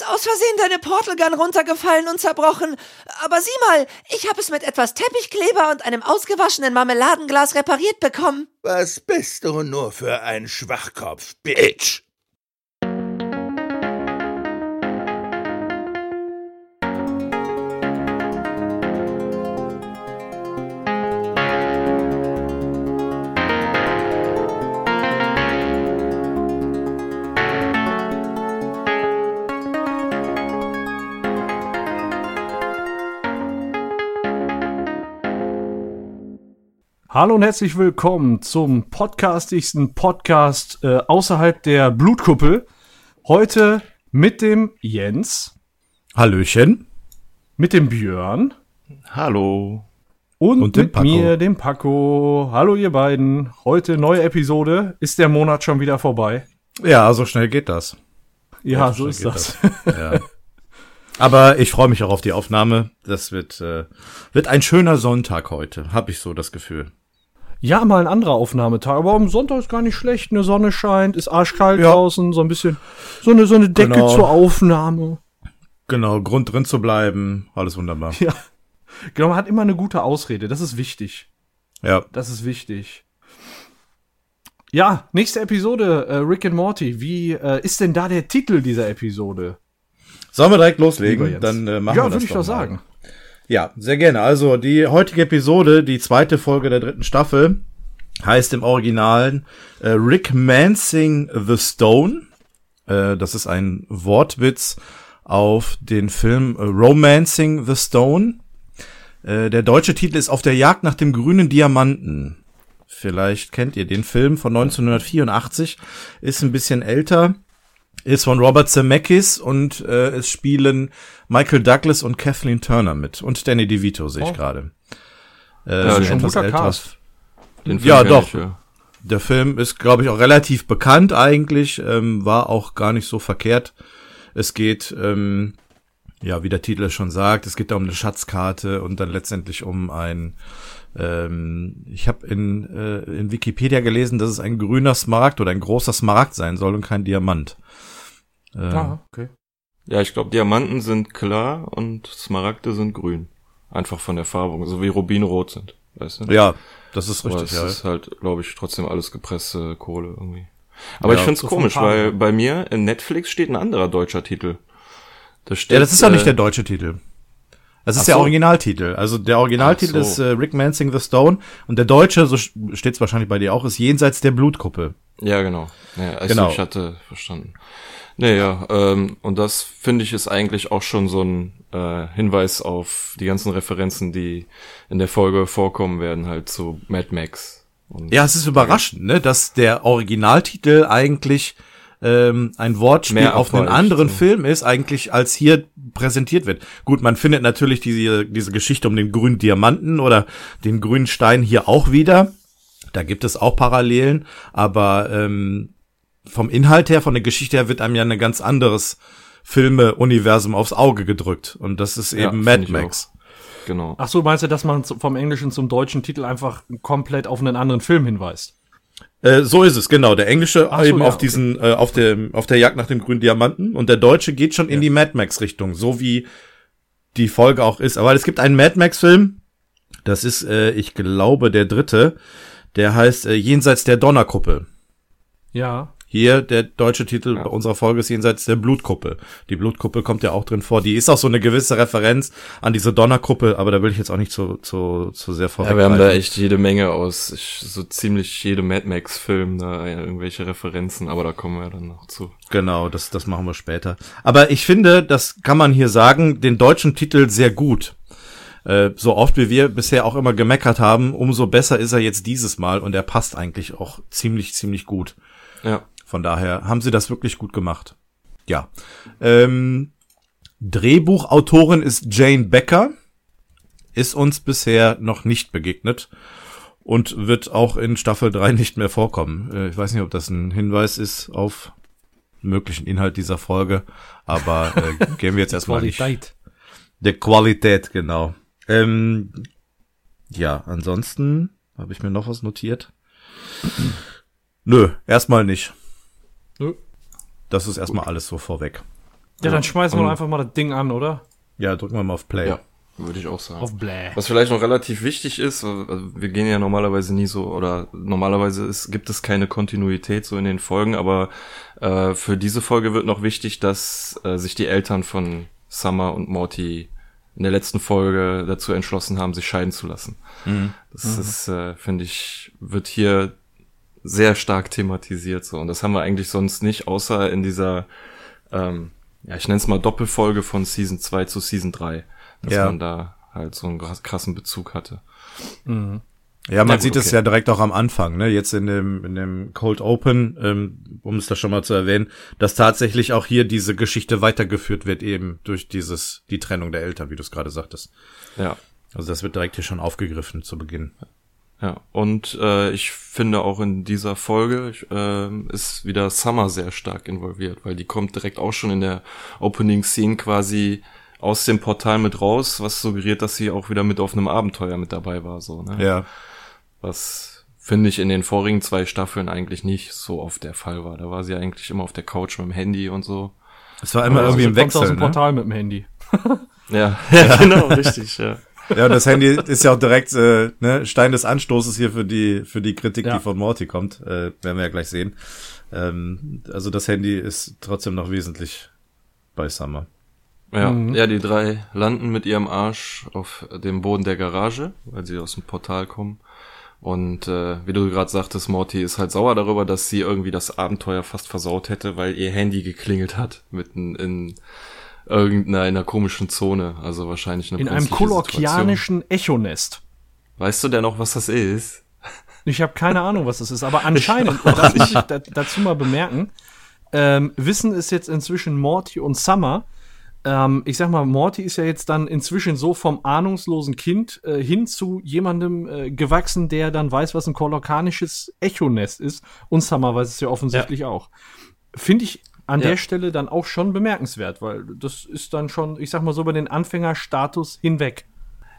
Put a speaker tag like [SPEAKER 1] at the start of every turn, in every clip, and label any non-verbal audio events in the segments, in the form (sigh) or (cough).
[SPEAKER 1] ist aus Versehen deine Portal Gun runtergefallen und zerbrochen. Aber sieh mal, ich habe es mit etwas Teppichkleber und einem ausgewaschenen Marmeladenglas repariert bekommen.
[SPEAKER 2] Was bist du nur für ein Schwachkopf, Bitch?
[SPEAKER 3] Hallo und herzlich willkommen zum podcastigsten Podcast äh, außerhalb der Blutkuppel. Heute mit dem Jens.
[SPEAKER 4] Hallöchen.
[SPEAKER 3] Mit dem Björn.
[SPEAKER 5] Hallo.
[SPEAKER 3] Und, und mit mir, dem Paco. Hallo ihr beiden. Heute neue Episode. Ist der Monat schon wieder vorbei?
[SPEAKER 4] Ja, so schnell geht das.
[SPEAKER 3] Ja, so, so ist das. das. Ja.
[SPEAKER 4] Aber ich freue mich auch auf die Aufnahme. Das wird, äh, wird ein schöner Sonntag heute, habe ich so das Gefühl.
[SPEAKER 3] Ja, mal ein anderer Aufnahmetag, aber am Sonntag ist gar nicht schlecht. Eine Sonne scheint, ist arschkalt ja. draußen, so ein bisschen, so eine, so eine Decke genau. zur Aufnahme.
[SPEAKER 4] Genau, Grund drin zu bleiben, alles wunderbar.
[SPEAKER 3] Ja. Genau, man hat immer eine gute Ausrede, das ist wichtig.
[SPEAKER 4] Ja.
[SPEAKER 3] Das ist wichtig. Ja, nächste Episode, äh, Rick and Morty. Wie äh, ist denn da der Titel dieser Episode?
[SPEAKER 4] Sollen wir direkt loslegen? Dann äh, machen
[SPEAKER 3] ja,
[SPEAKER 4] wir das. Ja,
[SPEAKER 3] würde ich doch sagen.
[SPEAKER 4] Ja, sehr gerne. Also die heutige Episode, die zweite Folge der dritten Staffel, heißt im Originalen äh, Rick Mansing the Stone. Äh, das ist ein Wortwitz auf den Film Romancing the Stone. Äh, der deutsche Titel ist Auf der Jagd nach dem grünen Diamanten. Vielleicht kennt ihr den Film von 1984, ist ein bisschen älter ist von Robert Zemeckis und äh, es spielen Michael Douglas und Kathleen Turner mit und Danny DeVito sehe ich oh. gerade.
[SPEAKER 3] Äh, ja, schon guter Cast.
[SPEAKER 4] ja, doch. Ich, ja. Der Film ist, glaube ich, auch relativ bekannt eigentlich, ähm, war auch gar nicht so verkehrt. Es geht, ähm, ja, wie der Titel schon sagt, es geht da um eine Schatzkarte und dann letztendlich um ein ähm, ich habe in, äh, in Wikipedia gelesen, dass es ein grüner Smaragd oder ein großer Smaragd sein soll und kein Diamant.
[SPEAKER 5] Ähm, ah, okay. Ja, ich glaube, Diamanten sind klar und Smaragde sind grün. Einfach von der Farbung, so wie Rubinrot sind, weißt du?
[SPEAKER 4] Ja, das ist richtig.
[SPEAKER 5] Aber es ja. ist halt, glaube ich, trotzdem alles gepresste Kohle irgendwie. Aber ja, ich find's so komisch, weil bei mir in Netflix steht ein anderer deutscher Titel.
[SPEAKER 4] Da steht, ja, das ist ja äh, nicht der deutsche Titel. Das ist so. der Originaltitel. Also der Originaltitel so. ist äh, Rick Mansing the Stone und der deutsche, so steht's wahrscheinlich bei dir auch, ist Jenseits der Blutgruppe.
[SPEAKER 5] Ja, genau. Ja, also genau. ich hatte verstanden. Naja, ähm, und das finde ich ist eigentlich auch schon so ein äh, Hinweis auf die ganzen Referenzen, die in der Folge vorkommen werden, halt zu Mad Max.
[SPEAKER 4] Und ja, es ist überraschend, ne, dass der Originaltitel eigentlich ähm, ein Wortspiel Mehr auf einen anderen so. Film ist, eigentlich als hier präsentiert wird. Gut, man findet natürlich diese, diese Geschichte um den grünen Diamanten oder den grünen Stein hier auch wieder. Da gibt es auch Parallelen, aber ähm, vom Inhalt her, von der Geschichte her, wird einem ja ein ganz anderes Filme-Universum aufs Auge gedrückt. Und das ist eben ja, Mad Max.
[SPEAKER 3] Genau. Ach so, meinst du, dass man vom Englischen zum deutschen Titel einfach komplett auf einen anderen Film hinweist?
[SPEAKER 4] Äh, so ist es, genau. Der Englische so, eben ja, auf diesen, äh, auf dem, auf der Jagd nach dem grünen Diamanten und der Deutsche geht schon ja. in die Mad Max Richtung, so wie die Folge auch ist. Aber es gibt einen Mad Max Film, das ist, äh, ich glaube, der dritte, der heißt äh, Jenseits der Donnerkuppel.
[SPEAKER 3] Ja.
[SPEAKER 4] Hier der deutsche Titel ja. unserer Folge ist jenseits der Blutkuppel. Die Blutkuppel kommt ja auch drin vor. Die ist auch so eine gewisse Referenz an diese Donnerkuppel, aber da will ich jetzt auch nicht zu, zu, zu sehr vorweg.
[SPEAKER 5] Ja, wir haben da echt jede Menge aus, so ziemlich jede Mad Max Film, da irgendwelche Referenzen, aber da kommen wir dann noch zu.
[SPEAKER 4] Genau, das, das machen wir später. Aber ich finde, das kann man hier sagen, den deutschen Titel sehr gut äh, so oft wie wir bisher auch immer gemeckert haben, umso besser ist er jetzt dieses Mal und er passt eigentlich auch ziemlich, ziemlich gut.
[SPEAKER 5] Ja.
[SPEAKER 4] Von daher haben sie das wirklich gut gemacht. Ja. Ähm, Drehbuchautorin ist Jane Becker. Ist uns bisher noch nicht begegnet und wird auch in Staffel 3 nicht mehr vorkommen. Äh, ich weiß nicht, ob das ein Hinweis ist auf möglichen Inhalt dieser Folge, aber äh, (laughs) gehen wir jetzt erstmal nicht. Qualität. Der Qualität, genau. Ähm, ja, ansonsten habe ich mir noch was notiert. Nö, erstmal nicht. Das ist erstmal alles so vorweg.
[SPEAKER 3] Ja, dann schmeißen wir einfach mal das Ding an, oder?
[SPEAKER 4] Ja, drücken wir mal auf Play.
[SPEAKER 5] Ja, würde ich auch sagen.
[SPEAKER 3] Auf Bläh.
[SPEAKER 5] Was vielleicht noch relativ wichtig ist, also wir gehen ja normalerweise nie so, oder normalerweise ist, gibt es keine Kontinuität so in den Folgen, aber äh, für diese Folge wird noch wichtig, dass äh, sich die Eltern von Summer und Morty in der letzten Folge dazu entschlossen haben, sich scheiden zu lassen. Mhm. Das mhm. ist, äh, finde ich, wird hier sehr stark thematisiert so. Und das haben wir eigentlich sonst nicht, außer in dieser, ähm, ja, ich nenne es mal Doppelfolge von Season 2 zu Season 3, dass ja. man da halt so einen krassen Bezug hatte.
[SPEAKER 4] Mhm. Ja, man ja, gut, sieht es ja direkt auch am Anfang, ne? Jetzt in dem in dem Cold Open, ähm, um es da schon mal zu erwähnen, dass tatsächlich auch hier diese Geschichte weitergeführt wird eben durch dieses die Trennung der Eltern, wie du es gerade sagtest.
[SPEAKER 5] Ja.
[SPEAKER 4] Also das wird direkt hier schon aufgegriffen zu Beginn.
[SPEAKER 5] Ja, und äh, ich finde auch in dieser Folge äh, ist wieder Summer sehr stark involviert, weil die kommt direkt auch schon in der Opening Scene quasi aus dem Portal mit raus, was suggeriert, dass sie auch wieder mit auf einem Abenteuer mit dabei war, so, ne?
[SPEAKER 4] Ja.
[SPEAKER 5] Was finde ich in den vorigen zwei Staffeln eigentlich nicht so oft der Fall war. Da war sie eigentlich immer auf der Couch mit dem Handy und so.
[SPEAKER 4] Es war immer irgendwie im Wechsel.
[SPEAKER 3] aus dem ne? Portal mit dem Handy. (laughs)
[SPEAKER 5] ja, (laughs) ja, genau, richtig, ja.
[SPEAKER 4] Ja, und das Handy ist ja auch direkt äh, ne, Stein des Anstoßes hier für die für die Kritik, ja. die von Morty kommt. Äh, werden wir ja gleich sehen. Ähm, also das Handy ist trotzdem noch wesentlich bei Summer.
[SPEAKER 5] Ja, mhm. ja, die drei landen mit ihrem Arsch auf dem Boden der Garage, weil sie aus dem Portal kommen. Und äh, wie du gerade sagtest, Morty ist halt sauer darüber, dass sie irgendwie das Abenteuer fast versaut hätte, weil ihr Handy geklingelt hat mitten in irgendeiner komischen Zone. Also wahrscheinlich eine
[SPEAKER 3] In einem kolloquianischen Echonest.
[SPEAKER 5] Weißt du denn noch, was das ist?
[SPEAKER 3] Ich habe keine Ahnung, was das ist, aber (laughs) anscheinend, das muss ich dazu mal bemerken, ähm, wissen es jetzt inzwischen Morty und Summer, ähm, ich sag mal, Morty ist ja jetzt dann inzwischen so vom ahnungslosen Kind äh, hin zu jemandem äh, gewachsen, der dann weiß, was ein kolokanisches Echonest ist. Und Summer weiß es ja offensichtlich ja. auch. Finde ich an ja. der Stelle dann auch schon bemerkenswert, weil das ist dann schon, ich sag mal so, über den Anfängerstatus hinweg.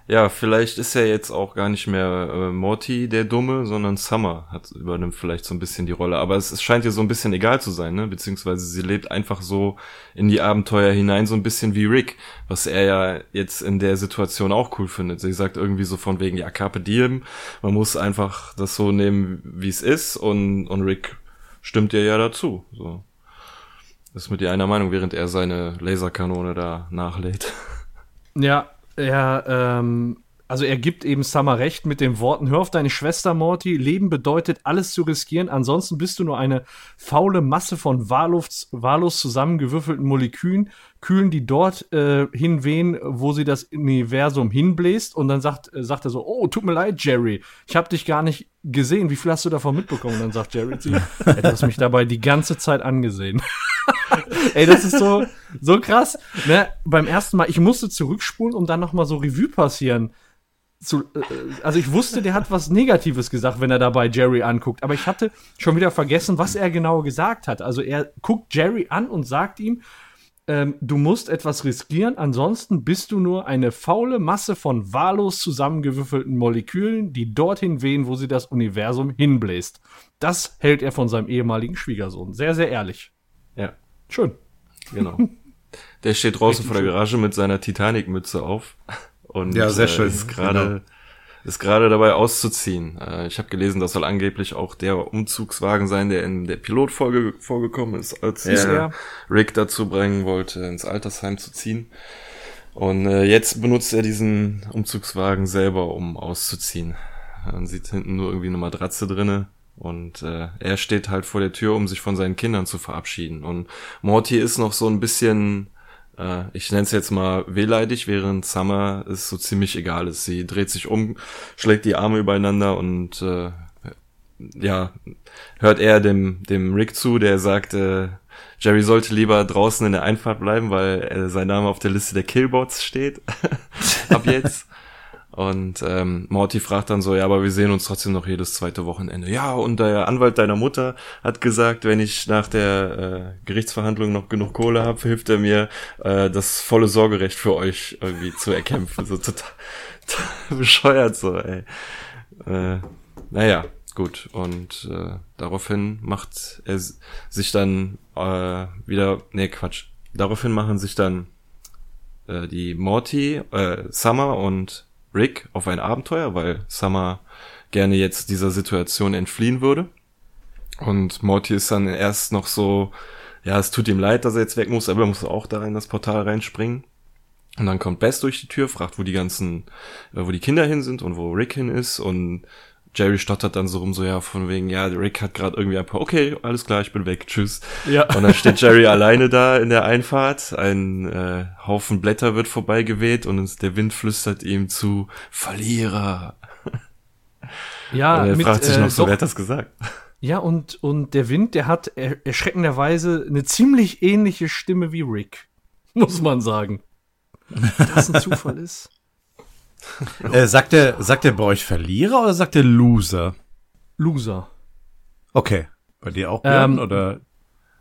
[SPEAKER 5] Ja, vielleicht ist ja jetzt auch gar nicht mehr äh, Morty der Dumme, sondern Summer hat übernimmt vielleicht so ein bisschen die Rolle. Aber es, es scheint ihr so ein bisschen egal zu sein, ne? Beziehungsweise sie lebt einfach so in die Abenteuer hinein, so ein bisschen wie Rick, was er ja jetzt in der Situation auch cool findet. Sie sagt irgendwie so von wegen, ja, Carpe Diem, man muss einfach das so nehmen, wie es ist und, und Rick stimmt ihr ja dazu. So. Das ist mit ihr einer Meinung, während er seine Laserkanone da nachlädt. (laughs)
[SPEAKER 3] Ja, er, ähm, also er gibt eben Summer recht mit den Worten, hör auf deine Schwester Morty, Leben bedeutet alles zu riskieren, ansonsten bist du nur eine faule Masse von wahllos, wahllos zusammengewürfelten Molekülen, Kühlen, die dort äh, hinwehen, wo sie das Universum hinbläst und dann sagt, äh, sagt er so, oh, tut mir leid, Jerry, ich habe dich gar nicht gesehen, wie viel hast du davon mitbekommen? Und dann sagt Jerry zu ihm, (laughs) du hast mich dabei die ganze Zeit angesehen. (laughs) Ey, das ist so, so krass. Ne? Beim ersten Mal, ich musste zurückspulen, um dann noch mal so Revue passieren. Zu, äh, also ich wusste, der hat was Negatives gesagt, wenn er dabei Jerry anguckt, aber ich hatte schon wieder vergessen, was er genau gesagt hat. Also er guckt Jerry an und sagt ihm, ähm, du musst etwas riskieren, ansonsten bist du nur eine faule Masse von wahllos zusammengewürfelten Molekülen, die dorthin wehen, wo sie das Universum hinbläst. Das hält er von seinem ehemaligen Schwiegersohn. Sehr, sehr ehrlich.
[SPEAKER 5] Ja.
[SPEAKER 3] Schön.
[SPEAKER 5] Genau. (laughs) Der steht draußen vor der Garage mit seiner Titanic-Mütze auf. Und
[SPEAKER 4] ja, sehr schön.
[SPEAKER 5] Äh, ist gerade genau. ist gerade dabei auszuziehen. Äh, ich habe gelesen, das soll angeblich auch der Umzugswagen sein, der in der Pilotfolge vorgekommen ist, als ja. Rick dazu bringen wollte, ins Altersheim zu ziehen. Und äh, jetzt benutzt er diesen Umzugswagen selber, um auszuziehen. Man sieht hinten nur irgendwie eine Matratze drinne und äh, er steht halt vor der Tür, um sich von seinen Kindern zu verabschieden. Und Morty ist noch so ein bisschen, äh, ich nenne es jetzt mal wehleidig, während Summer es so ziemlich egal ist. Sie dreht sich um, schlägt die Arme übereinander und äh, ja, hört er dem, dem Rick zu, der sagt, äh, Jerry sollte lieber draußen in der Einfahrt bleiben, weil äh, sein Name auf der Liste der Killbots steht. (laughs) Ab jetzt. Und ähm, Morty fragt dann so, ja, aber wir sehen uns trotzdem noch jedes zweite Wochenende. Ja, und der Anwalt deiner Mutter hat gesagt, wenn ich nach der äh, Gerichtsverhandlung noch genug Kohle habe, hilft er mir, äh, das volle Sorgerecht für euch irgendwie zu erkämpfen. so total, total bescheuert so, ey. Äh, naja, gut. Und äh, daraufhin macht er sich dann äh, wieder, nee, Quatsch. daraufhin machen sich dann äh, die Morty, äh, Summer und Rick auf ein Abenteuer, weil Summer gerne jetzt dieser Situation entfliehen würde. Und Morty ist dann erst noch so, ja, es tut ihm leid, dass er jetzt weg muss, aber er muss auch da in das Portal reinspringen. Und dann kommt Bess durch die Tür, fragt, wo die ganzen, äh, wo die Kinder hin sind und wo Rick hin ist und Jerry stottert dann so rum, so ja, von wegen, ja, Rick hat gerade irgendwie ein paar, okay, alles klar, ich bin weg, tschüss. Ja. Und dann steht Jerry alleine da in der Einfahrt, ein äh, Haufen Blätter wird vorbeigeweht und der Wind flüstert ihm zu, Verlierer.
[SPEAKER 3] Ja,
[SPEAKER 5] und er mit, fragt sich noch äh, so, doch, wer hat das gesagt?
[SPEAKER 3] Ja, und, und der Wind, der hat er, erschreckenderweise eine ziemlich ähnliche Stimme wie Rick, muss man sagen. Das ein Zufall ist. (laughs)
[SPEAKER 4] äh, sagt, er, sagt er bei euch Verlierer oder sagt er Loser?
[SPEAKER 3] Loser.
[SPEAKER 4] Okay. Bei dir auch, Björn, ähm, oder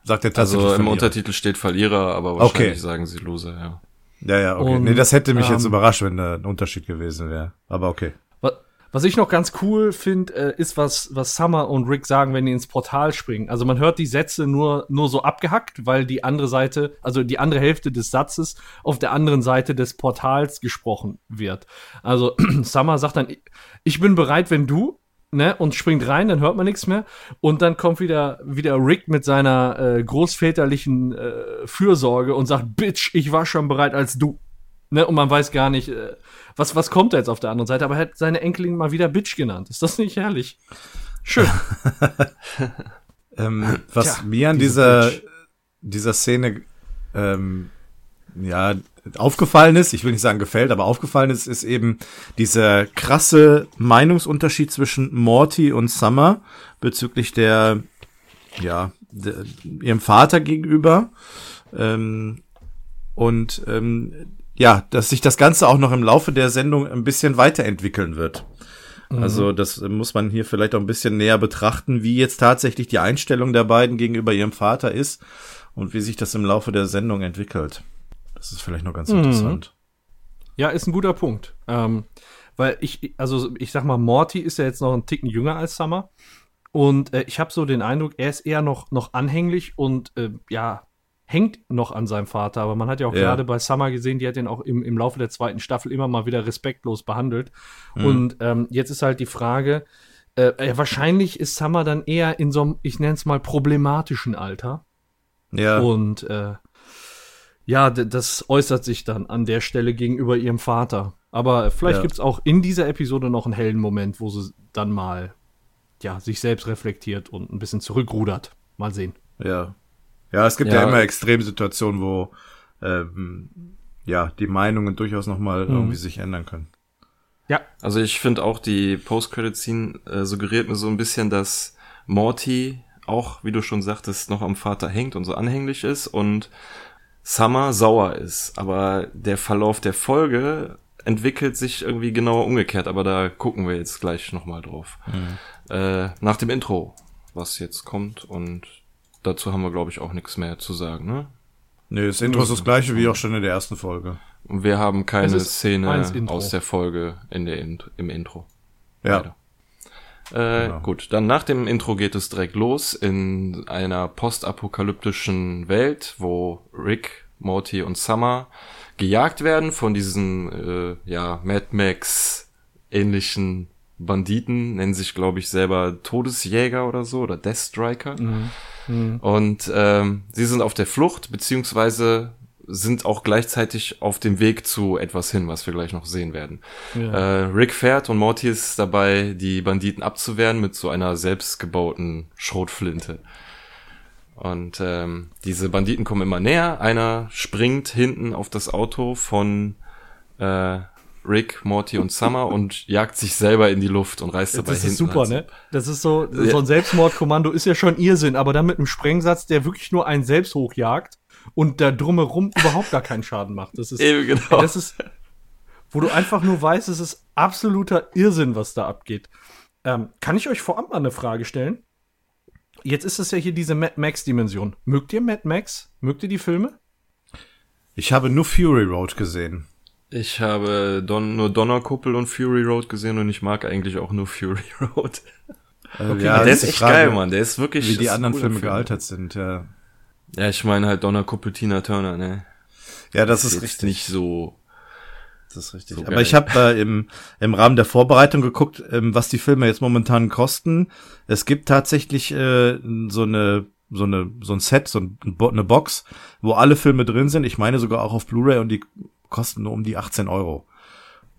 [SPEAKER 4] sagt er
[SPEAKER 5] tatsächlich Also im Verlierer? Untertitel steht Verlierer, aber wahrscheinlich okay. sagen sie Loser, ja.
[SPEAKER 4] Ja, ja, okay. Und, nee, das hätte mich ähm, jetzt überrascht, wenn da ein Unterschied gewesen wäre. Aber okay.
[SPEAKER 3] Was ich noch ganz cool finde, äh, ist, was, was Summer und Rick sagen, wenn die ins Portal springen. Also man hört die Sätze nur, nur so abgehackt, weil die andere Seite, also die andere Hälfte des Satzes auf der anderen Seite des Portals gesprochen wird. Also (clears throat) Summer sagt dann, ich bin bereit, wenn du, ne, und springt rein, dann hört man nichts mehr. Und dann kommt wieder, wieder Rick mit seiner äh, großväterlichen äh, Fürsorge und sagt, Bitch, ich war schon bereit als du. Ne, und man weiß gar nicht, äh, was, was kommt da jetzt auf der anderen Seite? Aber er hat seine Enkelin mal wieder Bitch genannt. Ist das nicht herrlich? Schön. (laughs)
[SPEAKER 4] ähm, was Tja, mir an dieser, dieser Szene ähm, ja, aufgefallen ist, ich will nicht sagen gefällt, aber aufgefallen ist, ist eben dieser krasse Meinungsunterschied zwischen Morty und Summer bezüglich der, ja, der, ihrem Vater gegenüber. Ähm, und ähm, ja, dass sich das Ganze auch noch im Laufe der Sendung ein bisschen weiterentwickeln wird. Mhm. Also das muss man hier vielleicht auch ein bisschen näher betrachten, wie jetzt tatsächlich die Einstellung der beiden gegenüber ihrem Vater ist und wie sich das im Laufe der Sendung entwickelt. Das ist vielleicht noch ganz mhm. interessant.
[SPEAKER 3] Ja, ist ein guter Punkt. Ähm, weil ich, also ich sag mal, Morty ist ja jetzt noch ein Ticken jünger als Summer. Und äh, ich habe so den Eindruck, er ist eher noch, noch anhänglich und äh, ja, hängt noch an seinem Vater. Aber man hat ja auch ja. gerade bei Summer gesehen, die hat ihn auch im, im Laufe der zweiten Staffel immer mal wieder respektlos behandelt. Mhm. Und ähm, jetzt ist halt die Frage, äh, ja, wahrscheinlich ist Summer dann eher in so einem, ich nenne es mal, problematischen Alter. Ja. Und äh, ja, das äußert sich dann an der Stelle gegenüber ihrem Vater. Aber vielleicht ja. gibt es auch in dieser Episode noch einen hellen Moment, wo sie dann mal ja, sich selbst reflektiert und ein bisschen zurückrudert. Mal sehen.
[SPEAKER 4] Ja, ja, es gibt ja, ja immer Extremsituationen, wo ähm, ja die Meinungen durchaus nochmal mhm. irgendwie sich ändern können.
[SPEAKER 5] Ja. Also ich finde auch die Post-Credit-Scene äh, suggeriert mir so ein bisschen, dass Morty auch, wie du schon sagtest, noch am Vater hängt und so anhänglich ist und Summer sauer ist. Aber der Verlauf der Folge entwickelt sich irgendwie genauer umgekehrt, aber da gucken wir jetzt gleich nochmal drauf. Mhm. Äh, nach dem Intro, was jetzt kommt und dazu haben wir, glaube ich, auch nichts mehr zu sagen, ne?
[SPEAKER 4] Nee, das Intro ist das gleiche wie auch schon in der ersten Folge.
[SPEAKER 5] Und wir haben keine Szene aus der Folge in der Int im Intro.
[SPEAKER 4] Ja.
[SPEAKER 5] Äh, genau. Gut, dann nach dem Intro geht es direkt los in einer postapokalyptischen Welt, wo Rick, Morty und Summer gejagt werden von diesen äh, ja Mad Max ähnlichen Banditen, nennen sich glaube ich selber Todesjäger oder so oder Death Striker. Mhm. Mhm. Und ähm, sie sind auf der Flucht, beziehungsweise sind auch gleichzeitig auf dem Weg zu etwas hin, was wir gleich noch sehen werden. Ja. Äh, Rick fährt und Morty ist dabei, die Banditen abzuwehren mit so einer selbstgebauten Schrotflinte. Und ähm, diese Banditen kommen immer näher. Einer springt hinten auf das Auto von äh, Rick, Morty und Summer (laughs) und jagt sich selber in die Luft und reißt dabei hinten.
[SPEAKER 3] Das ist super, ne? Das ist so, ja. so ein Selbstmordkommando ist ja schon Irrsinn, aber dann mit einem Sprengsatz, der wirklich nur einen selbst hochjagt und da drumherum überhaupt gar keinen Schaden macht. Das ist, Eben genau. das ist, wo du einfach nur weißt, es ist absoluter Irrsinn, was da abgeht. Ähm, kann ich euch vorab mal eine Frage stellen? Jetzt ist es ja hier diese Mad Max-Dimension. Mögt ihr Mad Max? Mögt ihr die Filme?
[SPEAKER 4] Ich habe nur Fury Road gesehen.
[SPEAKER 5] Ich habe Don nur Donnerkuppel und Fury Road gesehen und ich mag eigentlich auch nur Fury (laughs) Road.
[SPEAKER 4] Äh, okay, ja, der ist echt Frage, geil, Mann. Der ist wirklich. Wie die anderen Filme Film. gealtert sind, ja.
[SPEAKER 5] Ja, ich meine halt Donna Cupertina Turner, ne?
[SPEAKER 4] Ja, das, das ist, richtig.
[SPEAKER 5] nicht so.
[SPEAKER 4] Das ist richtig.
[SPEAKER 5] So
[SPEAKER 4] Aber
[SPEAKER 5] geil.
[SPEAKER 4] ich habe äh, im, im Rahmen der Vorbereitung geguckt, ähm, was die Filme jetzt momentan kosten. Es gibt tatsächlich äh, so eine so eine so ein Set, so eine Box, wo alle Filme drin sind. Ich meine sogar auch auf Blu-ray und die kosten nur um die 18 Euro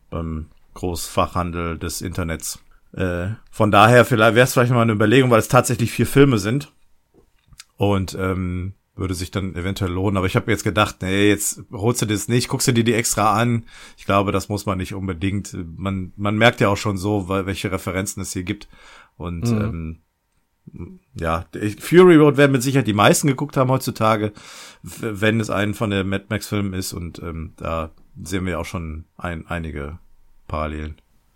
[SPEAKER 4] beim Großfachhandel des Internets. Äh, von daher vielleicht wäre es vielleicht mal eine Überlegung, weil es tatsächlich vier Filme sind und ähm, würde sich dann eventuell lohnen. Aber ich habe jetzt gedacht, nee, jetzt holst du das nicht, guckst du dir die extra an. Ich glaube, das muss man nicht unbedingt. Man, man merkt ja auch schon so, weil, welche Referenzen es hier gibt. Und ähm, ja, Fury Road werden mit Sicherheit die meisten geguckt haben heutzutage, wenn es einen von der Mad Max Filmen ist. Und ähm, da sehen wir auch schon ein, einige Parallelen.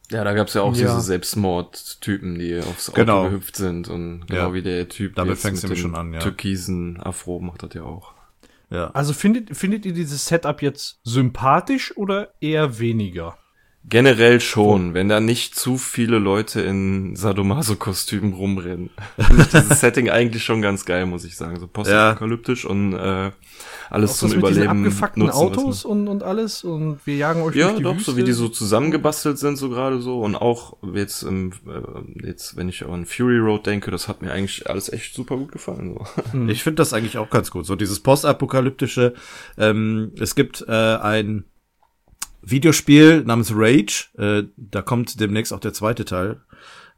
[SPEAKER 5] Ja, da gab's ja auch
[SPEAKER 3] Ja.
[SPEAKER 5] diese Selbstmordtypen, die aufs Auto
[SPEAKER 4] Genau.
[SPEAKER 5] gehüpft sind und genau
[SPEAKER 4] Ja.
[SPEAKER 5] wie der Typ
[SPEAKER 4] Damit fängt's
[SPEAKER 5] mit
[SPEAKER 4] schon an, ja.
[SPEAKER 5] türkisen Afro macht das ja auch.
[SPEAKER 4] Ja.
[SPEAKER 3] Also findet, findet ihr dieses Setup jetzt sympathisch oder eher weniger?
[SPEAKER 5] Generell schon, wenn da nicht zu viele Leute in Sadomaso-Kostümen rumrennen. (laughs) Finde ich dieses Setting eigentlich schon ganz geil, muss ich sagen. So postapokalyptisch und äh, alles
[SPEAKER 3] Auch
[SPEAKER 5] zum
[SPEAKER 3] das mit diesen
[SPEAKER 5] Überleben
[SPEAKER 3] abgefuckten
[SPEAKER 5] nutzen,
[SPEAKER 3] Autos und, und alles und wir jagen euch
[SPEAKER 5] Ja,
[SPEAKER 3] durch die
[SPEAKER 5] doch,
[SPEAKER 3] Wüste.
[SPEAKER 5] so wie die so zusammengebastelt sind, so gerade so. Und auch jetzt, im, äh, jetzt, wenn ich an Fury Road denke, das hat mir eigentlich alles echt super gut gefallen. So. (laughs)
[SPEAKER 4] Ich finde das eigentlich auch ganz gut. So dieses postapokalyptische. Ähm, es gibt äh, ein Videospiel namens Rage. Äh, da kommt demnächst auch der zweite Teil.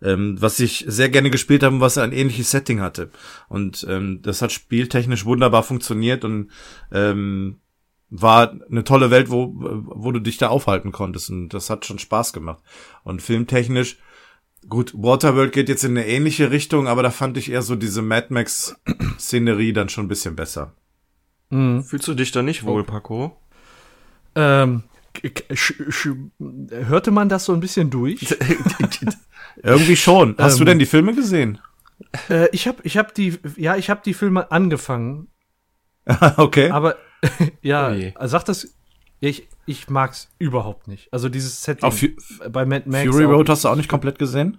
[SPEAKER 4] Ähm, was ich sehr gerne gespielt habe und was ein ähnliches Setting hatte. Und ähm, das hat spieltechnisch wunderbar funktioniert und ähm, war eine tolle Welt, wo, wo du dich da aufhalten konntest. Und das hat schon Spaß gemacht. Und filmtechnisch, gut, Waterworld geht jetzt in eine ähnliche Richtung, aber da fand ich eher so diese Mad Max-Szenerie dann schon ein bisschen besser.
[SPEAKER 3] Mhm.
[SPEAKER 5] Fühlst du dich da nicht wohl, Paco?
[SPEAKER 3] Ähm, hörte man das so ein bisschen durch? (laughs)
[SPEAKER 4] Irgendwie schon. Hast du
[SPEAKER 3] Ähm,
[SPEAKER 4] denn die Filme gesehen?
[SPEAKER 3] äh, ich habe ich hab die, ja, ich habe die Filme angefangen, (laughs)
[SPEAKER 4] okay.
[SPEAKER 3] aber (laughs) ja,
[SPEAKER 5] Oh je.
[SPEAKER 3] sagt das, ich, ich mag's überhaupt nicht. Also dieses Setting
[SPEAKER 4] Auf
[SPEAKER 3] bei Mad Max.
[SPEAKER 4] Fury Road hast du auch nicht komplett gesehen?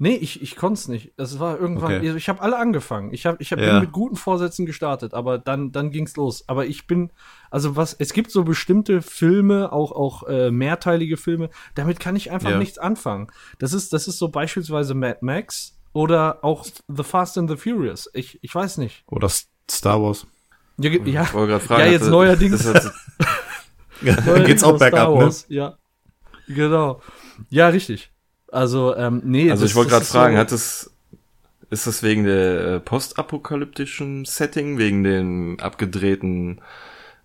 [SPEAKER 3] Nee, ich, ich konnte es nicht. Das war irgendwann,
[SPEAKER 4] Okay.
[SPEAKER 3] also ich habe alle angefangen. Ich habe ich hab
[SPEAKER 4] Ja.
[SPEAKER 3] bin mit guten Vorsätzen gestartet, aber dann, dann ging's los. Aber ich bin, also was, es gibt so bestimmte Filme, auch, auch äh, mehrteilige Filme, damit kann ich einfach
[SPEAKER 4] Ja.
[SPEAKER 3] nichts anfangen. Das ist, das ist so beispielsweise Mad Max oder auch The Fast and the Furious. Ich, ich weiß nicht.
[SPEAKER 4] Oder Star Wars?
[SPEAKER 3] Ja, ja,
[SPEAKER 5] Ich wollte gerade fragen.
[SPEAKER 3] ja jetzt
[SPEAKER 5] hatte-
[SPEAKER 3] neuerdings.
[SPEAKER 5] das hat- (laughs)
[SPEAKER 4] Geht's
[SPEAKER 3] neuerdings
[SPEAKER 4] auch bergab, ne?
[SPEAKER 3] Wars. Ja, genau. Ja, richtig. Also, ähm, nee.
[SPEAKER 5] Also ich wollte gerade fragen,
[SPEAKER 3] so,
[SPEAKER 5] hat es ist das wegen der äh, postapokalyptischen Setting, wegen den abgedrehten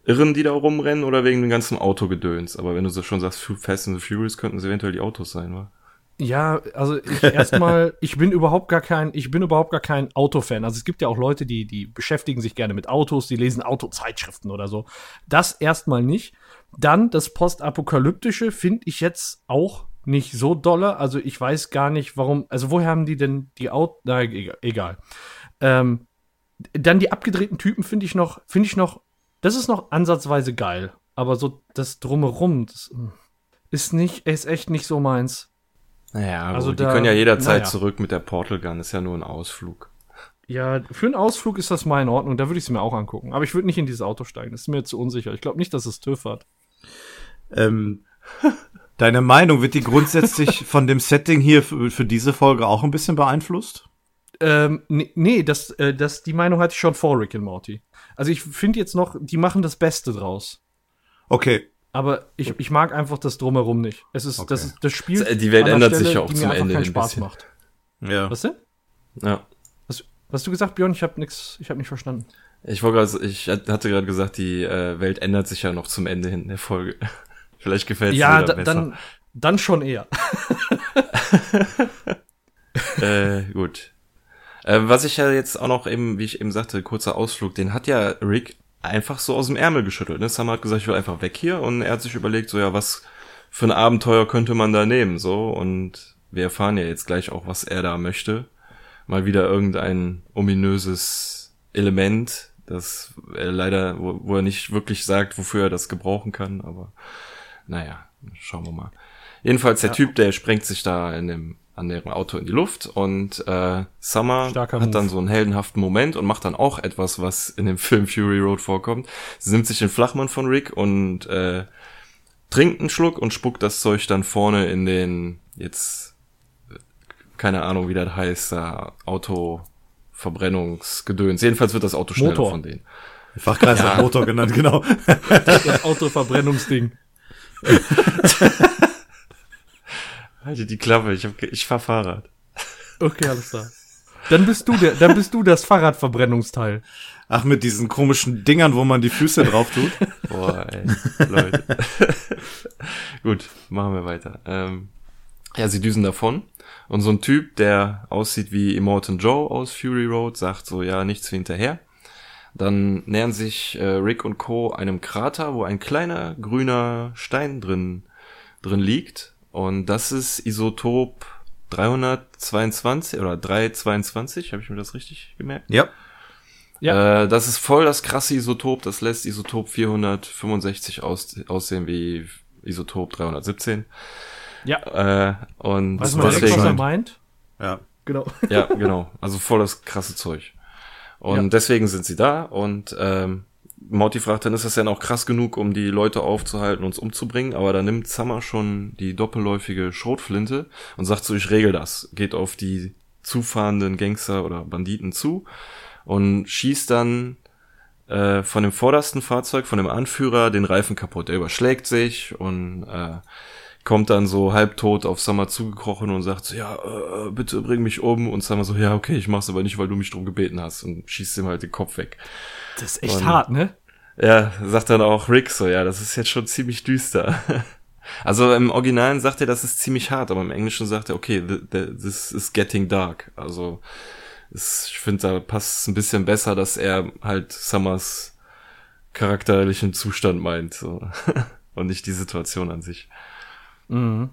[SPEAKER 5] Irren, die da rumrennen, oder wegen dem ganzen Autogedöns? Aber wenn du so schon sagst, Fast and the Furious, könnten es eventuell die Autos sein, wa?
[SPEAKER 3] Ja, also ich erstmal, (laughs) ich bin überhaupt gar kein, ich bin überhaupt gar kein Autofan. Also es gibt ja auch Leute, die, die beschäftigen sich gerne mit Autos, die lesen Autozeitschriften oder so. Das erstmal nicht. Dann das Postapokalyptische finde ich jetzt auch nicht so dolle. Also ich weiß gar nicht, warum, also woher haben die denn die Autos, na, egal. egal. Ähm, dann die abgedrehten Typen finde ich noch, finde ich noch, das ist noch ansatzweise geil. Aber so das Drumherum, das mm, ist nicht, ist echt nicht so meins.
[SPEAKER 5] Naja,
[SPEAKER 3] Also
[SPEAKER 5] also die
[SPEAKER 3] da-
[SPEAKER 5] können ja jederzeit
[SPEAKER 3] naja.
[SPEAKER 5] zurück mit der Portal Gun, ist ja nur ein Ausflug.
[SPEAKER 3] Ja, für einen Ausflug ist das mal in Ordnung, da würde ich es mir auch angucken. Aber ich würde nicht in dieses Auto steigen, das ist mir zu unsicher. Ich glaube nicht, dass es TÜV hat.
[SPEAKER 4] Ähm, deine Meinung, wird die grundsätzlich (laughs) von dem Setting hier für, für diese Folge auch ein bisschen beeinflusst?
[SPEAKER 3] Ähm, nee, nee das, äh, das, die Meinung hatte ich schon vor Rick and Morty. Also ich finde jetzt noch, die machen das Beste draus.
[SPEAKER 4] Okay.
[SPEAKER 3] Aber ich, ich mag einfach das Drumherum nicht. Es ist, das, ist, das Spiel.
[SPEAKER 5] Die Welt ändert sich
[SPEAKER 3] Stelle,
[SPEAKER 5] ja auch zum Ende
[SPEAKER 3] keinen Spaß
[SPEAKER 5] bisschen.
[SPEAKER 3] macht.
[SPEAKER 4] Ja.
[SPEAKER 3] Was denn?
[SPEAKER 5] Ja.
[SPEAKER 3] Was, was hast du gesagt, Björn? Ich habe nix, ich habe nicht verstanden.
[SPEAKER 5] Ich wollte gerade, ich hatte gerade gesagt, die äh, Welt ändert sich ja noch zum Ende hin der Folge. Vielleicht gefällt es
[SPEAKER 3] Ja,
[SPEAKER 5] dir besser.
[SPEAKER 3] dann, dann schon eher. (laughs)
[SPEAKER 5] äh, gut. Äh, was ich ja jetzt auch noch eben, wie ich eben sagte, kurzer Ausflug, den hat ja Rick einfach so aus dem Ärmel geschüttelt. Ne? Sam hat gesagt, ich will einfach weg hier und er hat sich überlegt, so ja, was für ein Abenteuer könnte man da nehmen, so und wir erfahren ja jetzt gleich auch, was er da möchte. Mal wieder irgendein ominöses Element, das er leider, wo, wo er nicht wirklich sagt, wofür er das gebrauchen kann, aber naja, schauen wir mal. Jedenfalls der Typ, der sprengt sich da in dem an deren Auto in die Luft und äh, Summer
[SPEAKER 3] Starker
[SPEAKER 5] hat
[SPEAKER 3] Move.
[SPEAKER 5] dann so einen heldenhaften Moment und macht dann auch etwas, was in dem Film Fury Road vorkommt. Sie nimmt sich den Flachmann von Rick und äh, trinkt einen Schluck und spuckt das Zeug dann vorne in den jetzt äh, keine Ahnung, wie das heißt, da Autoverbrennungsgedöns. Jedenfalls wird das Auto schneller
[SPEAKER 3] Motor.
[SPEAKER 5] von denen.
[SPEAKER 4] Fachkreis hat Motor genannt, genau. (laughs)
[SPEAKER 3] Das Autoverbrennungsding. (laughs)
[SPEAKER 5] Halte die Klappe, ich, hab, ich fahr Fahrrad.
[SPEAKER 3] Okay, alles klar. Dann bist du der, dann bist du das Fahrradverbrennungsteil.
[SPEAKER 4] Ach, mit diesen komischen Dingern, wo man die Füße drauf tut. (laughs)
[SPEAKER 5] Boah, ey, Leute. (laughs) Gut, machen wir weiter. Ähm, ja, sie düsen davon. Und so ein Typ, der aussieht wie Immortan Joe aus Fury Road, sagt so, ja, nichts hinterher. Dann nähern sich äh, Rick und Co. einem Krater, wo ein kleiner grüner Stein drin, drin liegt. Und das ist Isotop 322 oder 322, habe ich mir das richtig gemerkt?
[SPEAKER 4] Ja.
[SPEAKER 3] Ja.
[SPEAKER 5] Äh, das ist voll das krasse Isotop. Das lässt Isotop 465 aus, aussehen wie Isotop 317.
[SPEAKER 3] Ja.
[SPEAKER 5] Äh, und
[SPEAKER 3] Weißt du mal direkt, was er meint?
[SPEAKER 4] Ja.
[SPEAKER 3] Genau.
[SPEAKER 5] ja, (laughs) genau. Also voll das krasse Zeug. Und
[SPEAKER 3] Ja.
[SPEAKER 5] deswegen sind sie da und ähm, Morty fragt dann, ist das denn auch krass genug, um die Leute aufzuhalten, uns umzubringen? Aber dann nimmt Summer schon die doppelläufige Schrotflinte und sagt so, ich regel das. Geht auf die zufahrenden Gangster oder Banditen zu und schießt dann äh, von dem vordersten Fahrzeug, von dem Anführer, den Reifen kaputt. Der überschlägt sich und äh, kommt dann so halbtot auf Summer zugekrochen und sagt so, ja, äh, bitte bring mich um. Und Summer so, ja, okay, ich mach's aber nicht, weil du mich drum gebeten hast. Und schießt ihm halt den Kopf weg.
[SPEAKER 3] Das ist echt
[SPEAKER 5] Und-
[SPEAKER 3] hart, ne?
[SPEAKER 5] Ja, sagt dann auch Rick so, ja, das ist jetzt schon ziemlich düster. (laughs) Also im Originalen sagt er, das ist ziemlich hart, aber im Englischen sagt er, okay, th th this is getting dark. Also es, ich finde, da passt es ein bisschen besser, dass er halt Summers charakterlichen Zustand meint so. (laughs) und nicht die Situation an sich.
[SPEAKER 3] Mhm.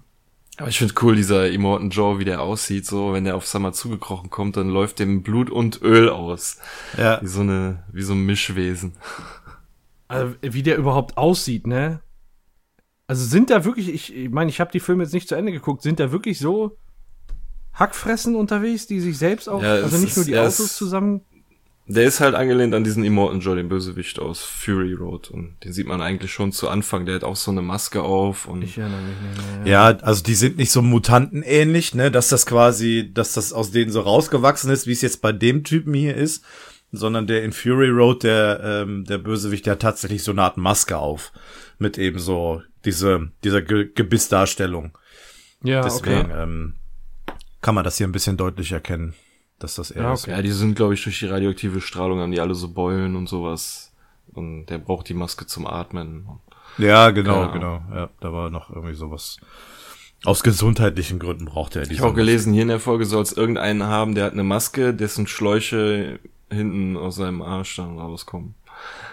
[SPEAKER 5] Aber ich finde cool, dieser Immortan Joe, wie der aussieht, so, wenn der auf Summer zugekrochen kommt, dann läuft dem Blut und Öl aus.
[SPEAKER 4] Ja.
[SPEAKER 5] Wie so eine, wie so ein Mischwesen.
[SPEAKER 3] Also, wie der überhaupt aussieht, ne? Also sind da wirklich, ich ich meine, ich habe die Filme jetzt nicht zu Ende geguckt, sind da wirklich so Hackfressen unterwegs, die sich selbst auch,
[SPEAKER 5] Ja,
[SPEAKER 3] also nicht nur
[SPEAKER 5] ist-
[SPEAKER 3] die
[SPEAKER 5] ja,
[SPEAKER 3] Autos zusammen.
[SPEAKER 5] Der ist halt angelehnt an diesen Immortan Joe, den Bösewicht aus Fury Road. Und den sieht man eigentlich schon zu Anfang. Der hat auch so eine Maske auf und
[SPEAKER 3] Ich erinnere mich nicht mehr.
[SPEAKER 4] Ja, also die sind nicht so mutantenähnlich, ne, dass das quasi, dass das aus denen so rausgewachsen ist, wie es jetzt bei dem Typen hier ist, sondern der in Fury Road, der, ähm, der Bösewicht, der hat tatsächlich so eine Art Maske auf. Mit eben so diese, dieser Ge Gebissdarstellung.
[SPEAKER 3] Ja,
[SPEAKER 4] Deswegen
[SPEAKER 3] okay.
[SPEAKER 4] ähm, kann man das hier ein bisschen deutlich erkennen, dass das er
[SPEAKER 3] Ja,
[SPEAKER 4] ist.
[SPEAKER 5] ja, die sind, glaube ich, durch die radioaktive Strahlung haben die alle so Beulen und sowas. Und der braucht die Maske zum Atmen.
[SPEAKER 4] Ja, genau, genau. Ja, da war noch irgendwie sowas. Aus gesundheitlichen Gründen braucht er
[SPEAKER 5] Ich
[SPEAKER 4] diese
[SPEAKER 5] habe auch gelesen, hier in der Folge soll es irgendeinen haben, der hat eine Maske, dessen Schläuche hinten aus seinem Arsch dann rauskommen.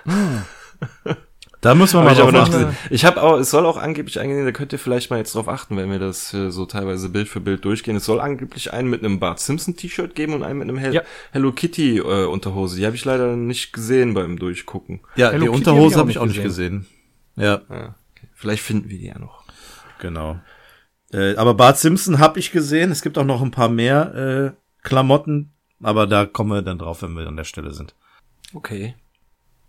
[SPEAKER 5] (laughs)
[SPEAKER 4] Da muss man
[SPEAKER 5] Hab
[SPEAKER 4] mal
[SPEAKER 5] aber
[SPEAKER 4] drauf achten.
[SPEAKER 5] gesehen. Ich habe auch, es soll auch angeblich eingehen, da könnt ihr vielleicht mal jetzt drauf achten, wenn wir das so teilweise Bild für Bild durchgehen. Es soll angeblich einen mit einem Bart Simpson T-Shirt geben und einen mit einem Hel
[SPEAKER 3] Ja.
[SPEAKER 5] Hello Kitty äh, Unterhose. Die habe ich leider nicht gesehen beim Durchgucken.
[SPEAKER 4] Ja,
[SPEAKER 3] Hello
[SPEAKER 4] die
[SPEAKER 3] Kitty
[SPEAKER 4] Unterhose
[SPEAKER 3] hab
[SPEAKER 4] habe
[SPEAKER 3] ich
[SPEAKER 4] ich
[SPEAKER 3] auch
[SPEAKER 4] auch
[SPEAKER 3] nicht
[SPEAKER 4] nicht gesehen. Ja,
[SPEAKER 5] Ja, okay. Vielleicht finden wir die ja noch.
[SPEAKER 4] genau. Äh, aber Bart Simpson habe ich gesehen. Es gibt auch noch ein paar mehr äh, Klamotten, aber da kommen wir dann drauf, wenn wir an der Stelle sind.
[SPEAKER 5] Okay.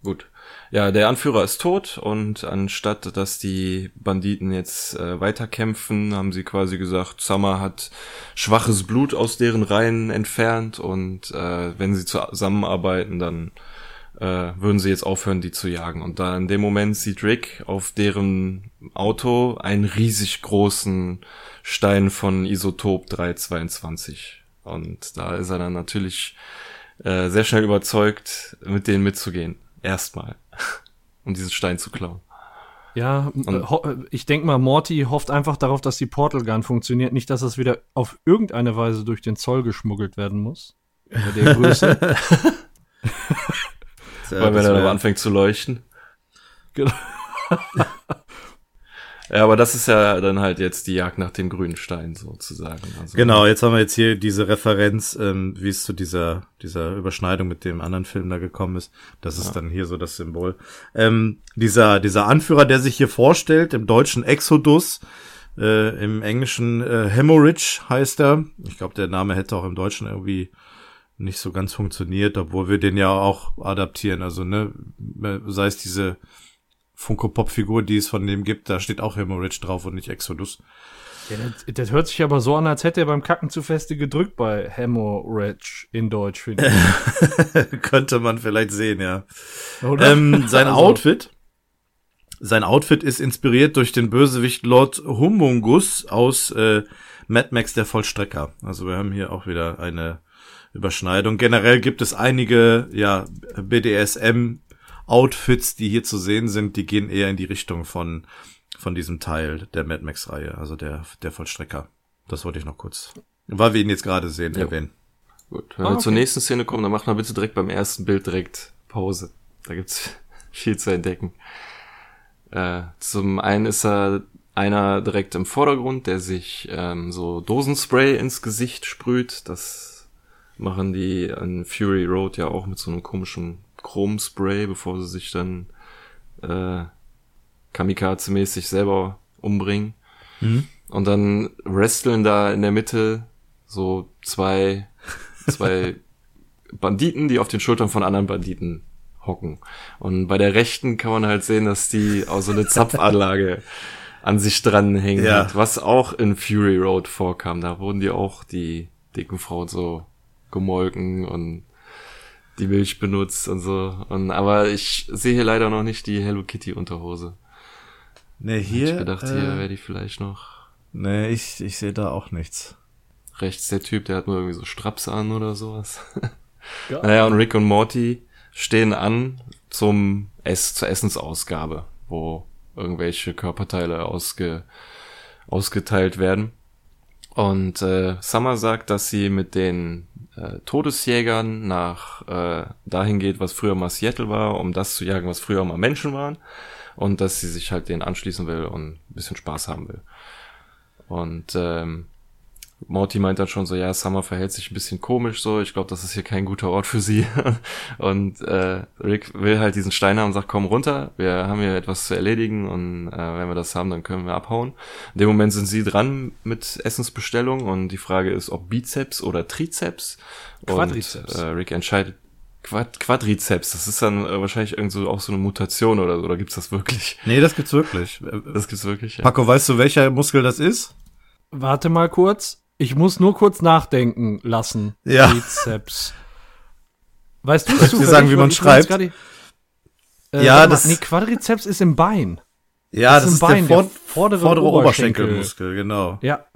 [SPEAKER 5] Gut. Ja, der Anführer ist tot und anstatt dass die Banditen jetzt äh, weiterkämpfen, haben sie quasi gesagt, Summer hat schwaches Blut aus deren Reihen entfernt und äh, wenn sie zusammenarbeiten, dann äh, würden sie jetzt aufhören, die zu jagen. Und da in dem Moment sieht Rick auf deren Auto einen riesig großen Stein von Isotop 322. Und da ist er dann natürlich äh, sehr schnell überzeugt, mit denen mitzugehen. Erstmal. (laughs) um diesen Stein zu klauen.
[SPEAKER 3] Ja, äh, ho- äh, ich denke mal, Morty hofft einfach darauf, dass die Portal Gun funktioniert, nicht, dass es wieder auf irgendeine Weise durch den Zoll geschmuggelt werden muss. Bei der Größe. (laughs) (laughs)
[SPEAKER 5] Weil wenn er aber anfängt zu leuchten.
[SPEAKER 3] Genau.
[SPEAKER 5] Ja, aber das ist ja dann halt jetzt die Jagd nach dem grünen Stein sozusagen. Also,
[SPEAKER 4] Genau, jetzt haben wir jetzt hier diese Referenz, ähm, wie es zu dieser, dieser Überschneidung mit dem anderen Film da gekommen ist. Das ist dann hier so das Symbol. Ähm, dieser, dieser Anführer, der sich hier vorstellt, im deutschen Exodus, Äh, Im Englischen äh, Hemorrhage heißt er. Ich glaube, der Name hätte auch im Deutschen irgendwie nicht so ganz funktioniert, obwohl wir den ja auch adaptieren. Also, ne, sei es diese Funko-Pop-Figur, die es von dem gibt, da steht auch Hemorrhage drauf und nicht Exodus.
[SPEAKER 3] Ja, das, das, hört sich aber so an, als hätte er beim Kacken zu feste gedrückt bei Hemorrhage in Deutsch, finde
[SPEAKER 4] ich. (laughs) Könnte man vielleicht sehen, ja. Ähm, sein also. Outfit. Sein Outfit ist inspiriert durch den Bösewicht Lord Humungus aus äh, Mad Max der Vollstrecker. Also wir haben hier auch wieder eine Überschneidung. Generell gibt es einige ja BDSM Outfits, die hier zu sehen sind, die gehen eher in die Richtung von von diesem Teil der Mad Max-Reihe, also der, der Vollstrecker. Das wollte ich noch kurz, weil wir ihn jetzt gerade sehen, ja. erwähnen.
[SPEAKER 5] Gut, wenn ah, wir okay. zur nächsten Szene kommen, dann macht mal bitte direkt beim ersten Bild direkt Pause. Da gibt's (laughs) viel zu entdecken. Äh, zum einen ist er einer direkt im Vordergrund, der sich ähm, so Dosenspray ins Gesicht sprüht. Das machen die an Fury Road ja auch mit so einem komischen Chromspray, bevor sie sich dann äh, Kamikaze-mäßig selber umbringen. Mhm. Und dann wresteln da in der Mitte so zwei, zwei (laughs) Banditen, die auf den Schultern von anderen Banditen hocken. Und bei der rechten kann man halt sehen, dass die auch so eine Zapfanlage an sich dranhängen ja. hat, was auch in Fury Road vorkam. Da wurden die auch die dicken Frauen so gemolken und die Milch benutzt und so. Und, aber ich sehe hier leider noch nicht die Hello Kitty Unterhose.
[SPEAKER 4] Nee, hier.
[SPEAKER 5] Ich gedacht, hier äh, wäre die vielleicht noch.
[SPEAKER 4] Nee, ich, ich sehe da auch nichts.
[SPEAKER 5] Rechts der Typ, der hat nur irgendwie so Straps an oder sowas. Ja. (laughs) naja, und Rick und Morty stehen an zum Ess, zur Essensausgabe, wo irgendwelche Körperteile ausge, ausgeteilt werden. Und äh, Summer sagt, dass sie mit den äh, Todesjägern nach äh, dahin geht, was früher mal Seattle war, um das zu jagen, was früher mal Menschen waren und dass sie sich halt denen anschließen will und ein bisschen Spaß haben will. Und ähm, Morty meint dann schon so, ja, Summer verhält sich ein bisschen komisch so, ich glaube, das ist hier kein guter Ort für sie. (laughs) und äh, Rick will halt diesen Stein haben und sagt, komm runter, wir haben hier etwas zu erledigen und äh, wenn wir das haben, dann können wir abhauen. In dem Moment sind sie dran mit Essensbestellung und die Frage ist, ob Bizeps oder Trizeps.
[SPEAKER 3] Quadrizeps.
[SPEAKER 5] Und äh, Rick entscheidet Quad Quadrizeps, das ist dann äh, wahrscheinlich irgend so auch so eine Mutation oder so, oder gibt's das wirklich?
[SPEAKER 4] Nee, das gibt's wirklich.
[SPEAKER 5] Das gibt's wirklich,
[SPEAKER 4] ja. Paco, weißt du, welcher Muskel das ist?
[SPEAKER 3] Warte mal kurz. Ich muss nur kurz nachdenken lassen.
[SPEAKER 4] Ja.
[SPEAKER 3] Quadrizeps. Weißt du,
[SPEAKER 4] ich dir sagen, wie man schreibt? Grade,
[SPEAKER 3] äh, ja, das. Nee, Quadrizeps ist im Bein.
[SPEAKER 4] Ja, das, das ist, Bein, der, Vor vordere, vordere Oberschenkel. Oberschenkelmuskel, genau.
[SPEAKER 3] Ja.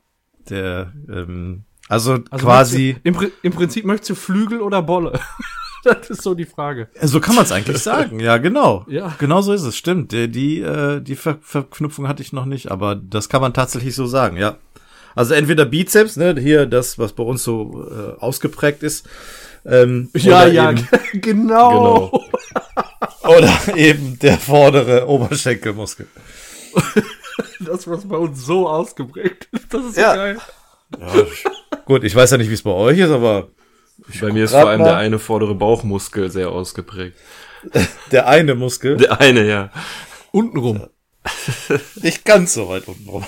[SPEAKER 4] Der, ähm, also, also quasi.
[SPEAKER 3] Du, im, Im Prinzip möchtest du Flügel oder Bolle? (laughs) das ist so die Frage.
[SPEAKER 4] So kann man es eigentlich (laughs) sagen. Ja, genau. Ja. Genau so ist es. Stimmt. Die, die, äh, die Ver Verknüpfung hatte ich noch nicht, aber das kann man tatsächlich so sagen, ja. Also entweder Bizeps, ne, hier das, was bei uns so äh, ausgeprägt ist. Ähm,
[SPEAKER 3] ja, ja, eben, (laughs) genau.
[SPEAKER 4] genau. (laughs) oder eben der vordere Oberschenkelmuskel. (laughs)
[SPEAKER 3] das, was bei uns so ausgeprägt ist, das ist ja. so geil.
[SPEAKER 4] Ja, gut, ich weiß ja nicht, wie es bei euch ist, aber
[SPEAKER 5] bei mir ist vor allem mal. der eine vordere Bauchmuskel sehr ausgeprägt.
[SPEAKER 4] Der eine Muskel?
[SPEAKER 5] Der eine, ja.
[SPEAKER 3] Untenrum.
[SPEAKER 4] Nicht ganz so weit untenrum.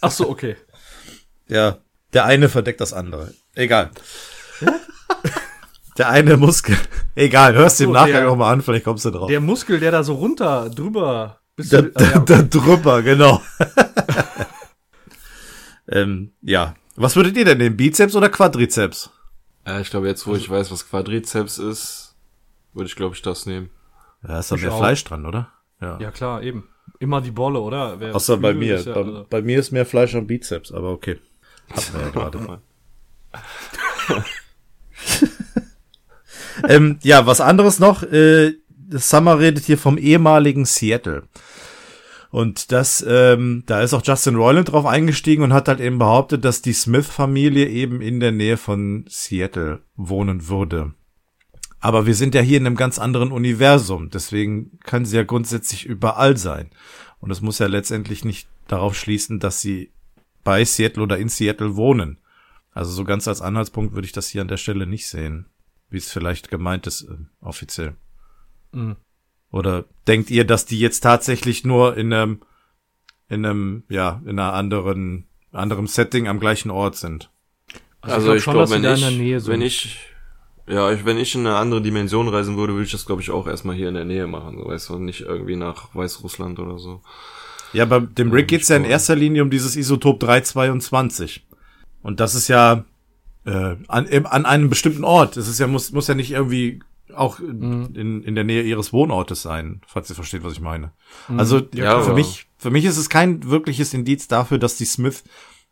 [SPEAKER 3] Ach so, okay.
[SPEAKER 4] Ja, der eine verdeckt das andere. Egal. (laughs) Der eine Muskel. Egal, hörst du so, im Nachgang der, auch mal an, vielleicht kommst du drauf.
[SPEAKER 3] Der Muskel, der da so runter, drüber.
[SPEAKER 4] Bis da, da, ah, da drüber, genau. (laughs) ähm, ja. Was würdet ihr denn nehmen? Bizeps oder Quadrizeps?
[SPEAKER 5] Ja, ich glaube, jetzt, wo ich weiß, was Quadrizeps ist, würde ich, glaube ich, das nehmen.
[SPEAKER 4] Ja, ist da mehr auch. Fleisch dran, oder?
[SPEAKER 3] Ja. ja, klar, eben. Immer die Bolle, oder?
[SPEAKER 4] Wer Außer bei mir. Ja, bei, also. bei, mir ist mehr Fleisch am Bizeps, aber okay. Hatten wir ja gerade (laughs) ähm, ja, was anderes noch. Äh, Summer redet hier vom ehemaligen Seattle. Und das, ähm, da ist auch Justin Roiland drauf eingestiegen und hat halt eben behauptet, dass die Smith-Familie eben in der Nähe von Seattle wohnen würde. Aber wir sind ja hier in einem ganz anderen Universum, deswegen kann sie ja grundsätzlich überall sein. Und es muss ja letztendlich nicht darauf schließen, dass sie bei Seattle oder in Seattle wohnen. Also so ganz als Anhaltspunkt würde ich das hier an der Stelle nicht sehen, wie es vielleicht gemeint ist, äh, offiziell. Mhm. Oder denkt ihr, dass die jetzt tatsächlich nur in einem in einem, ja, in einer anderen, anderem Setting am gleichen Ort sind.
[SPEAKER 5] Also, also ich glaube, glaub, wenn, ich, wenn ich, ja, ich, wenn ich in eine andere Dimension reisen würde, würde ich das, glaube ich, auch erstmal hier in der Nähe machen, so, weißt du, nicht irgendwie nach Weißrussland oder so.
[SPEAKER 4] Ja, bei dem Rick geht's ja in erster Linie um dieses Isotop 322. Und das ist ja äh, an, an einem bestimmten Ort. Es ist ja, muss, muss ja nicht irgendwie auch mhm. in, in der Nähe ihres Wohnortes sein, falls ihr versteht, was ich meine. Mhm. Also ja, für mich, für mich ist es kein wirkliches Indiz dafür, dass die Smith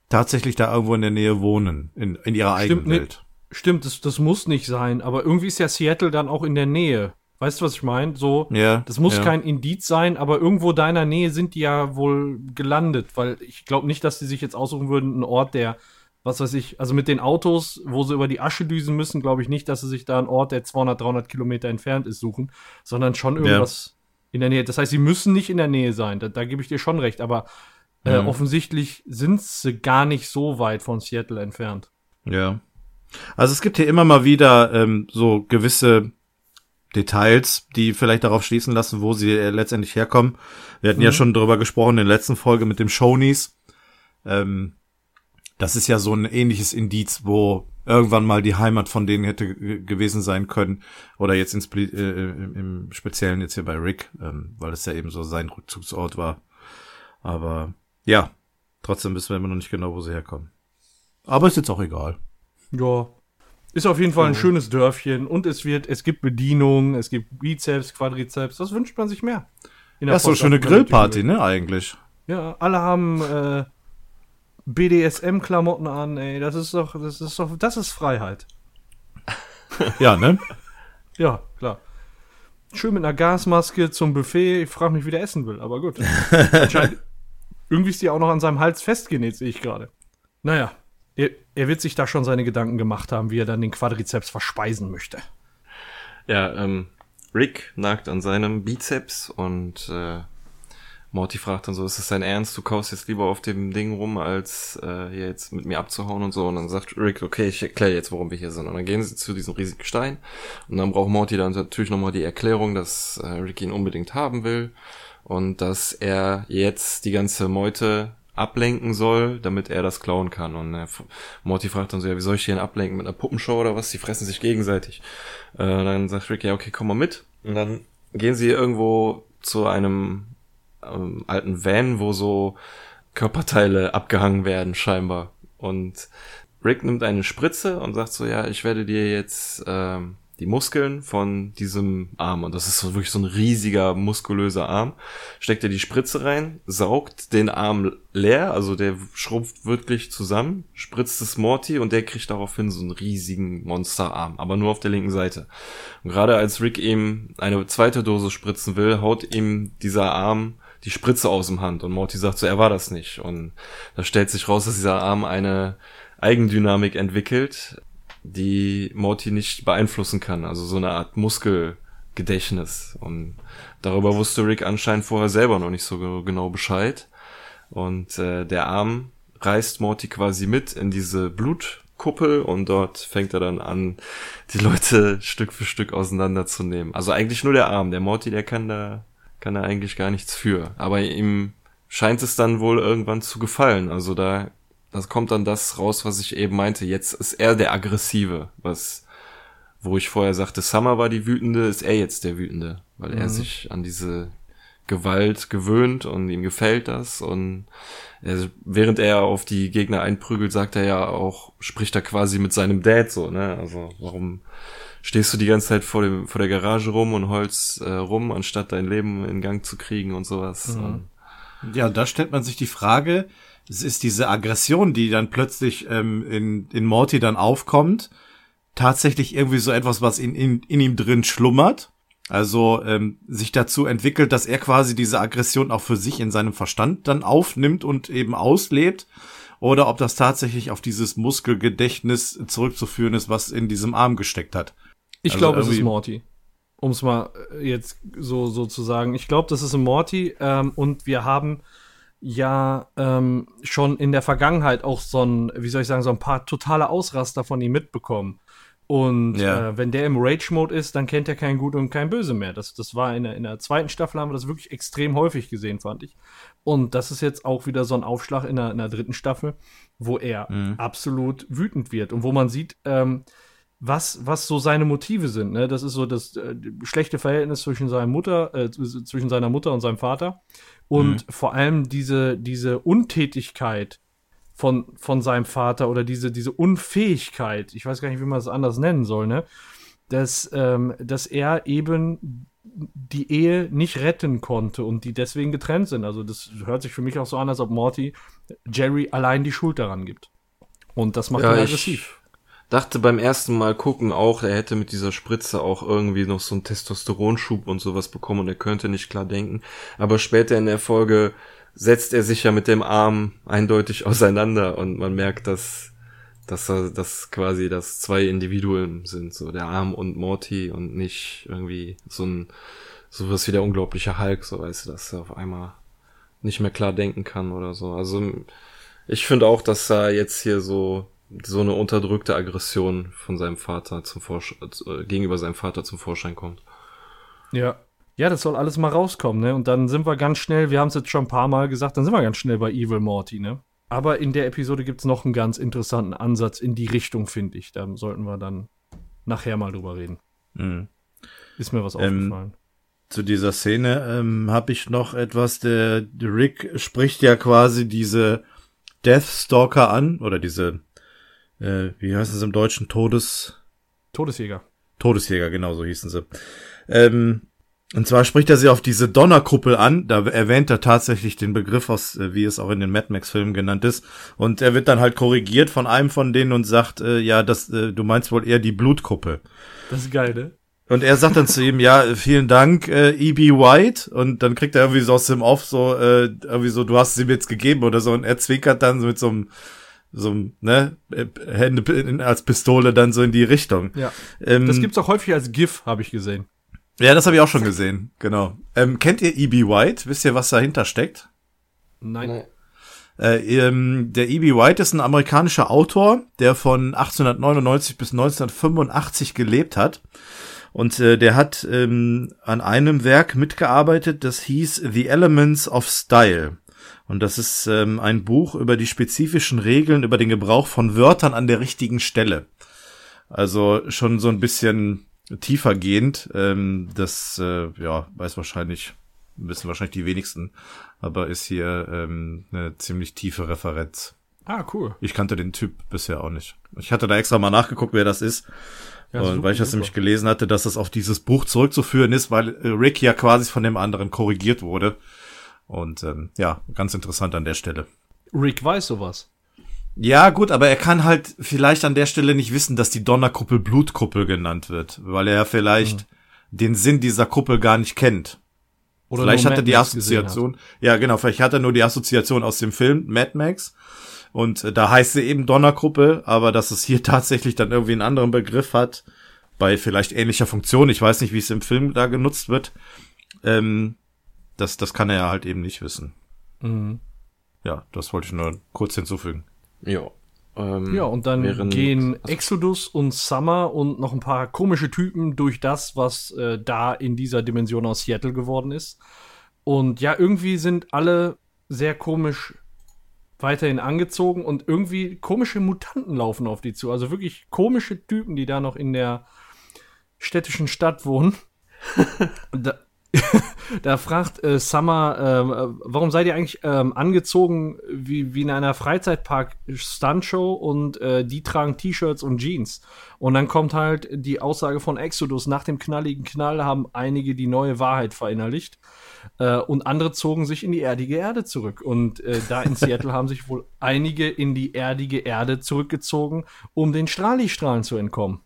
[SPEAKER 4] tatsächlich da irgendwo in der Nähe wohnen, in, in ihrer eigenen
[SPEAKER 3] Stimmt, Welt. Stimmt, das, das muss nicht sein, aber irgendwie ist ja Seattle dann auch in der Nähe. Weißt du, was ich meine? So,
[SPEAKER 4] ja,
[SPEAKER 3] das muss
[SPEAKER 4] ja.
[SPEAKER 3] kein Indiz sein, aber irgendwo deiner Nähe sind die ja wohl gelandet, weil ich glaube nicht, dass die sich jetzt aussuchen würden, einen Ort, der was weiß ich, also mit den Autos, wo sie über die Asche düsen müssen, glaube ich nicht, dass sie sich da einen Ort, der 200, 300 Kilometer entfernt ist, suchen, sondern schon irgendwas ja. in der Nähe. Das heißt, sie müssen nicht in der Nähe sein, da, da gebe ich dir schon recht, aber äh, mhm. offensichtlich sind sie gar nicht so weit von Seattle entfernt.
[SPEAKER 4] Ja. Also es gibt hier immer mal wieder ähm, so gewisse Details, die vielleicht darauf schließen lassen, wo sie äh, letztendlich herkommen. Wir hatten mhm. ja schon darüber gesprochen in der letzten Folge mit dem Shonies. Ähm, das ist ja so ein ähnliches Indiz, wo irgendwann mal die Heimat von denen hätte gewesen sein können. Oder jetzt ins, äh, im Speziellen jetzt hier bei Rick, ähm, weil es ja eben so sein Rückzugsort war. Aber ja, trotzdem wissen wir immer noch nicht genau, wo sie herkommen. Aber ist jetzt auch egal.
[SPEAKER 3] Ja. Ist auf jeden Fall ein schönes Dörfchen und es wird, es gibt Bedienungen, es gibt Bizeps, Quadrizeps, das wünscht man sich mehr.
[SPEAKER 4] Ja, so eine schöne Grillparty, ne, eigentlich.
[SPEAKER 3] Ja, alle haben äh, BDSM-Klamotten an, ey. Das ist doch, das ist doch, das ist Freiheit. (laughs)
[SPEAKER 4] ja, ne?
[SPEAKER 3] Ja, klar. Schön mit einer Gasmaske zum Buffet. Ich frage mich, wie der essen will, aber gut. (laughs) irgendwie ist die auch noch an seinem Hals festgenäht, sehe ich gerade. Naja, er, er, wird sich da schon seine Gedanken gemacht haben, wie er dann den Quadrizeps verspeisen möchte.
[SPEAKER 5] Ja, ähm, Rick nagt an seinem Bizeps und äh, Morty fragt dann so, ist das dein Ernst? Du kaufst jetzt lieber auf dem Ding rum, als äh, hier jetzt mit mir abzuhauen und so. Und dann sagt Rick, okay, ich erkläre jetzt, warum wir hier sind. Und dann gehen sie zu diesem riesigen Stein. Und dann braucht Morty dann natürlich nochmal die Erklärung, dass äh, Rick ihn unbedingt haben will. Und dass er jetzt die ganze Meute ablenken soll, damit er das klauen kann. Und äh, Morty fragt dann so, ja, wie soll ich denn ablenken? Mit einer Puppenshow oder was? Die fressen sich gegenseitig. Äh, dann sagt Rick, ja, okay, komm mal mit. Und dann gehen sie irgendwo zu einem ähm, alten Van, wo so Körperteile abgehangen werden, scheinbar. Und Rick nimmt eine Spritze und sagt so, ja, ich werde dir jetzt ähm, die Muskeln von diesem Arm, und das ist wirklich so ein riesiger, muskulöser Arm, steckt er die Spritze rein, saugt den Arm leer, also der schrumpft wirklich zusammen, spritzt es Morty und der kriegt daraufhin so einen riesigen Monsterarm, aber nur auf der linken Seite. Und gerade als Rick ihm eine zweite Dose spritzen will, haut ihm dieser Arm die Spritze aus dem Hand und Morty sagt so, er war das nicht. Und da stellt sich raus, dass dieser Arm eine Eigendynamik entwickelt, die Morty nicht beeinflussen kann. Also so eine Art Muskelgedächtnis. Und darüber wusste Rick anscheinend vorher selber noch nicht so genau Bescheid. Und äh, der Arm reißt Morty quasi mit in diese Blutkuppel und dort fängt er dann an, die Leute (laughs) Stück für Stück auseinanderzunehmen. Also eigentlich nur der Arm. Der Morty, der kann da kann er eigentlich gar nichts für. Aber ihm scheint es dann wohl irgendwann zu gefallen. Also da, das kommt dann das raus, was ich eben meinte. Jetzt ist er der Aggressive, was, wo ich vorher sagte, Summer war die Wütende, ist er jetzt der Wütende, weil mhm. er sich an diese Gewalt gewöhnt und ihm gefällt das und er, während er auf die Gegner einprügelt, sagt er ja auch, spricht er quasi mit seinem Dad so, ne? Also warum stehst du die ganze Zeit vor, dem, vor der Garage rum und holst äh, rum, anstatt dein Leben in Gang zu kriegen und sowas. Mhm.
[SPEAKER 4] Ja, da stellt man sich die Frage, es ist diese Aggression, die dann plötzlich ähm, in, in Morty dann aufkommt, tatsächlich irgendwie so etwas, was in, in, in ihm drin schlummert. Also ähm, sich dazu entwickelt, dass er quasi diese Aggression auch für sich in seinem Verstand dann aufnimmt und eben auslebt oder ob das tatsächlich auf dieses Muskelgedächtnis zurückzuführen ist, was in diesem Arm gesteckt hat.
[SPEAKER 3] Ich also glaube, es ist Morty. Um es mal äh, jetzt so, so zu sagen. Ich glaube, das ist ein Morty ähm, und wir haben ja ähm, schon in der Vergangenheit auch so ein, wie soll ich sagen, so ein paar totale Ausraster von ihm mitbekommen. Und ja. äh, wenn der im Rage-Mode ist, dann kennt er kein Gut und kein Böse mehr. Das, das war in der, in der zweiten Staffel, haben wir das wirklich extrem häufig gesehen, fand ich. Und das ist jetzt auch wieder so ein Aufschlag in der, in der dritten Staffel, wo er mhm. absolut wütend wird und wo man sieht, ähm, was, was so seine Motive sind. Ne? Das ist so das äh, schlechte Verhältnis zwischen seiner Mutter, äh, zwischen seiner Mutter und seinem Vater. Und mhm. vor allem diese, diese Untätigkeit, von, von seinem Vater oder diese, diese Unfähigkeit, ich weiß gar nicht, wie man es anders nennen soll, ne? Dass, ähm, dass er eben die Ehe nicht retten konnte und die deswegen getrennt sind. Also das hört sich für mich auch so an, als ob Morty Jerry allein die Schuld daran gibt. Und das macht ja, ihn aggressiv.
[SPEAKER 5] Dachte beim ersten Mal gucken auch, er hätte mit dieser Spritze auch irgendwie noch so einen Testosteronschub und sowas bekommen und er könnte nicht klar denken. Aber später in der Folge setzt er sich ja mit dem Arm eindeutig (laughs) auseinander und man merkt, dass, dass er, dass quasi das zwei Individuen sind, so der Arm und Morty und nicht irgendwie so ein, sowas wie der unglaubliche Hulk, so weißt du, dass er auf einmal nicht mehr klar denken kann oder so. Also, ich finde auch, dass er jetzt hier so, so eine unterdrückte Aggression von seinem Vater zum Vorschein, äh, gegenüber seinem Vater zum Vorschein kommt.
[SPEAKER 3] Ja, ja, das soll alles mal rauskommen, ne? Und dann sind wir ganz schnell, wir haben es jetzt schon ein paar Mal gesagt, dann sind wir ganz schnell bei Evil Morty, ne? Aber in der Episode gibt es noch einen ganz interessanten Ansatz in die Richtung, finde ich. Da sollten wir dann nachher mal drüber reden. Mhm. Ist mir was ähm, aufgefallen.
[SPEAKER 4] Zu dieser Szene ähm, habe ich noch etwas. Der, der Rick spricht ja quasi diese Deathstalker an oder diese, äh, wie heißt es im Deutschen, Todes
[SPEAKER 3] Todesjäger.
[SPEAKER 4] Todesjäger, genau so hießen sie. Ähm, und zwar spricht er sie auf diese Donnerkuppel an. Da erwähnt er tatsächlich den Begriff aus, äh, wie es auch in den Mad Max-Filmen genannt ist. Und er wird dann halt korrigiert von einem von denen und sagt, äh, ja, das, äh, du meinst wohl eher die Blutkuppel.
[SPEAKER 3] Das ist geil, ne?
[SPEAKER 4] Und er sagt dann zu ihm, ja, vielen Dank, äh, E.B. White. Und dann kriegt er irgendwie so aus dem Off so, äh, irgendwie so, du hast sie mir jetzt gegeben oder so. Und er zwinkert dann so mit so einem, so ne, äh, Hände als Pistole dann so in die Richtung.
[SPEAKER 3] Ja. Ähm, das gibt's auch häufig als GIF, habe ich gesehen.
[SPEAKER 4] Ja, das habe ich auch schon gesehen, genau. Ähm, kennt ihr E.B. White? Wisst ihr, was dahinter steckt?
[SPEAKER 3] Nein.
[SPEAKER 4] Äh, ähm, der E.B. White ist ein amerikanischer Autor, der von 1899 bis 1985 gelebt hat. Und äh, der hat ähm, an einem Werk mitgearbeitet, das hieß The Elements of Style. Und das ist ähm, ein Buch über die spezifischen Regeln über den Gebrauch von Wörtern an der richtigen Stelle. Also schon so ein bisschen tiefer gehend. Ähm, das äh, ja, weiß wahrscheinlich, wissen wahrscheinlich die wenigsten, aber ist hier ähm, eine ziemlich tiefe Referenz.
[SPEAKER 3] Ah, cool.
[SPEAKER 4] Ich kannte den Typ bisher auch nicht. Ich hatte da extra mal nachgeguckt, wer das ist. Ja, und super, weil ich das super. nämlich gelesen hatte, dass das auf dieses Buch zurückzuführen ist, weil äh, Rick ja quasi von dem anderen korrigiert wurde. Und ähm, ja, ganz interessant an der Stelle.
[SPEAKER 3] Rick weiß sowas.
[SPEAKER 4] Ja, gut, aber er kann halt vielleicht an der Stelle nicht wissen, dass die Donnerkuppel Blutkuppel genannt wird, weil er vielleicht mhm. den Sinn dieser Kuppel gar nicht kennt. Oder vielleicht hat er die Assoziation. Ja, genau, vielleicht hat er nur die Assoziation aus dem Film Mad Max. Und äh, da heißt sie eben Donnerkuppel, aber dass es hier (laughs) tatsächlich dann irgendwie einen anderen Begriff hat, bei vielleicht ähnlicher Funktion, ich weiß nicht, wie es im Film da genutzt wird, ähm, das, das kann er ja halt eben nicht wissen. Mhm. Ja, das wollte ich nur kurz hinzufügen.
[SPEAKER 5] Ja.
[SPEAKER 3] Ähm, ja, und dann während, gehen Exodus und Summer und noch ein paar komische Typen durch das, was äh, da in dieser Dimension aus Seattle geworden ist. Und ja, irgendwie sind alle sehr komisch weiterhin angezogen und irgendwie komische Mutanten laufen auf die zu. Also wirklich komische Typen, die da noch in der städtischen Stadt wohnen. (laughs) da, (laughs) da fragt äh, Summer, äh, warum seid ihr eigentlich ähm, angezogen wie, wie in einer Freizeitpark-Stuntshow und äh, die tragen T-Shirts und Jeans. Und dann kommt halt die Aussage von Exodus, nach dem knalligen Knall haben einige die neue Wahrheit verinnerlicht äh, und andere zogen sich in die erdige Erde zurück. Und äh, da in Seattle haben sich wohl einige in die erdige Erde zurückgezogen, um den Strahli-Strahlen zu entkommen.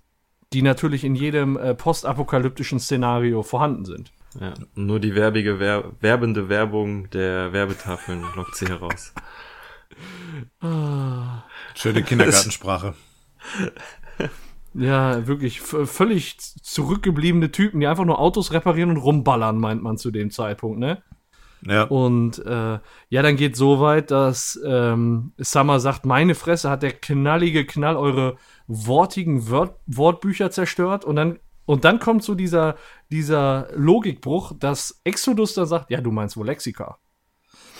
[SPEAKER 3] Die natürlich in jedem äh, postapokalyptischen Szenario vorhanden sind.
[SPEAKER 5] Ja, nur die werbige, wer werbende Werbung der Werbetafeln (laughs) lockt sie heraus.
[SPEAKER 4] Ah. Schöne Kindergartensprache. (laughs)
[SPEAKER 3] Ja, wirklich völlig zurückgebliebene Typen, die einfach nur Autos reparieren und rumballern, meint man zu dem Zeitpunkt, ne? Ja. Und äh, ja, dann geht so weit, dass ähm, Summer sagt, meine Fresse hat der knallige Knall eure wortigen Wort Wortbücher zerstört. Und dann, und dann kommt so dieser, dieser Logikbruch, dass Exodus dann sagt, ja, du meinst wohl Lexika.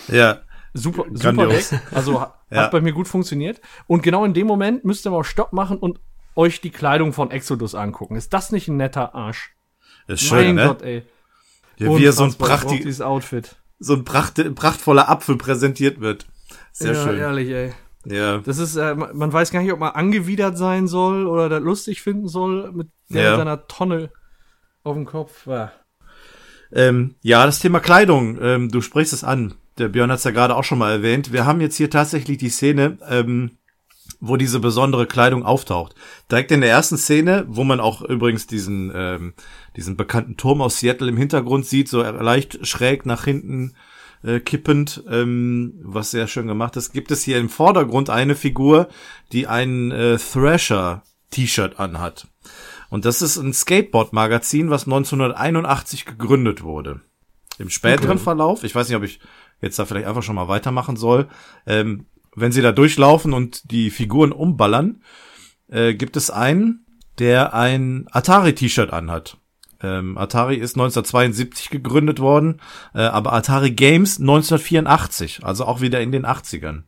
[SPEAKER 4] Ja.
[SPEAKER 3] Super, super weg. Also hat ja. bei mir gut funktioniert. Und genau in dem Moment müsst ihr mal Stopp machen und euch die Kleidung von Exodus angucken. Ist das nicht ein netter Arsch?
[SPEAKER 4] Ist schön, mein ne? Gott, ey. Ja, wie er so ein
[SPEAKER 3] prachtiges Outfit.
[SPEAKER 4] So ein pracht, prachtvoller Apfel präsentiert wird. Sehr
[SPEAKER 3] ja,
[SPEAKER 4] schön.
[SPEAKER 3] ehrlich, ey. Ja. Das ist, äh, man weiß gar nicht, ob man angewidert sein soll oder das lustig finden soll mit, ja. seiner Tonne auf dem Kopf. Ja.
[SPEAKER 4] Ähm, ja, das Thema Kleidung, ähm, du sprichst es an. Der Björn hat es ja gerade auch schon mal erwähnt. Wir haben jetzt hier tatsächlich die Szene, ähm, wo diese besondere Kleidung auftaucht. Direkt in der ersten Szene, wo man auch übrigens diesen, ähm, diesen bekannten Turm aus Seattle im Hintergrund sieht, so leicht schräg nach hinten äh, kippend, ähm, was sehr schön gemacht ist, gibt es hier im Vordergrund eine Figur, die ein äh, Thrasher-T-Shirt anhat. Und das ist ein Skateboard-Magazin, was 1981 gegründet wurde. Im späteren okay. Verlauf, ich weiß nicht, ob ich jetzt da vielleicht einfach schon mal weitermachen soll, ähm, wenn sie da durchlaufen und die Figuren umballern, äh, gibt es einen, der ein Atari-T-Shirt anhat. Ähm, Atari ist 1972 gegründet worden, äh, aber Atari Games 1984, also auch wieder in den 80ern.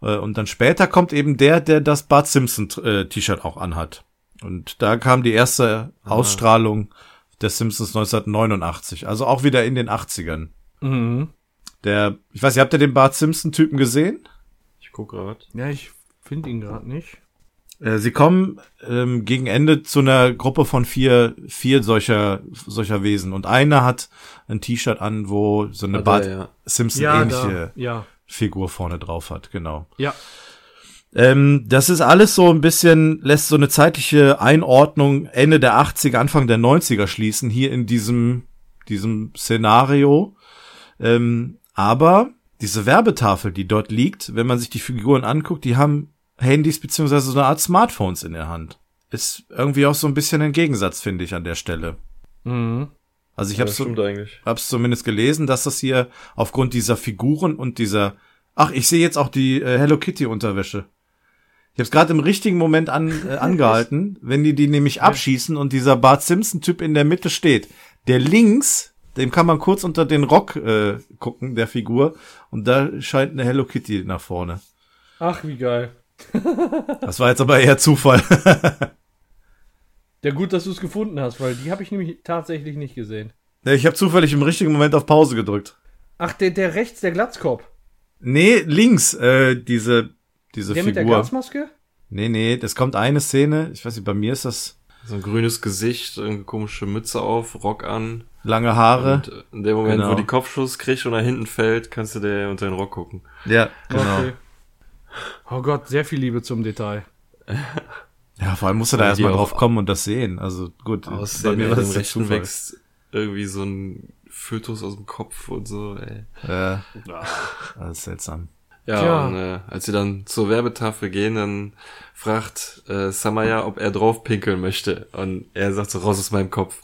[SPEAKER 4] Äh, und dann später kommt eben der, der das Bart Simpson äh, T-Shirt auch anhat. Und da kam die erste Aha. Ausstrahlung des Simpsons 1989, also auch wieder in den 80ern. Mhm. Der, ich weiß nicht, habt ihr den Bart Simpson Typen gesehen?
[SPEAKER 5] Ich guck grad.
[SPEAKER 3] Ja, ich finde ihn gerade nicht.
[SPEAKER 4] Äh, sie kommen ähm, gegen Ende zu einer Gruppe von vier, vier solcher, solcher Wesen. Und einer hat ein T-Shirt an, wo so eine Bart ja. Simpson-ähnliche ja, ja. Figur vorne drauf hat, genau.
[SPEAKER 3] Ja.
[SPEAKER 4] Ähm, das ist alles so ein bisschen, lässt so eine zeitliche Einordnung Ende der 80er, Anfang der 90er schließen, hier in diesem, diesem Szenario. Ähm, aber diese Werbetafel, die dort liegt, wenn man sich die Figuren anguckt, die haben Handys beziehungsweise so eine Art Smartphones in der Hand. Ist irgendwie auch so ein bisschen ein Gegensatz, finde ich, an der Stelle. Mhm. Also ich ja, habe so, hab's zumindest gelesen, dass das hier aufgrund dieser Figuren und dieser Ach, ich sehe jetzt auch die äh, Hello Kitty Unterwäsche. Ich habe es gerade im richtigen Moment an, äh, (laughs) angehalten, wenn die die nämlich abschießen und dieser Bart Simpson Typ in der Mitte steht. Der links, dem kann man kurz unter den Rock äh, gucken, der Figur, und da scheint eine Hello Kitty nach vorne.
[SPEAKER 3] Ach, wie geil.
[SPEAKER 4] Das war jetzt aber eher Zufall.
[SPEAKER 3] ja, gut, dass du es gefunden hast, weil die habe ich nämlich tatsächlich nicht gesehen.
[SPEAKER 4] Ja, ich habe zufällig im richtigen Moment auf Pause gedrückt.
[SPEAKER 3] Ach, der, der rechts, der Glatzkopf.
[SPEAKER 4] Nee, links, äh, diese, diese der Figur. Der mit der
[SPEAKER 3] Gasmaske?
[SPEAKER 4] Nee, nee, das kommt eine Szene. Ich weiß nicht, bei mir ist das.
[SPEAKER 5] So ein grünes Gesicht, eine komische Mütze auf, Rock an.
[SPEAKER 4] Lange Haare. Und
[SPEAKER 5] in dem Moment, genau. wo die Kopfschuss kriegt und nach hinten fällt, kannst du dir unter den Rock gucken.
[SPEAKER 4] Ja, genau. Okay.
[SPEAKER 3] Oh Gott, sehr viel Liebe zum Detail. (laughs)
[SPEAKER 4] Ja, vor allem musst du da erstmal drauf kommen und das sehen. Also gut,
[SPEAKER 5] bei mir war das rechten wächst irgendwie so ein Fötus aus dem Kopf und so, ey.
[SPEAKER 4] Ja. Das ist seltsam.
[SPEAKER 5] Ja, ja. Und, äh, als sie dann zur Werbetafel gehen, dann fragt äh, Samaya, ob er drauf pinkeln möchte. Und er sagt so, raus aus meinem Kopf.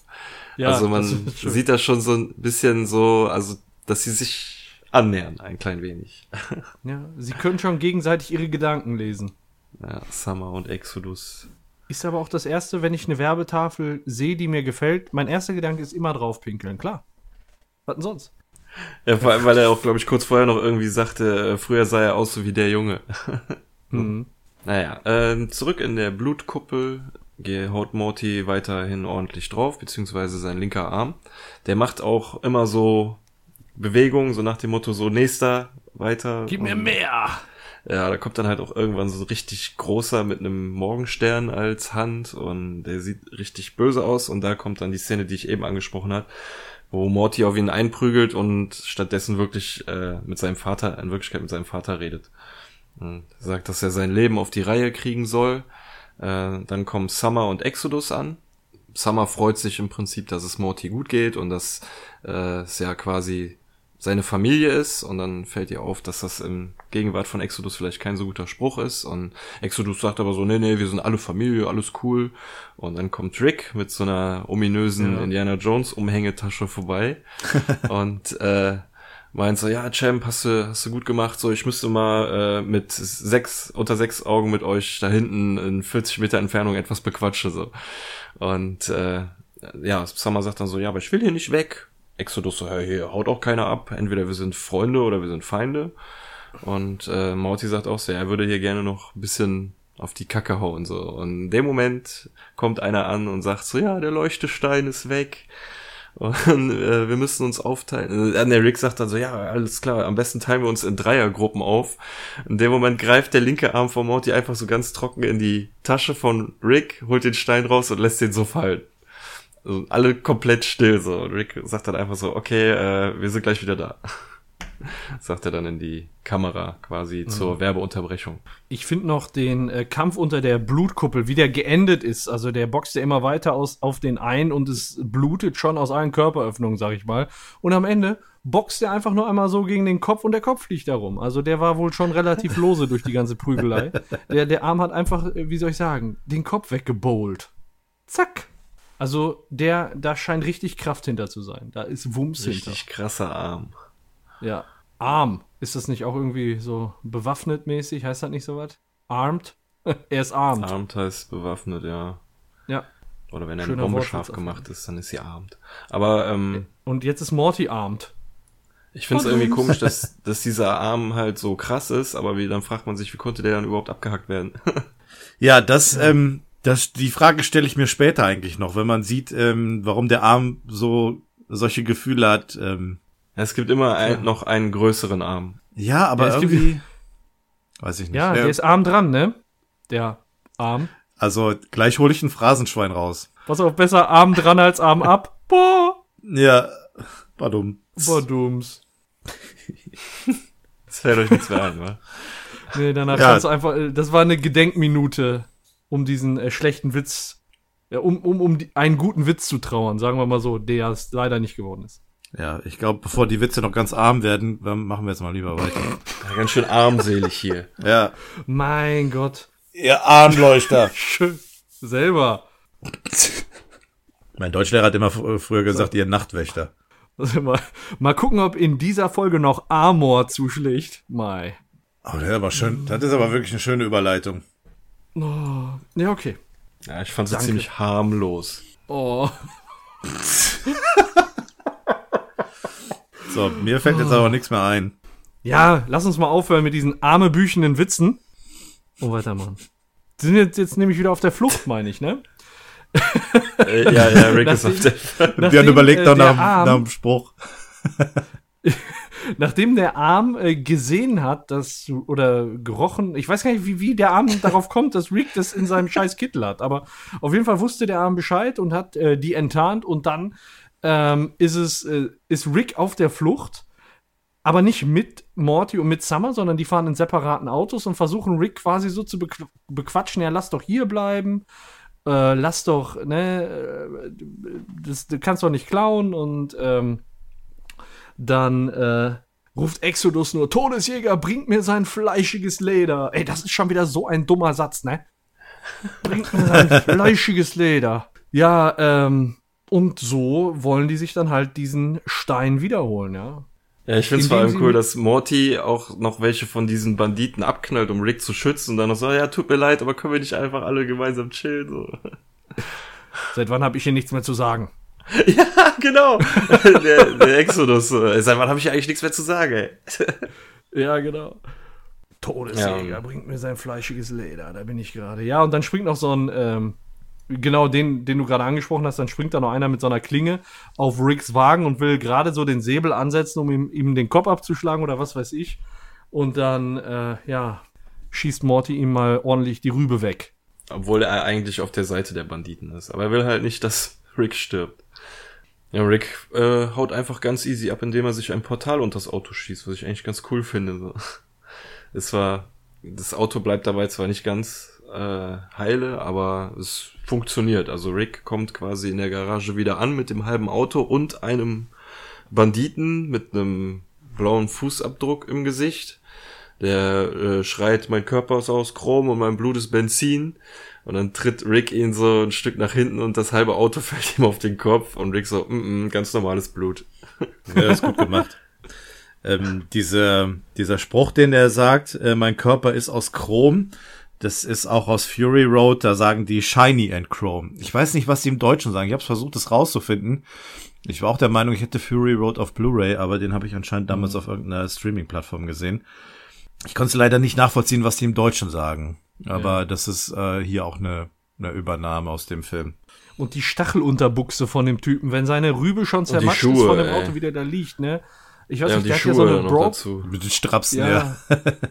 [SPEAKER 5] Ja, also man sieht da schon so ein bisschen so, also, dass sie sich annähern, ein klein wenig. (laughs)
[SPEAKER 3] Ja, sie können schon gegenseitig ihre Gedanken lesen.
[SPEAKER 5] Ja, Summer und Exodus.
[SPEAKER 3] Ist aber auch das erste, wenn ich eine Werbetafel sehe, die mir gefällt, mein erster Gedanke ist immer drauf pinkeln, klar. Was denn sonst?
[SPEAKER 5] Ja, vor allem, weil er auch, glaube ich, kurz vorher noch irgendwie sagte, äh, früher sah er aus so wie der Junge. (laughs) mhm. Naja, äh, zurück in der Blutkuppel haut Morty weiterhin ordentlich drauf, beziehungsweise sein linker Arm. Der macht auch immer so Bewegungen, so nach dem Motto, so nächster, weiter.
[SPEAKER 3] Gib mir mehr!
[SPEAKER 5] Ja, da kommt dann halt auch irgendwann so richtig großer mit einem Morgenstern als Hand und der sieht richtig böse aus und da kommt dann die Szene, die ich eben angesprochen habe, wo Morty auf ihn einprügelt und stattdessen wirklich äh, mit seinem Vater, in Wirklichkeit mit seinem Vater redet. Und sagt, dass er sein Leben auf die Reihe kriegen soll. Äh, dann kommen Summer und Exodus an. Summer freut sich im Prinzip, dass es Morty gut geht und dass äh, es ja quasi seine Familie ist und dann fällt ihr auf, dass das im Gegenwart von Exodus vielleicht kein so guter Spruch ist und Exodus sagt aber so, nee, nee, wir sind alle Familie, alles cool und dann kommt Rick mit so einer ominösen ja. Indiana Jones Umhängetasche vorbei (laughs) und äh, meint so, ja, Champ, hast du, hast du gut gemacht, so, ich müsste mal äh, mit sechs, unter sechs Augen mit euch da hinten in 40 Meter Entfernung etwas bequatschen, so. Und äh, ja, Summer sagt dann so, ja, aber ich will hier nicht weg. Exodus so, hey, hier haut auch keiner ab. Entweder wir sind Freunde oder wir sind Feinde. Und äh, Morty sagt auch so, er würde hier gerne noch ein bisschen auf die Kacke hauen, so. Und in dem Moment kommt einer an und sagt so, ja, der Leuchtestein ist weg. Und äh, wir müssen uns aufteilen. Äh, der Rick sagt dann so, ja, alles klar, am besten teilen wir uns in Dreiergruppen auf. In dem Moment greift der linke Arm von Morty einfach so ganz trocken in die Tasche von Rick, holt den Stein raus und lässt den so fallen. Also alle komplett still so. Und Rick sagt dann einfach so, okay, äh, wir sind gleich wieder da. (laughs) sagt er dann in die Kamera quasi mhm. zur Werbeunterbrechung.
[SPEAKER 3] Ich finde noch den äh, Kampf unter der Blutkuppel, wie der geendet ist. Also der boxt ja immer weiter aus, auf den ein und es blutet schon aus allen Körperöffnungen, sag ich mal. Und am Ende boxt er einfach nur einmal so gegen den Kopf und der Kopf fliegt darum. Also der war wohl schon relativ lose durch die ganze Prügelei. (laughs) Der, der Arm hat einfach, äh, wie soll ich sagen, den Kopf weggebowlt. Zack. Also der, da scheint richtig Kraft hinter zu sein. Da ist Wumms
[SPEAKER 5] richtig hinter. Richtig krasser Arm.
[SPEAKER 3] Ja. Arm. Ist das nicht auch irgendwie so bewaffnet mäßig? Heißt das nicht so was? Armed? (laughs) er ist armed.
[SPEAKER 5] Armed heißt bewaffnet, ja.
[SPEAKER 3] Ja.
[SPEAKER 5] Oder wenn eine Bombe scharf gemacht ist, dann ist sie armed. Aber, ähm.
[SPEAKER 3] Und jetzt ist Morty armed.
[SPEAKER 5] Ich finde es irgendwie (laughs) komisch, dass, dass dieser Arm halt so krass ist, aber wie, dann fragt man sich, wie konnte der dann überhaupt abgehackt werden? (laughs)
[SPEAKER 4] ja, das, ähm, das, die Frage stelle ich mir später eigentlich noch, wenn man sieht, ähm, warum der Arm so solche Gefühle hat. Ähm.
[SPEAKER 5] Es gibt immer ein, noch einen größeren Arm.
[SPEAKER 4] Ja, aber ja, irgendwie, gibt, weiß ich nicht.
[SPEAKER 3] Ja, der ist arm dran, ne? Der Arm.
[SPEAKER 4] Also gleich hole ich ein Phrasenschwein raus.
[SPEAKER 3] Pass auf, besser Arm dran als Arm ab. Boah.
[SPEAKER 4] Ja, badum.
[SPEAKER 3] Badums.
[SPEAKER 5] das fällt euch nichts mehr ein, wa?
[SPEAKER 3] Nee, danach ja. kannst du einfach, das war eine Gedenkminute um diesen äh, schlechten Witz, äh, um, um, um die, einen guten Witz zu trauern, sagen wir mal so, der es leider nicht geworden ist.
[SPEAKER 4] Ja, ich glaube, bevor die Witze noch ganz arm werden, machen wir jetzt mal lieber weiter.
[SPEAKER 5] Ja, ganz schön armselig hier. (laughs)
[SPEAKER 4] ja.
[SPEAKER 3] Mein Gott.
[SPEAKER 4] Ihr Armleuchter. (laughs)
[SPEAKER 3] schön. Selber.
[SPEAKER 4] Mein Deutschlehrer hat immer früher gesagt, ihr Nachtwächter.
[SPEAKER 3] Also mal, mal gucken, ob in dieser Folge noch Amor zuschlägt. Mai.
[SPEAKER 4] Oh, der war schön. Das ist aber wirklich eine schöne Überleitung.
[SPEAKER 3] Oh, ja, okay.
[SPEAKER 5] Ja, ich fand sie ziemlich harmlos.
[SPEAKER 3] Oh.
[SPEAKER 4] so, mir fällt jetzt aber nichts mehr ein.
[SPEAKER 3] Ja, lass uns mal aufhören mit diesen armebüchenden Witzen. Und weitermachen. Sie sind jetzt, jetzt nämlich wieder auf der Flucht, meine ich, ne?
[SPEAKER 5] Äh, ja, ja, Rick ist auf der
[SPEAKER 4] Flucht. Die haben überlegt äh, nach, nach dem Spruch. (laughs)
[SPEAKER 3] nachdem der Arm äh, gesehen hat, dass oder gerochen, ich weiß gar nicht, wie, wie der Arm (laughs) darauf kommt, dass Rick das in seinem scheiß Kittel hat, aber auf jeden Fall wusste der Arm Bescheid und hat äh, die enttarnt und dann ähm, ist es äh, ist Rick auf der Flucht, aber nicht mit Morty und mit Summer, sondern die fahren in separaten Autos und versuchen Rick quasi so zu bequ bequatschen, ja, lass doch hier bleiben. Äh, lass doch, ne, äh, das, du kannst doch nicht klauen und ähm, dann äh, ruft Exodus nur, Todesjäger, bringt mir sein fleischiges Leder. Ey, das ist schon wieder so ein dummer Satz, ne? Bringt mir sein (laughs) fleischiges Leder. Ja, ähm, und so wollen die sich dann halt diesen Stein wiederholen, ja.
[SPEAKER 5] Ja, ich finde es vor allem cool, dass Morty auch noch welche von diesen Banditen abknallt, um Rick zu schützen und dann noch so, ja, tut mir leid, aber können wir nicht einfach alle gemeinsam chillen? So.
[SPEAKER 3] Seit wann habe ich hier nichts mehr zu sagen? (laughs)
[SPEAKER 5] Ja, genau. (laughs) der, der Exodus. Seit wann habe ich eigentlich nichts mehr zu sagen, ey? (laughs)
[SPEAKER 3] ja, genau. Todesjäger ja. bringt mir sein fleischiges Leder, da bin ich gerade. Ja, und dann springt noch so ein, ähm, genau den, den du gerade angesprochen hast, dann springt da noch einer mit so einer Klinge auf Ricks Wagen und will gerade so den Säbel ansetzen, um ihm, ihm den Kopf abzuschlagen oder was weiß ich. Und dann, äh, ja, schießt Morty ihm mal ordentlich die Rübe weg.
[SPEAKER 5] Obwohl er eigentlich auf der Seite der Banditen ist. Aber er will halt nicht, dass Rick stirbt. Ja, Rick äh, haut einfach ganz easy ab, indem er sich ein Portal unter das Auto schießt, was ich eigentlich ganz cool finde. So. (laughs) Es war, das Auto bleibt dabei zwar nicht ganz äh, heile, aber es funktioniert. Also Rick kommt quasi in der Garage wieder an mit dem halben Auto und einem Banditen mit einem blauen Fußabdruck im Gesicht. Der äh, schreit, mein Körper ist aus Chrom und mein Blut ist Benzin. Und dann tritt Rick ihn so ein Stück nach hinten und das halbe Auto (laughs) fällt ihm auf den Kopf und Rick so, mm -mm, ganz normales Blut.
[SPEAKER 4] Ja, ist gut gemacht. ähm, diese, dieser Spruch, den er sagt, äh, mein Körper ist aus Chrom, das ist auch aus Fury Road, da sagen die Shiny and Chrome. Ich weiß nicht, was die im Deutschen sagen. Ich habe versucht, das rauszufinden. Ich war auch der Meinung, ich hätte Fury Road auf Blu-ray, aber den habe ich anscheinend damals mhm. auf irgendeiner Streaming-Plattform gesehen. Ich konnte leider nicht nachvollziehen, was die im Deutschen sagen. Aber ja. das ist äh, hier auch eine, eine Übernahme aus dem Film.
[SPEAKER 3] Und die Stachelunterbuchse von dem Typen, wenn seine Rübe schon zermatscht ist von dem Auto, ey. wie der da liegt, ne? Ich weiß ja, nicht, der hat ja so eine Broke.
[SPEAKER 4] Mit den Strapsen, ja.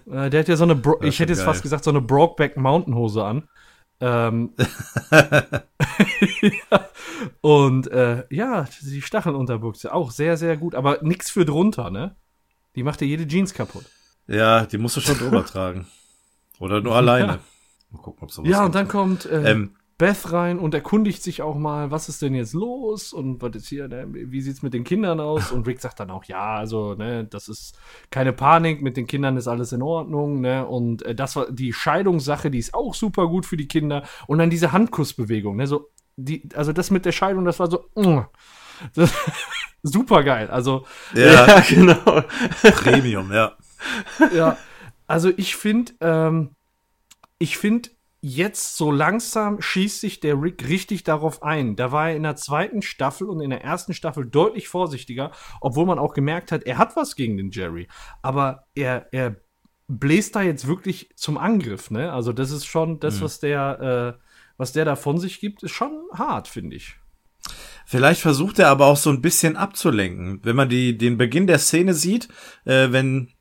[SPEAKER 3] ja. (laughs) der hat ja so eine, Bro ich hätte jetzt geil. fast gesagt, so eine Brokeback Mountain Hose an. Ähm, ja. (laughs) (laughs) Und äh, ja, die Stachelunterbuchse, auch sehr, sehr gut, aber nix für drunter, ne? Die macht dir jede Jeans kaputt.
[SPEAKER 4] Ja, die musst du schon drüber tragen. Oder nur alleine. (laughs)
[SPEAKER 3] Mal gucken, ob sowas Ja, und dann kommt äh, ähm, Beth rein und erkundigt sich auch mal, was ist denn jetzt los und was ist hier, ne, wie sieht's mit den Kindern aus? Und Rick sagt dann auch, ja, also, ne, das ist keine Panik, mit den Kindern ist alles in Ordnung, ne? Und äh, das war die Scheidungssache, die ist auch super gut für die Kinder. Und dann diese Handkussbewegung, ne, so, die, also das mit der Scheidung, das war so, mm, das, (laughs) super geil. Also,
[SPEAKER 4] ja, (laughs) ja genau. Premium, ja.
[SPEAKER 3] Ja, also ich finde, ähm, ich finde, jetzt so langsam schießt sich der Rick richtig darauf ein. Da war er in der zweiten Staffel und in der ersten Staffel deutlich vorsichtiger, obwohl man auch gemerkt hat, er hat was gegen den Jerry. Aber er, er bläst da jetzt wirklich zum Angriff, ne? Also das ist schon das, mhm. was der, äh, was der da von sich gibt, ist schon hart, finde ich.
[SPEAKER 4] Vielleicht versucht er aber auch so ein bisschen abzulenken. Wenn man die, den Beginn der Szene sieht, äh, wenn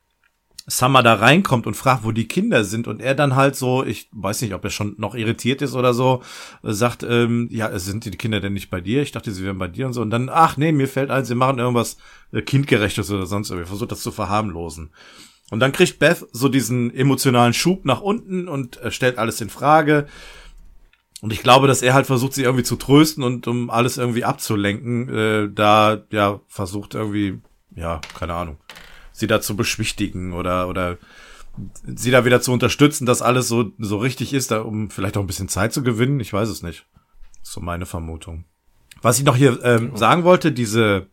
[SPEAKER 4] Summer da reinkommt und fragt, wo die Kinder sind und er dann halt so, ich weiß nicht, ob er schon noch irritiert ist oder so, sagt, ähm, ja, sind die Kinder denn nicht bei dir? Ich dachte, sie wären bei dir und so. Und dann, ach nee, mir fällt ein, sie machen irgendwas äh, kindgerechtes oder sonst irgendwie. Versucht das zu verharmlosen. Und dann kriegt Beth so diesen emotionalen Schub nach unten und äh, stellt alles in Frage. Und ich glaube, dass er halt versucht, sie irgendwie zu trösten und um alles irgendwie abzulenken, äh, da ja versucht irgendwie, ja, keine Ahnung, sie da zu beschwichtigen oder, oder sie da wieder zu unterstützen, dass alles so, so richtig ist, da, um vielleicht auch ein bisschen Zeit zu gewinnen. Ich weiß es nicht. So meine Vermutung. Was ich noch hier ähm, sagen wollte, diese,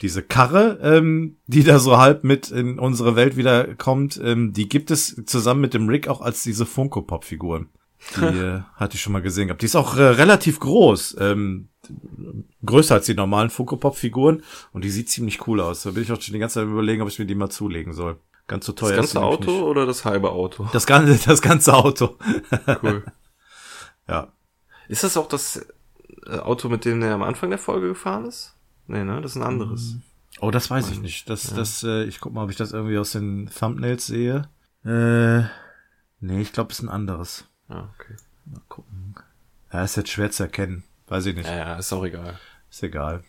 [SPEAKER 4] diese Karre, ähm, die da so halb mit in unsere Welt wieder kommt, ähm, die gibt es zusammen mit dem Rick auch als diese Funko-Pop-Figuren. Die äh, hatte ich schon mal gesehen gehabt. Die ist auch äh, relativ groß. Ähm, größer als die normalen Funko Pop Figuren und die sieht ziemlich cool aus. Da bin ich auch schon die ganze Zeit überlegen, ob ich mir die mal zulegen soll. Ganz so teuer.
[SPEAKER 5] Das ganze Auto nicht. oder das halbe Auto?
[SPEAKER 4] Das ganze, (laughs) das ganze Auto. Cool. (laughs) ja.
[SPEAKER 5] Ist das auch das äh, Auto, mit dem er am Anfang der Folge gefahren ist? Nee, ne? Das ist ein anderes. Mm.
[SPEAKER 4] Oh, das weiß ich nicht. Das, ja. das, äh, ich guck mal, ob ich das irgendwie aus den Thumbnails sehe. Äh, nee, ich glaube, es ist ein anderes.
[SPEAKER 5] Ah, okay.
[SPEAKER 4] Mal gucken. Ja, ist jetzt schwer zu erkennen. Weiß ich nicht.
[SPEAKER 5] Ja, ja, ist auch egal.
[SPEAKER 4] Ist egal.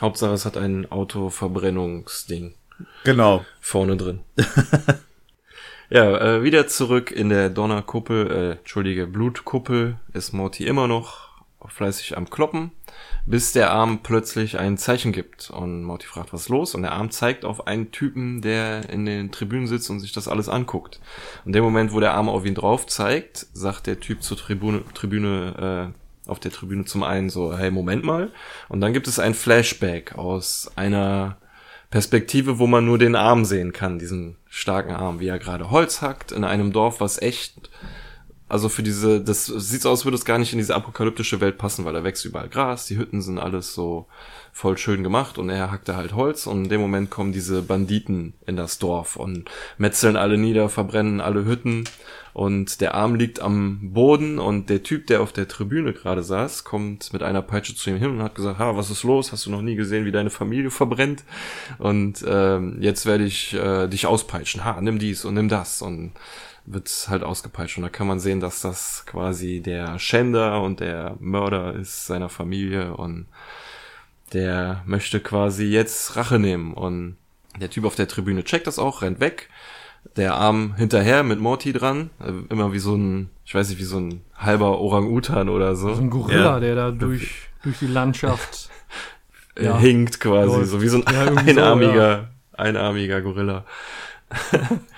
[SPEAKER 5] Hauptsache, es hat ein Autoverbrennungsding.
[SPEAKER 4] Genau.
[SPEAKER 5] Vorne drin. (laughs) ja, äh, wieder zurück in der Donnerkuppel, äh, entschuldige, Blutkuppel ist Morty immer noch fleißig am Kloppen, bis der Arm plötzlich ein Zeichen gibt. Und Morty fragt, was los? Und der Arm zeigt auf einen Typen, der in den Tribünen sitzt und sich das alles anguckt. Und dem Moment, wo der Arm auf ihn drauf zeigt, sagt der Typ zur Tribüne, Tribüne äh, auf der Tribüne zum einen so, hey, Moment mal. Und dann gibt es ein Flashback aus einer Perspektive, wo man nur den Arm sehen kann, diesen starken Arm, wie er gerade Holz hackt in einem Dorf, was echt, also für diese, das sieht so aus, würde es gar nicht in diese apokalyptische Welt passen, weil da wächst überall Gras, die Hütten sind alles so voll schön gemacht und er hackte halt Holz und in dem Moment kommen diese Banditen in das Dorf und metzeln alle nieder, verbrennen alle Hütten und der Arm liegt am Boden und der Typ, der auf der Tribüne gerade saß, kommt mit einer Peitsche zu ihm hin und hat gesagt, ha, was ist los? Hast du noch nie gesehen, wie deine Familie verbrennt? Und ähm, jetzt werde ich äh, dich auspeitschen. Ha, nimm dies und nimm das und wird halt ausgepeitscht. Und da kann man sehen, dass das quasi der Schänder und der Mörder ist seiner Familie und der möchte quasi jetzt Rache nehmen. Und der Typ auf der Tribüne checkt das auch, rennt weg der Arm hinterher mit Morty dran. Äh, immer wie so ein, ich weiß nicht, wie so ein halber Orang-Utan oder so.
[SPEAKER 3] So ein Gorilla, ja. der da durch, (laughs) durch die Landschaft
[SPEAKER 5] ja, hinkt quasi, so wie so ein einarmiger, einarmiger Gorilla. (laughs)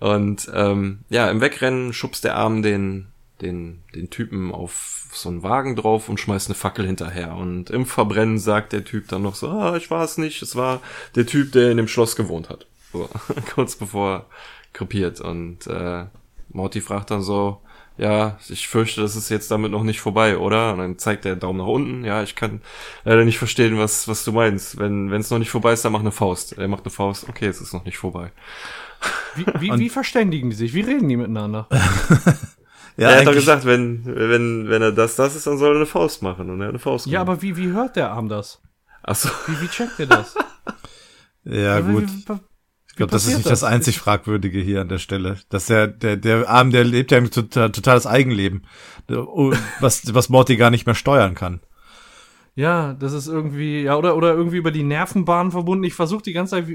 [SPEAKER 5] Und ähm, ja, im Wegrennen schubst der Arm den, den, den Typen auf so einen Wagen drauf und schmeißt eine Fackel hinterher. Und im Verbrennen sagt der Typ dann noch so, ah, ich war es nicht, es war der Typ, der in dem Schloss gewohnt hat. So, (laughs) kurz bevor er krepiert. Und äh, Morty fragt dann so, ja, ich fürchte, das ist jetzt damit noch nicht vorbei, oder? Und dann zeigt er Daumen nach unten. Ja, ich kann leider nicht verstehen, was, was du meinst. Wenn es noch nicht vorbei ist, dann mach eine Faust. Er macht eine Faust. Okay, es ist noch nicht vorbei.
[SPEAKER 3] Wie, wie, wie verständigen die sich? Wie reden die miteinander? (laughs)
[SPEAKER 5] ja, er hat doch gesagt, wenn, wenn, wenn er das, das ist, dann soll er eine Faust machen. Und er hat eine Faust
[SPEAKER 3] Ja, aber wie, wie hört der Arm das?
[SPEAKER 5] Ach so.
[SPEAKER 3] Wie, wie checkt er das?
[SPEAKER 4] ja, gut. Wie, wie, ich glaube, das ist nicht das? das einzig Fragwürdige hier an der Stelle. Dass der, der, der Arm, der lebt ja total, totales Eigenleben, was, was Morty gar nicht mehr steuern kann.
[SPEAKER 3] Ja, das ist irgendwie, ja, oder, oder irgendwie über die Nervenbahn verbunden. Ich versuche die ganze Zeit,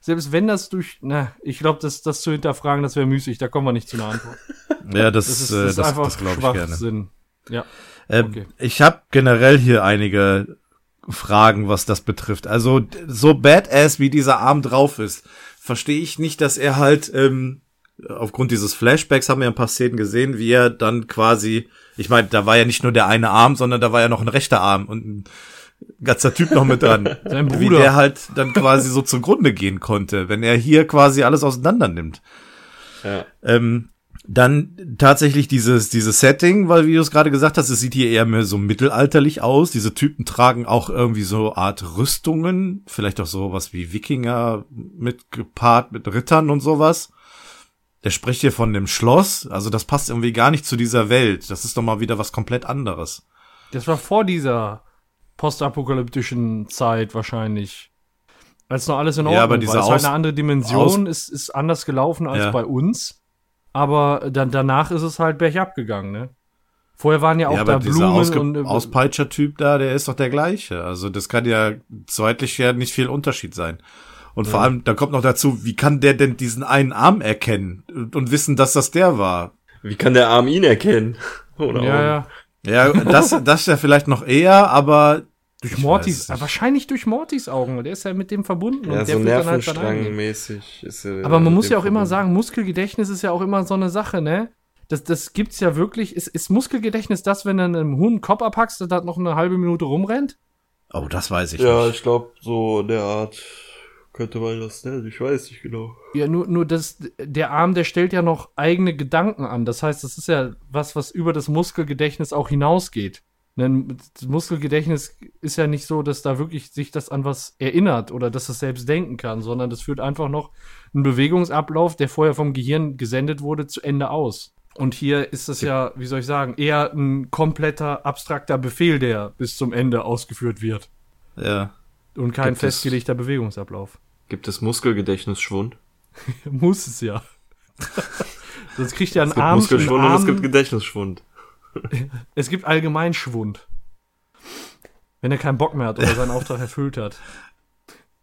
[SPEAKER 3] selbst wenn das durch, na, ich glaube, das, das zu hinterfragen, das wäre müßig, da kommen wir nicht zu einer Antwort. (laughs)
[SPEAKER 4] ja, das, das ist, das, das, das glaube ich gerne.
[SPEAKER 3] Ja.
[SPEAKER 4] Ähm, okay. Ich habe generell hier einige Fragen, was das betrifft. Also so badass wie dieser Arm drauf ist, verstehe ich nicht, dass er halt ähm, aufgrund dieses Flashbacks haben wir ein paar Szenen gesehen, wie er dann quasi, ich meine, da war ja nicht nur der eine Arm, sondern da war ja noch ein rechter Arm und ein ganzer Typ noch mit dran. (laughs) Sein Bruder. Wie der halt dann quasi so zugrunde gehen konnte, wenn er hier quasi alles auseinander nimmt. Ja. Ähm, dann tatsächlich dieses, dieses Setting, weil wie du es gerade gesagt hast, es sieht hier eher mehr so mittelalterlich aus. Diese Typen tragen auch irgendwie so Art Rüstungen, vielleicht auch sowas wie Wikinger mitgepaart mit Rittern und sowas. Der spricht hier von dem Schloss, also das passt irgendwie gar nicht zu dieser Welt. Das ist doch mal wieder was komplett anderes.
[SPEAKER 3] Das war vor dieser postapokalyptischen Zeit wahrscheinlich. Als noch alles in Ordnung
[SPEAKER 4] ja, aber diese war.
[SPEAKER 3] Es war eine andere Dimension, ist, ist anders gelaufen als ja. bei uns aber dann danach ist es halt bergab gegangen, ne? Vorher waren ja auch ja, da Blumen Ausge und äh,
[SPEAKER 4] Auspeitscher-Typ da, der ist doch der gleiche. Also das kann ja zeitlich ja nicht viel Unterschied sein. Und ja. vor allem, da kommt noch dazu, wie kann der denn diesen einen Arm erkennen und wissen, dass das der war?
[SPEAKER 5] Wie kann der Arm ihn erkennen? (laughs)
[SPEAKER 3] Oder ja, ja.
[SPEAKER 4] Ja, das, das ja vielleicht noch eher, aber
[SPEAKER 3] durch Mortys, wahrscheinlich durch Mortys Augen. Der ist ja mit dem verbunden.
[SPEAKER 5] Ja,
[SPEAKER 3] und der
[SPEAKER 5] so Nervenstrangmäßig halt ist er.
[SPEAKER 3] Aber man muss ja auch immer sagen, Muskelgedächtnis ist ja auch immer so eine Sache, ne? Das, das gibt's ja wirklich. Ist, ist Muskelgedächtnis das, wenn du einem Huhn einen Kopf abhackst, der da noch eine halbe Minute rumrennt?
[SPEAKER 4] Oh, das weiß ich
[SPEAKER 5] ja,
[SPEAKER 4] nicht.
[SPEAKER 5] Ja, ich glaube, so der Art könnte man das nennen. Ich weiß nicht genau.
[SPEAKER 3] Ja, nur, nur das, der Arm, der stellt ja noch eigene Gedanken an. Das heißt, das ist ja was, was über das Muskelgedächtnis auch hinausgeht. Ein Muskelgedächtnis ist ja nicht so, dass da wirklich sich das an was erinnert oder dass es selbst denken kann, sondern das führt einfach noch einen Bewegungsablauf, der vorher vom Gehirn gesendet wurde, zu Ende aus. Und hier ist es ja, wie soll ich sagen, eher ein kompletter abstrakter Befehl, der bis zum Ende ausgeführt wird.
[SPEAKER 4] Ja.
[SPEAKER 3] Und kein gibt festgelegter es, Bewegungsablauf.
[SPEAKER 5] Gibt es Muskelgedächtnisschwund? (laughs)
[SPEAKER 3] Muss es ja. (laughs) Sonst kriegt ja ein Arm.
[SPEAKER 5] Muskelschwund und es gibt Gedächtnisschwund. (laughs)
[SPEAKER 3] es gibt allgemein Schwund. Wenn er keinen Bock mehr hat oder seinen Auftrag (laughs) erfüllt hat.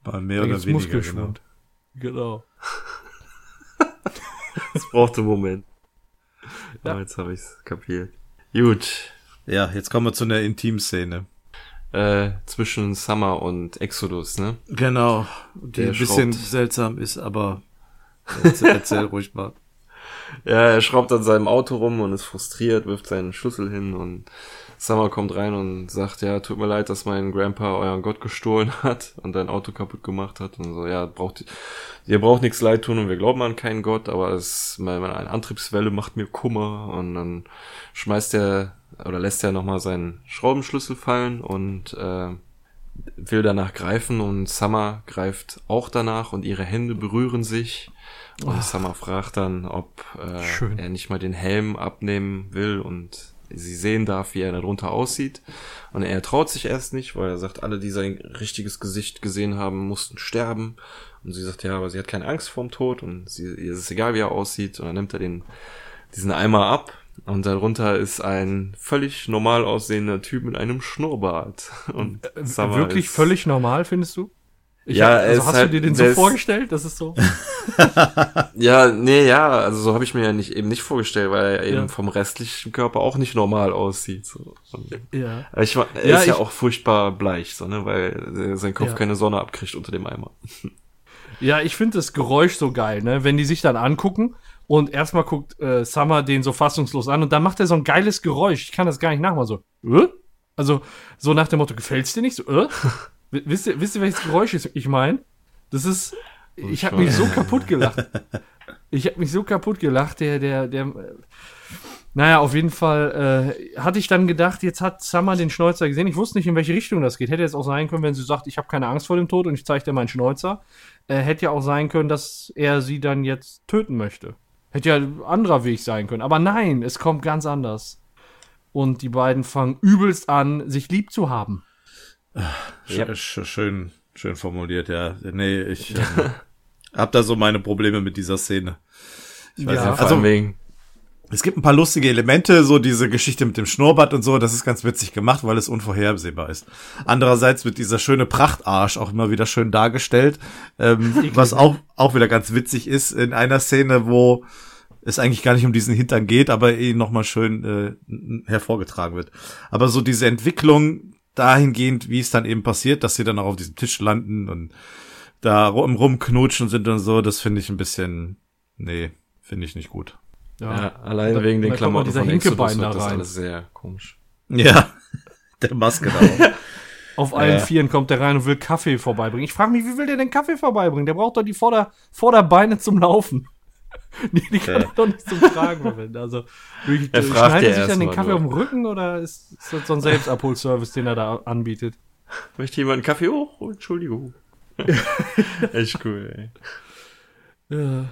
[SPEAKER 4] Mal mehr oder weniger. Muskelschwund.
[SPEAKER 3] Genau.
[SPEAKER 5] genau. (laughs) Es braucht einen Moment. Ja. Oh, jetzt habe ich's kapiert. Gut.
[SPEAKER 4] Ja, jetzt kommen wir zu einer Intimszene.
[SPEAKER 5] Äh, zwischen Summer und Exodus, ne?
[SPEAKER 4] Genau. Die ein bisschen seltsam ist, aber erzähl, erzähl ruhig mal.
[SPEAKER 5] Ja, er schraubt an seinem Auto rum und ist frustriert, wirft seinen Schlüssel hin und Summer kommt rein und sagt, ja, tut mir leid, dass mein Grandpa euren Gott gestohlen (laughs) hat und dein Auto kaputt gemacht hat und so, ja, braucht, ihr braucht nichts leid tun und wir glauben an keinen Gott, aber es, meine Antriebswelle macht mir Kummer und dann schmeißt er oder lässt er nochmal seinen Schraubenschlüssel fallen und äh, will danach greifen und Summer greift auch danach und ihre Hände berühren sich und oh. Summer fragt dann, ob äh, er nicht mal den Helm abnehmen will und sie sehen darf, wie er darunter aussieht. Und er traut sich erst nicht, weil er sagt, alle, die sein richtiges Gesicht gesehen haben, mussten sterben. Und sie sagt, ja, aber sie hat keine Angst vorm Tod und sie, ihr ist egal, wie er aussieht. Und dann nimmt er den, diesen Eimer ab und darunter ist ein völlig normal aussehender Typ mit einem Schnurrbart. Und
[SPEAKER 3] äh, wirklich völlig normal, findest du?
[SPEAKER 5] Ich ja, hab,
[SPEAKER 3] also hast halt, du dir den so vorgestellt? Das ist so. (laughs) (laughs)
[SPEAKER 5] ja, nee, ja, also so habe ich mir ja nicht eben nicht vorgestellt, weil er eben ja. vom restlichen Körper auch nicht normal aussieht. So. ja. Ich, er ja, ist ja auch furchtbar bleich, so, ne, weil sein Kopf ja. keine Sonne abkriegt unter dem Eimer. (laughs)
[SPEAKER 3] ja, ich finde das Geräusch so geil, ne, wenn die sich dann angucken und erstmal guckt äh, Summer den so fassungslos an und dann macht er so ein geiles Geräusch. Ich kann das gar nicht nachmachen, so. Äh? Also so nach dem Motto, gefällt's dir nicht? So, äh? Wisst ihr, wisst ihr, welches Geräusch ich meine? Das ist, ich habe mich so kaputt gelacht. Ich habe mich so kaputt gelacht, der, der, der. Naja, auf jeden Fall äh, hatte ich dann gedacht, jetzt hat Summer den Schnäuzer gesehen. Ich wusste nicht, in welche Richtung das geht. Hätte jetzt auch sein können, wenn sie sagt, ich habe keine Angst vor dem Tod und ich zeige dir meinen Schnäuzer. Äh, hätte ja auch sein können, dass er sie dann jetzt töten möchte. Hätte ja ein anderer Weg sein können. Aber nein, es kommt ganz anders. Und die beiden fangen übelst an, sich lieb zu haben.
[SPEAKER 4] Sch schön, schön formuliert, ja. Nee, ich (laughs) äh, hab da so meine Probleme mit dieser Szene.
[SPEAKER 5] Ich weiß ja, nicht, also wegen.
[SPEAKER 4] Es gibt ein paar lustige Elemente, so diese Geschichte mit dem Schnurrbart und so, das ist ganz witzig gemacht, weil es unvorhersehbar ist. Andererseits wird dieser schöne Prachtarsch auch immer wieder schön dargestellt, ähm, was auch, auch wieder ganz witzig ist in einer Szene, wo es eigentlich gar nicht um diesen Hintern geht, aber eh nochmal schön äh, hervorgetragen wird. Aber so diese Entwicklung dahingehend, wie es dann eben passiert, dass sie dann auch auf diesem Tisch landen und da rum, rumknutschen sind und so, das finde ich ein bisschen, nee, finde ich nicht gut.
[SPEAKER 5] Ja, ja allein da, wegen den Klamotten
[SPEAKER 3] von Exodus wird
[SPEAKER 5] das alles sehr komisch.
[SPEAKER 4] Ja, (laughs) der Maske da (laughs)
[SPEAKER 3] Auf allen ja. Vieren kommt der rein und will Kaffee vorbeibringen. Ich frage mich, wie will der denn Kaffee vorbeibringen? Der braucht doch die Vorder Vorderbeine zum Laufen. (laughs) die, die kann ja. doch nicht zum Tragen verwenden. Also, wirklich, er fragt er sich dann den Kaffee nur. auf dem Rücken oder ist, ist das so ein Selbstabholservice, den er da anbietet?
[SPEAKER 5] Möchte jemand einen Kaffee hoch? Oh, Entschuldigung. (laughs) Echt cool,
[SPEAKER 3] ey. Ja.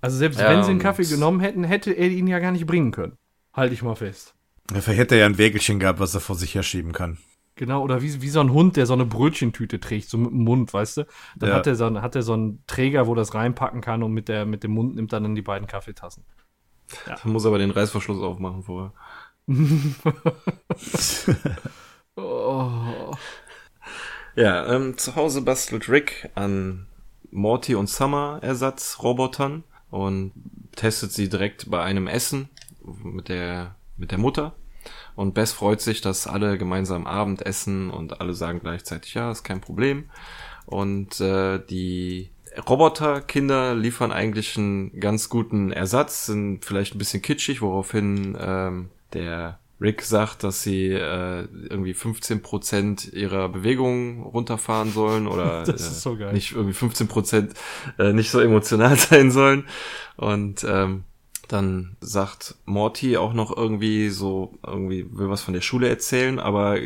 [SPEAKER 3] Also selbst ja, wenn sie einen Kaffee genommen hätten, hätte er ihn ja gar nicht bringen können. Halte ich mal fest.
[SPEAKER 4] Vielleicht hätte er ja ein Wägelchen gehabt, was er vor sich herschieben kann.
[SPEAKER 3] Genau, oder wie, wie so ein Hund, der so eine Brötchentüte trägt, so mit dem Mund, weißt du? Dann ja. hat er so, hat er so einen Träger, wo das reinpacken kann und mit, der, mit dem Mund nimmt er dann die beiden Kaffeetassen.
[SPEAKER 5] Ja. Dann muss aber den Reißverschluss aufmachen vorher. (laughs) oh. Ja, ähm, zu Hause bastelt Rick an Morty und Summer Ersatzrobotern und testet sie direkt bei einem Essen mit der, mit der Mutter. Und Bess freut sich, dass alle gemeinsam Abend essen und alle sagen gleichzeitig, ja, ist kein Problem. Und äh, die Roboterkinder liefern eigentlich einen ganz guten Ersatz, sind vielleicht ein bisschen kitschig, woraufhin ähm, der Rick sagt, dass sie äh, irgendwie 15% ihrer Bewegungen runterfahren sollen oder (laughs)
[SPEAKER 3] äh, so
[SPEAKER 5] nicht irgendwie 15% äh, nicht so emotional (laughs) sein sollen. Und ähm, dann sagt Morty auch noch irgendwie so, irgendwie will was von der Schule erzählen, aber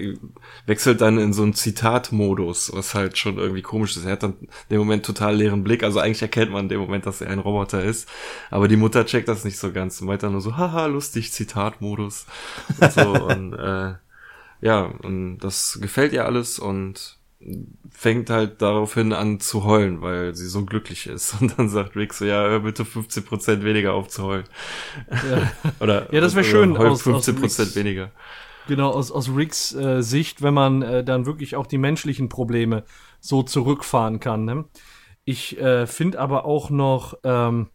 [SPEAKER 5] wechselt dann in so einen Zitatmodus, was halt schon irgendwie komisch ist. Er hat dann in dem Moment total leeren Blick, also eigentlich erkennt man in dem Moment, dass er ein Roboter ist, aber die Mutter checkt das nicht so ganz und weiter nur so, haha, lustig, Zitatmodus. Und so, (laughs) und äh, ja, und das gefällt ihr alles und fängt halt daraufhin an zu heulen, weil sie so glücklich ist. (laughs) Und dann sagt Rick so, ja, hör bitte 15% weniger auf zu heulen.
[SPEAKER 3] Ja. (laughs) oder, ja, das wäre schön.
[SPEAKER 5] Heul aus, 15% aus Ricks, weniger.
[SPEAKER 3] Genau, aus, aus Ricks äh, Sicht, wenn man äh, dann wirklich auch die menschlichen Probleme so zurückfahren kann. Ne? Ich äh, finde aber auch noch, ähm,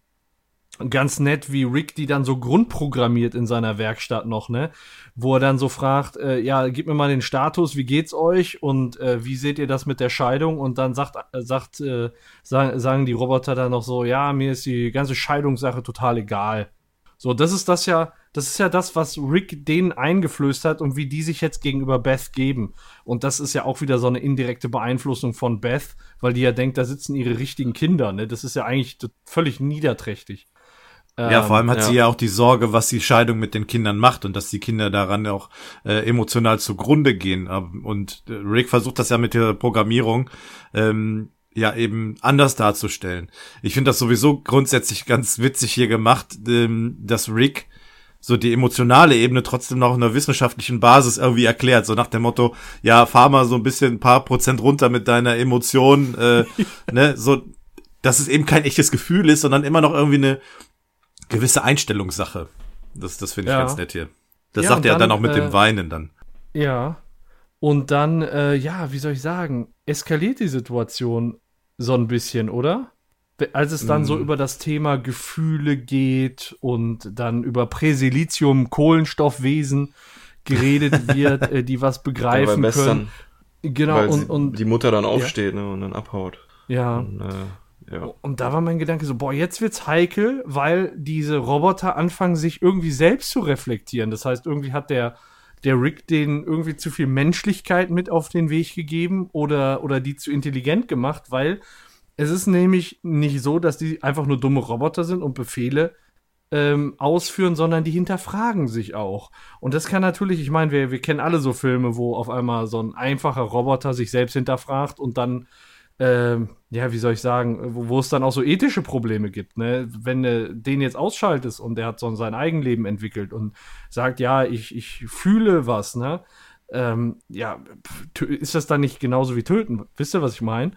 [SPEAKER 3] ganz nett, wie Rick die dann so grundprogrammiert in seiner Werkstatt noch, ne? Wo er dann so fragt, äh, ja, gib mir mal den Status, wie geht's euch und äh, wie seht ihr das mit der Scheidung? Und dann sagt, äh, sagt, äh, sagen, sagen die Roboter dann noch so, ja, mir ist die ganze Scheidungssache total egal. So, das ist das ja, das ist ja das, was Rick denen eingeflößt hat und wie die sich jetzt gegenüber Beth geben. Und das ist ja auch wieder so eine indirekte Beeinflussung von Beth, weil die ja denkt, da sitzen ihre richtigen Kinder, ne? Das ist ja eigentlich völlig niederträchtig.
[SPEAKER 4] Ja, vor allem hat ja. sie ja auch die Sorge, was die Scheidung mit den Kindern macht und dass die Kinder daran auch äh, emotional zugrunde gehen. Und äh, Rick versucht das ja mit der Programmierung ähm, ja eben anders darzustellen. Ich finde das sowieso grundsätzlich ganz witzig hier gemacht, ähm, dass Rick so die emotionale Ebene trotzdem noch in einer wissenschaftlichen Basis irgendwie erklärt. So nach dem Motto, ja, fahr mal so ein bisschen ein paar Prozent runter mit deiner Emotion, äh, (laughs) ne, so, dass es eben kein echtes Gefühl ist, sondern immer noch irgendwie eine gewisse Einstellungssache. Das, das finde ich ja. ganz nett hier. Das ja, sagt er dann, dann auch mit äh, dem Weinen dann.
[SPEAKER 3] Ja. Und dann, äh, ja, wie soll ich sagen, eskaliert die Situation so ein bisschen, oder? Als es dann mm. so über das Thema Gefühle geht und dann über Präsilicium, Kohlenstoffwesen geredet (laughs) wird, äh, die was begreifen können.
[SPEAKER 5] Genau, und, und die Mutter dann aufsteht ja. ne, und dann abhaut.
[SPEAKER 3] Ja. Und, äh, Und da war mein Gedanke so, boah, jetzt wird's heikel, weil diese Roboter anfangen, sich irgendwie selbst zu reflektieren. Das heißt, irgendwie hat der, der Rick denen irgendwie zu viel Menschlichkeit mit auf den Weg gegeben oder, oder die zu intelligent gemacht, weil Es ist nämlich nicht so, dass die einfach nur dumme Roboter sind und Befehle ähm, ausführen, sondern die hinterfragen sich auch. Und das kann natürlich, ich meine, wir, wir kennen alle so Filme, wo auf einmal so ein einfacher Roboter sich selbst hinterfragt und dann, ähm, ja, wie soll ich sagen, wo, wo, es dann auch so ethische Probleme gibt. Ne? Wenn du den jetzt ausschaltest und der hat so sein Eigenleben entwickelt und sagt, ja, ich, ich fühle was, ne? Ähm, ja, ist das dann nicht genauso wie töten? Wisst ihr, was ich meine?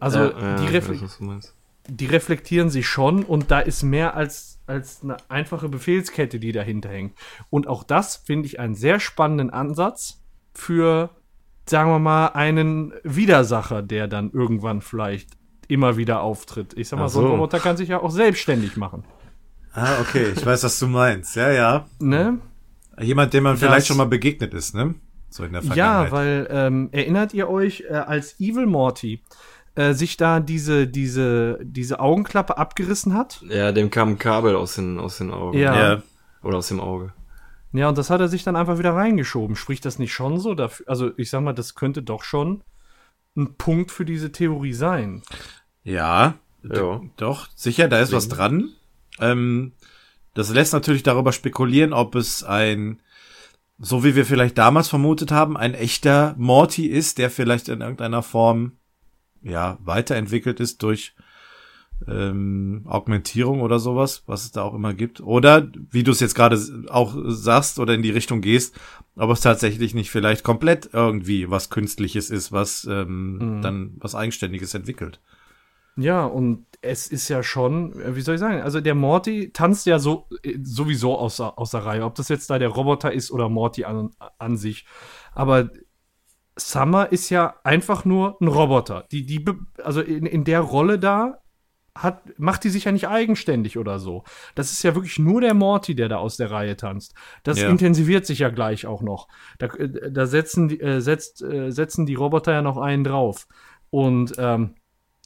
[SPEAKER 3] Also, ja, die, ja, weiß, die reflektieren sich schon und da ist mehr als als eine einfache Befehlskette, die dahinter hängt. Und auch das finde ich einen sehr spannenden Ansatz für, sagen wir mal, einen Widersacher, der dann irgendwann vielleicht immer wieder auftritt. Ich sag mal, so. so ein Roboter kann sich ja auch selbstständig machen.
[SPEAKER 4] Ah, okay, ich weiß, was du meinst. Ja, ja. Ne? Jemand, dem man das, vielleicht schon mal begegnet ist, ne?
[SPEAKER 3] So in der Vergangenheit. Ja, weil ähm, erinnert ihr euch äh, als Evil Morty äh, sich da diese, diese, diese Augenklappe abgerissen hat.
[SPEAKER 5] Ja, dem kam ein Kabel aus den, aus den Augen.
[SPEAKER 3] Ja. ja.
[SPEAKER 5] Oder aus dem Auge.
[SPEAKER 3] Ja, und das hat er sich dann einfach wieder reingeschoben. Spricht das nicht schon so dafür? Also, ich sag mal, das könnte doch schon ein Punkt für diese Theorie sein.
[SPEAKER 4] Ja, ja. doch, sicher, da ist was dran. Ähm, das lässt natürlich darüber spekulieren, ob es ein, so wie wir vielleicht damals vermutet haben, ein echter Morty ist, der vielleicht in irgendeiner Form ja, weiterentwickelt ist durch ähm, Augmentierung oder sowas, was es da auch immer gibt. Oder, wie du es jetzt gerade auch sagst oder in die Richtung gehst, ob es tatsächlich nicht vielleicht komplett irgendwie was Künstliches ist, was ähm, mhm. dann was Eigenständiges entwickelt.
[SPEAKER 3] Ja, und es ist ja schon, wie soll ich sagen, also der Morty tanzt ja so sowieso aus, aus der Reihe, ob das jetzt da der Roboter ist oder Morty an, an sich. Aber Summer ist ja einfach nur ein Roboter. Die, die, also in, in der Rolle da hat, macht die sich ja nicht eigenständig oder so. Das ist ja wirklich nur der Morty, der da aus der Reihe tanzt. Das ja. intensiviert sich ja gleich auch noch. Da, äh, da setzen, die, äh, setzt, äh, setzen die Roboter ja noch einen drauf. Und ähm,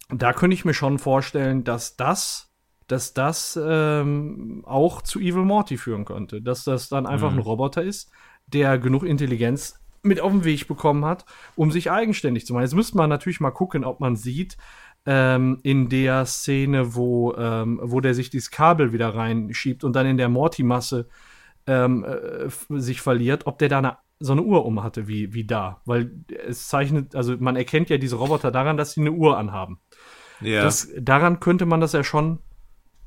[SPEAKER 3] da könnte ich mir schon vorstellen, dass das, dass das ähm, auch zu Evil Morty führen könnte. Dass das dann einfach mhm. ein Roboter ist, der genug Intelligenz mit auf den Weg bekommen hat, um sich eigenständig zu machen. Jetzt müsste man natürlich mal gucken, ob man sieht, ähm, in der Szene, wo, ähm, wo der sich dieses Kabel wieder reinschiebt und dann in der Morty-Masse ähm, äh, sich verliert, ob der da eine, so eine Uhr um hatte, wie, wie da. Weil es zeichnet, also man erkennt ja diese Roboter daran, dass sie eine Uhr anhaben. Ja. Das, daran könnte man das ja schon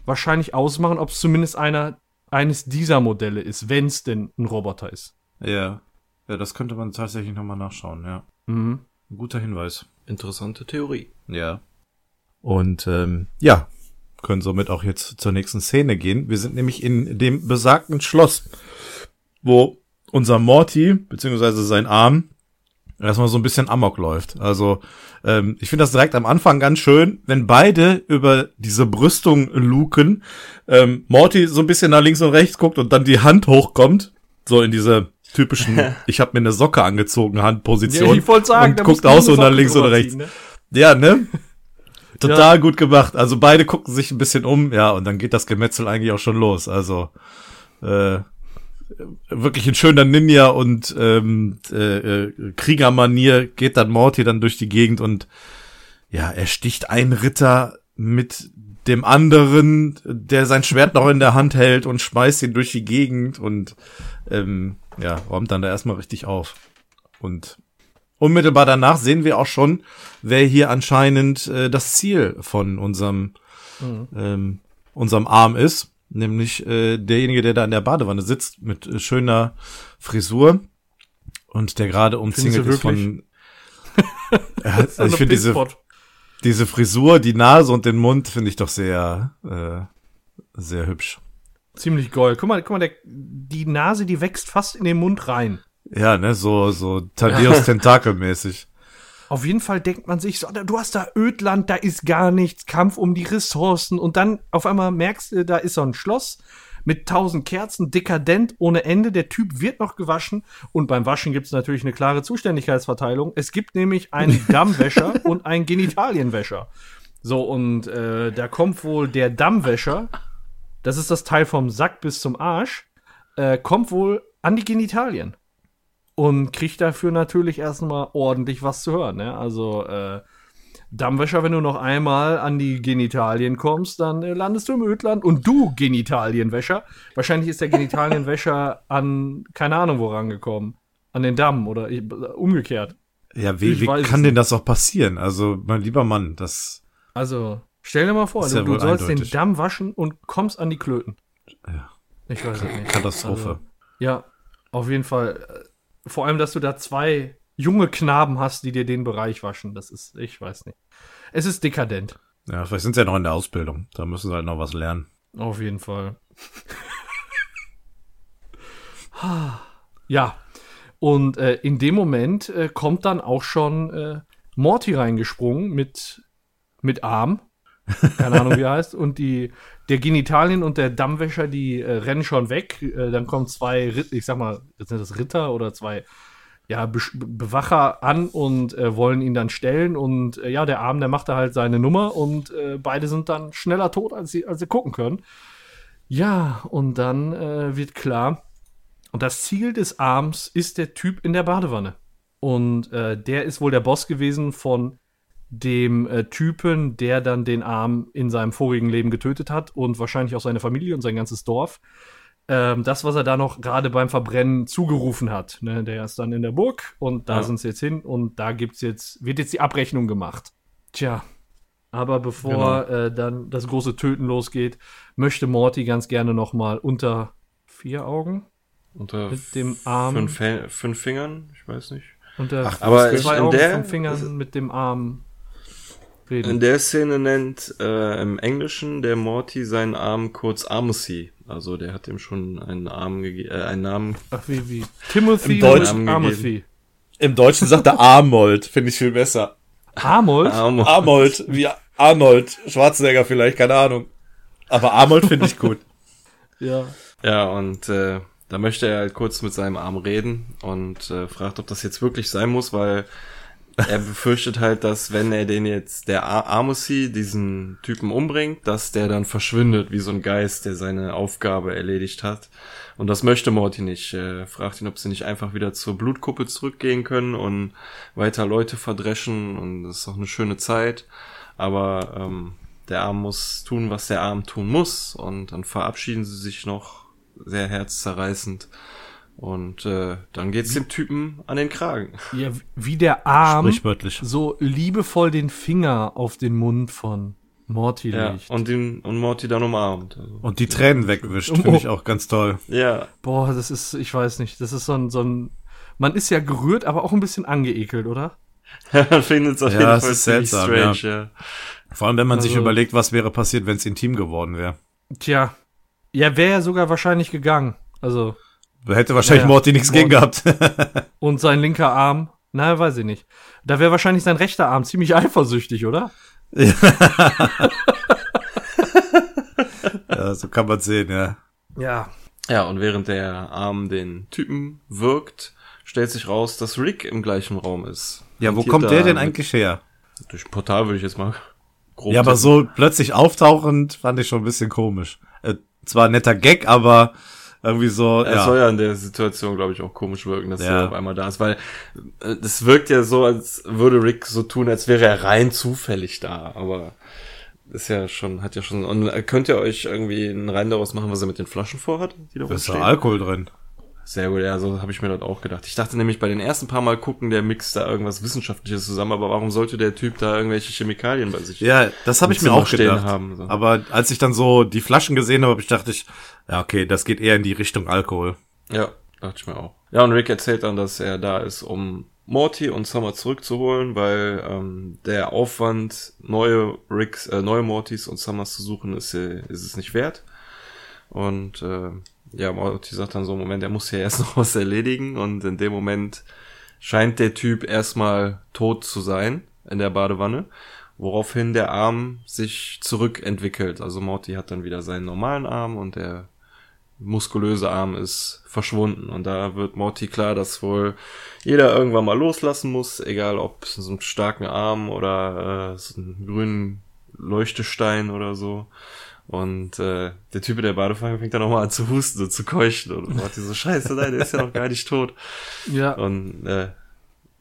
[SPEAKER 3] wahrscheinlich ausmachen, ob es zumindest einer, eines dieser Modelle ist, wenn es denn ein Roboter ist.
[SPEAKER 4] Ja. Ja, das könnte man tatsächlich nochmal nachschauen, ja. Mhm. Ein guter Hinweis.
[SPEAKER 5] Interessante Theorie.
[SPEAKER 4] Ja. Und ähm, ja, können somit auch jetzt zur nächsten Szene gehen. Wir sind nämlich in dem besagten Schloss, wo unser Morty, beziehungsweise sein Arm, erstmal so ein bisschen amok läuft. Also ähm, ich finde das direkt am Anfang ganz schön, wenn beide über diese Brüstung luken, ähm, Morty so ein bisschen nach links und rechts guckt und dann die Hand hochkommt, so in diese typischen, (laughs) ich habe mir eine Socke angezogen Handposition ja, ich sagen, und guckt auch so nach links oder rechts. Ne? Ja, ne? (laughs) Total ja. gut gemacht. Also beide gucken sich ein bisschen um, ja, und dann geht das Gemetzel eigentlich auch schon los. Also äh, wirklich ein schöner Ninja und ähm, äh, äh, Kriegermanier geht dann Morty dann durch die Gegend und ja, er sticht einen Ritter mit dem anderen, der sein Schwert noch in der Hand hält und schmeißt ihn durch die Gegend und ähm, ja, räumt dann da erstmal richtig auf. Und unmittelbar danach sehen wir auch schon, wer hier anscheinend äh, das Ziel von unserem, mhm. ähm, unserem Arm ist. Nämlich äh, derjenige, der da in der Badewanne sitzt mit äh, schöner Frisur und der gerade umzingelt ist von. (laughs) also (laughs) ich finde diese, diese Frisur, die Nase und den Mund finde ich doch sehr, äh, sehr hübsch.
[SPEAKER 3] Ziemlich gold. Guck mal, guck mal, der, die Nase, die wächst fast in den Mund rein.
[SPEAKER 4] Ja, ne, so, so Tadeus (laughs) Tentakelmäßig.
[SPEAKER 3] Auf jeden Fall denkt man sich so, du hast da Ödland, da ist gar nichts, Kampf um die Ressourcen und dann auf einmal merkst du, da ist so ein Schloss mit tausend Kerzen, dekadent ohne Ende. Der Typ wird noch gewaschen und beim Waschen gibt es natürlich eine klare Zuständigkeitsverteilung. Es gibt nämlich einen (laughs) Dammwäscher und einen Genitalienwäscher. So, und äh, da kommt wohl der Dammwäscher das ist das Teil vom Sack bis zum Arsch, äh, kommt wohl an die Genitalien. Und kriegt dafür natürlich erstmal ordentlich was zu hören. Ne? Also, äh, Dammwäscher, wenn du noch einmal an die Genitalien kommst, dann äh, landest du im Ödland und du Genitalienwäscher. Wahrscheinlich ist der Genitalienwäscher (laughs) an keine Ahnung wo rangekommen. An den Damm oder äh, umgekehrt.
[SPEAKER 4] Ja, wie, wie kann denn das auch passieren? Also, mein lieber Mann, das.
[SPEAKER 3] Also, stell dir mal vor, du, ja du sollst eindeutig. den Damm waschen und kommst an die Klöten.
[SPEAKER 4] Ja.
[SPEAKER 3] Ich weiß es nicht.
[SPEAKER 4] Katastrophe.
[SPEAKER 3] Also, ja, auf jeden Fall. Vor allem, dass du da zwei junge Knaben hast, die dir den Bereich waschen. Das ist, ich weiß nicht. Es ist dekadent.
[SPEAKER 4] Ja, vielleicht sind sie ja noch in der Ausbildung. Da müssen sie halt noch was lernen.
[SPEAKER 3] Auf jeden Fall. ja. Und äh, in dem Moment äh, kommt dann auch schon äh, Morty reingesprungen mit, mit Arm. Keine Ahnung, wie er heißt. Und die, der Genitalien und der Dammwäscher, die äh, rennen schon weg. Äh, dann kommen zwei, ich sag mal, sind das Ritter oder zwei ja, Be Bewacher an und äh, wollen ihn dann stellen. Und äh, ja, der Arm, der macht da halt seine Nummer und äh, beide sind dann schneller tot, als sie, als sie gucken können. Ja, und dann äh, wird klar, und das Ziel des Arms ist der Typ in der Badewanne. Und der ist wohl der Boss gewesen von dem äh, Typen, der dann den Arm in seinem vorigen Leben getötet hat und wahrscheinlich auch seine Familie und sein ganzes Dorf ähm, das, was er da noch gerade beim Verbrennen zugerufen hat. Ne? Der ist dann in der Burg und da ja. sind sie jetzt hin und da gibt's jetzt, wird jetzt die Abrechnung gemacht. Tja. Aber bevor genau. äh, dann das große Töten losgeht, möchte Morty ganz gerne noch mal unter vier Augen
[SPEAKER 5] unter
[SPEAKER 3] mit dem Arm
[SPEAKER 5] fünf, fünf Fingern, ich weiß nicht.
[SPEAKER 3] Unter
[SPEAKER 5] Ach, aber
[SPEAKER 3] zwei Augen,
[SPEAKER 5] der,
[SPEAKER 3] fünf Fingern mit dem Arm
[SPEAKER 5] reden. In der Szene nennt äh, im Englischen der Morty seinen Arm kurz Armsy. Also der hat ihm schon einen Arm gegeben, äh, einen Namen.
[SPEAKER 3] Ach wie wie Timothy
[SPEAKER 4] Im Deutschen Armsy. Im Deutschen sagt er Armold, finde ich viel besser.
[SPEAKER 3] Armold?
[SPEAKER 4] Armold, Armold wie Arnold Schwarzenegger vielleicht, keine Ahnung. Aber Armold finde ich gut. (laughs)
[SPEAKER 3] ja.
[SPEAKER 5] Ja, und äh, da möchte er halt kurz mit seinem Arm reden und äh, fragt, ob das jetzt wirklich sein muss, weil er befürchtet halt, dass wenn er den jetzt, der Amosi, diesen Typen umbringt, dass der dann verschwindet wie so ein Geist, der seine Aufgabe erledigt hat. Und das möchte Morty nicht. Er fragt ihn, ob sie nicht einfach wieder zur Blutkuppe zurückgehen können und weiter Leute verdreschen. Und das ist auch eine schöne Zeit. Aber ähm, der Arm muss tun, was der Arm tun muss. Und dann verabschieden sie sich noch sehr herzzerreißend. Und äh, dann geht's dem Typen an den Kragen.
[SPEAKER 3] Ja, wie der Arm so liebevoll den Finger auf den Mund von Morty
[SPEAKER 5] ja, legt. Und, den, und Morty dann umarmt.
[SPEAKER 4] Also. Und die Tränen wegwischt, finde oh. ich auch ganz toll.
[SPEAKER 5] Ja.
[SPEAKER 3] Boah, das ist, ich weiß nicht, das ist so ein, so ein, man ist ja gerührt, aber auch ein bisschen angeekelt, oder? (laughs)
[SPEAKER 5] man findet es auf
[SPEAKER 4] ja, jeden Fall seltsam, strange, ja. ja. Vor allem, wenn man also, sich überlegt, was wäre passiert, wenn es intim geworden wäre.
[SPEAKER 3] Tja. Ja, wäre ja sogar wahrscheinlich gegangen. Also.
[SPEAKER 4] Hätte wahrscheinlich naja, Morty nichts gegen gehabt. (laughs)
[SPEAKER 3] und sein linker Arm, naja, weiß ich nicht. Da wäre wahrscheinlich sein rechter Arm ziemlich eifersüchtig, oder? (laughs)
[SPEAKER 4] ja, so kann man sehen, ja.
[SPEAKER 3] Ja.
[SPEAKER 5] Ja, und während der Arm den Typen wirkt, stellt sich raus, dass Rick im gleichen Raum ist.
[SPEAKER 4] Ja, wo kommt der denn eigentlich her?
[SPEAKER 5] Durch ein Portal würde ich jetzt mal
[SPEAKER 4] grob Ja, aber so plötzlich auftauchend fand ich schon ein bisschen komisch. Äh, zwar ein netter Gag, aber irgendwie so.
[SPEAKER 5] Er ja. soll ja in der Situation, glaube ich, auch komisch wirken, dass ja. er auf einmal da ist, weil äh, es wirkt ja so, als würde Rick so tun, als wäre er rein zufällig da, aber ist ja schon, hat ja schon, und könnt ihr euch irgendwie einen Rein daraus machen, was er mit den Flaschen vorhat?
[SPEAKER 4] Die da ist da Alkohol drin.
[SPEAKER 5] Sehr gut, ja, so habe ich mir das auch gedacht. Ich dachte nämlich bei den ersten paar Mal gucken, der mixt da irgendwas Wissenschaftliches zusammen, aber warum sollte der Typ da irgendwelche Chemikalien bei sich
[SPEAKER 4] Ja, das habe ich mir auch gedacht. Haben, so. Aber als ich dann so die Flaschen gesehen habe, ich dachte ich, ja, okay, das geht eher in die Richtung Alkohol.
[SPEAKER 5] Ja, dachte ich mir auch. Ja, und Rick erzählt dann, dass er da ist, um Morty und Summer zurückzuholen, weil ähm, der Aufwand, neue Ricks, äh, neue Mortys und Summers zu suchen, ist, äh, ist es nicht wert. Und äh, ja, Morty sagt dann so, Moment, er muss hier erst (laughs) noch was erledigen und in dem Moment scheint der Typ erstmal tot zu sein in der Badewanne, woraufhin der Arm sich zurückentwickelt. Also Morty hat dann wieder seinen normalen Arm und der muskulöse Arm ist verschwunden. Und da wird Morty klar, dass wohl jeder irgendwann mal loslassen muss, egal ob so einen starken Arm oder äh, so einen grünen Leuchtestein oder so. Und äh, der Typ in der Badewanne fängt dann nochmal an zu husten und zu keuchen und macht diese Scheiße, nein, der ist ja noch gar nicht tot.
[SPEAKER 3] Ja.
[SPEAKER 5] Und äh,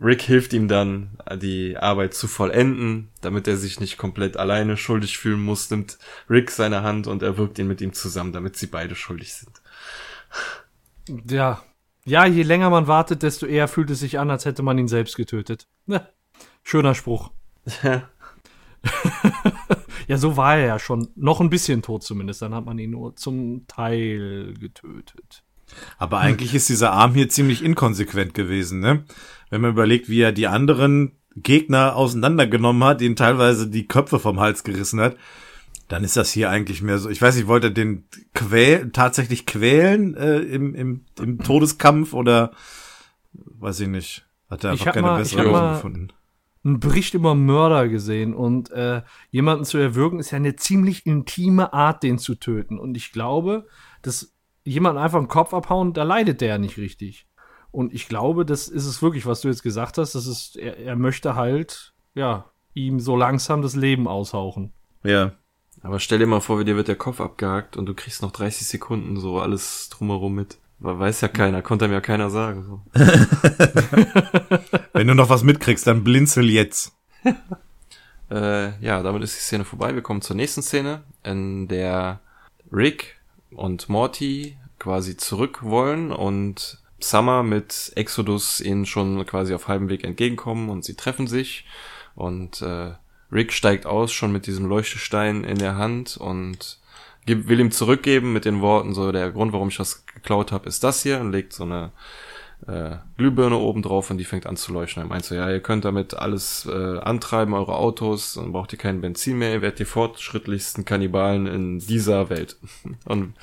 [SPEAKER 5] Rick hilft ihm dann, die Arbeit zu vollenden, damit er sich nicht komplett alleine schuldig fühlen muss, nimmt Rick seine Hand und er wirkt ihn mit ihm zusammen, damit sie beide schuldig sind.
[SPEAKER 3] Ja. Ja, je länger man wartet, desto eher fühlt es sich an, als hätte man ihn selbst getötet. Ja. Schöner Spruch. Ja. (laughs) ja, so war er ja schon. Noch ein bisschen tot zumindest. Dann hat man ihn nur zum Teil getötet.
[SPEAKER 4] Aber eigentlich ist dieser Arm hier ziemlich inkonsequent gewesen, ne? Wenn man überlegt, wie er die anderen Gegner auseinandergenommen hat, ihnen teilweise die Köpfe vom Hals gerissen hat, dann ist das hier eigentlich mehr so. Ich weiß nicht, wollte er den quäl tatsächlich quälen äh, im, im, im Todeskampf oder weiß ich nicht. Hat er einfach keine mal, bessere Lösung gefunden
[SPEAKER 3] einen Bericht über Mörder gesehen und äh, jemanden zu erwürgen ist ja eine ziemlich intime Art, den zu töten. Und ich glaube, dass jemand einfach den Kopf abhauen, da leidet der ja nicht richtig. Und ich glaube, das ist es wirklich, was du jetzt gesagt hast. Das ist, er, er möchte halt, ja, ihm so langsam das Leben aushauchen.
[SPEAKER 5] Ja. Aber stell dir mal vor, wie dir wird der Kopf abgehakt und du kriegst noch 30 Sekunden so alles drumherum mit. Weiß ja keiner, konnte mir ja keiner sagen. So. (laughs)
[SPEAKER 4] Wenn du noch was mitkriegst, dann blinzel jetzt. (laughs)
[SPEAKER 5] äh, ja, damit ist die Szene vorbei. Wir kommen zur nächsten Szene, in der Rick und Morty quasi zurück wollen und Summer mit Exodus ihnen schon quasi auf halbem Weg entgegenkommen und sie treffen sich und äh, Rick steigt aus, schon mit diesem Leuchtestein in der Hand und will ihm zurückgeben mit den Worten, so der Grund, warum ich das geklaut habe, ist das hier und legt so eine äh, Glühbirne oben drauf und die fängt an zu leuchten. Er meint so, ja, ihr könnt damit alles äh, antreiben, eure Autos, dann braucht ihr kein Benzin mehr, ihr werdet die fortschrittlichsten Kannibalen in dieser Welt. (laughs) Und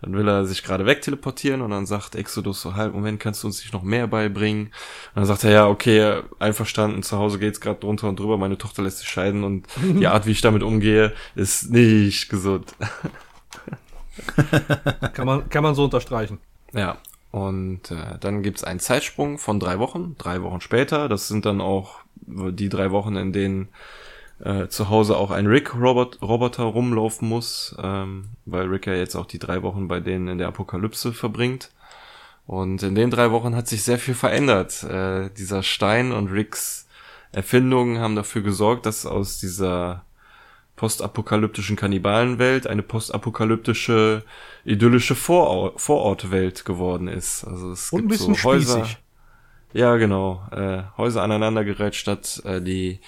[SPEAKER 5] dann will er sich gerade wegteleportieren und dann sagt Exodus so, halt, Moment, kannst du uns nicht noch mehr beibringen? Und dann sagt er, ja, okay, einverstanden, zu Hause geht's gerade drunter und drüber, meine Tochter lässt sich scheiden und die (laughs) Art, wie ich damit umgehe, ist nicht gesund. (laughs)
[SPEAKER 3] kann, man, kann man so unterstreichen.
[SPEAKER 5] Ja, und äh, dann gibt's einen Zeitsprung von drei Wochen, drei Wochen später. Das sind dann auch die drei Wochen, in denen äh, zu Hause auch ein Rick-Roboter rumlaufen muss, ähm, weil Rick ja jetzt auch die drei Wochen bei denen in der Apokalypse verbringt. Und in den drei Wochen hat sich sehr viel verändert. Äh, dieser Stein und Ricks Erfindungen haben dafür gesorgt, dass aus dieser postapokalyptischen Kannibalenwelt eine postapokalyptische idyllische Voror Vorortwelt geworden ist. Also es Und gibt so Häuser. Spießig. Ja, genau. Äh, Häuser aneinandergereiht, statt äh, die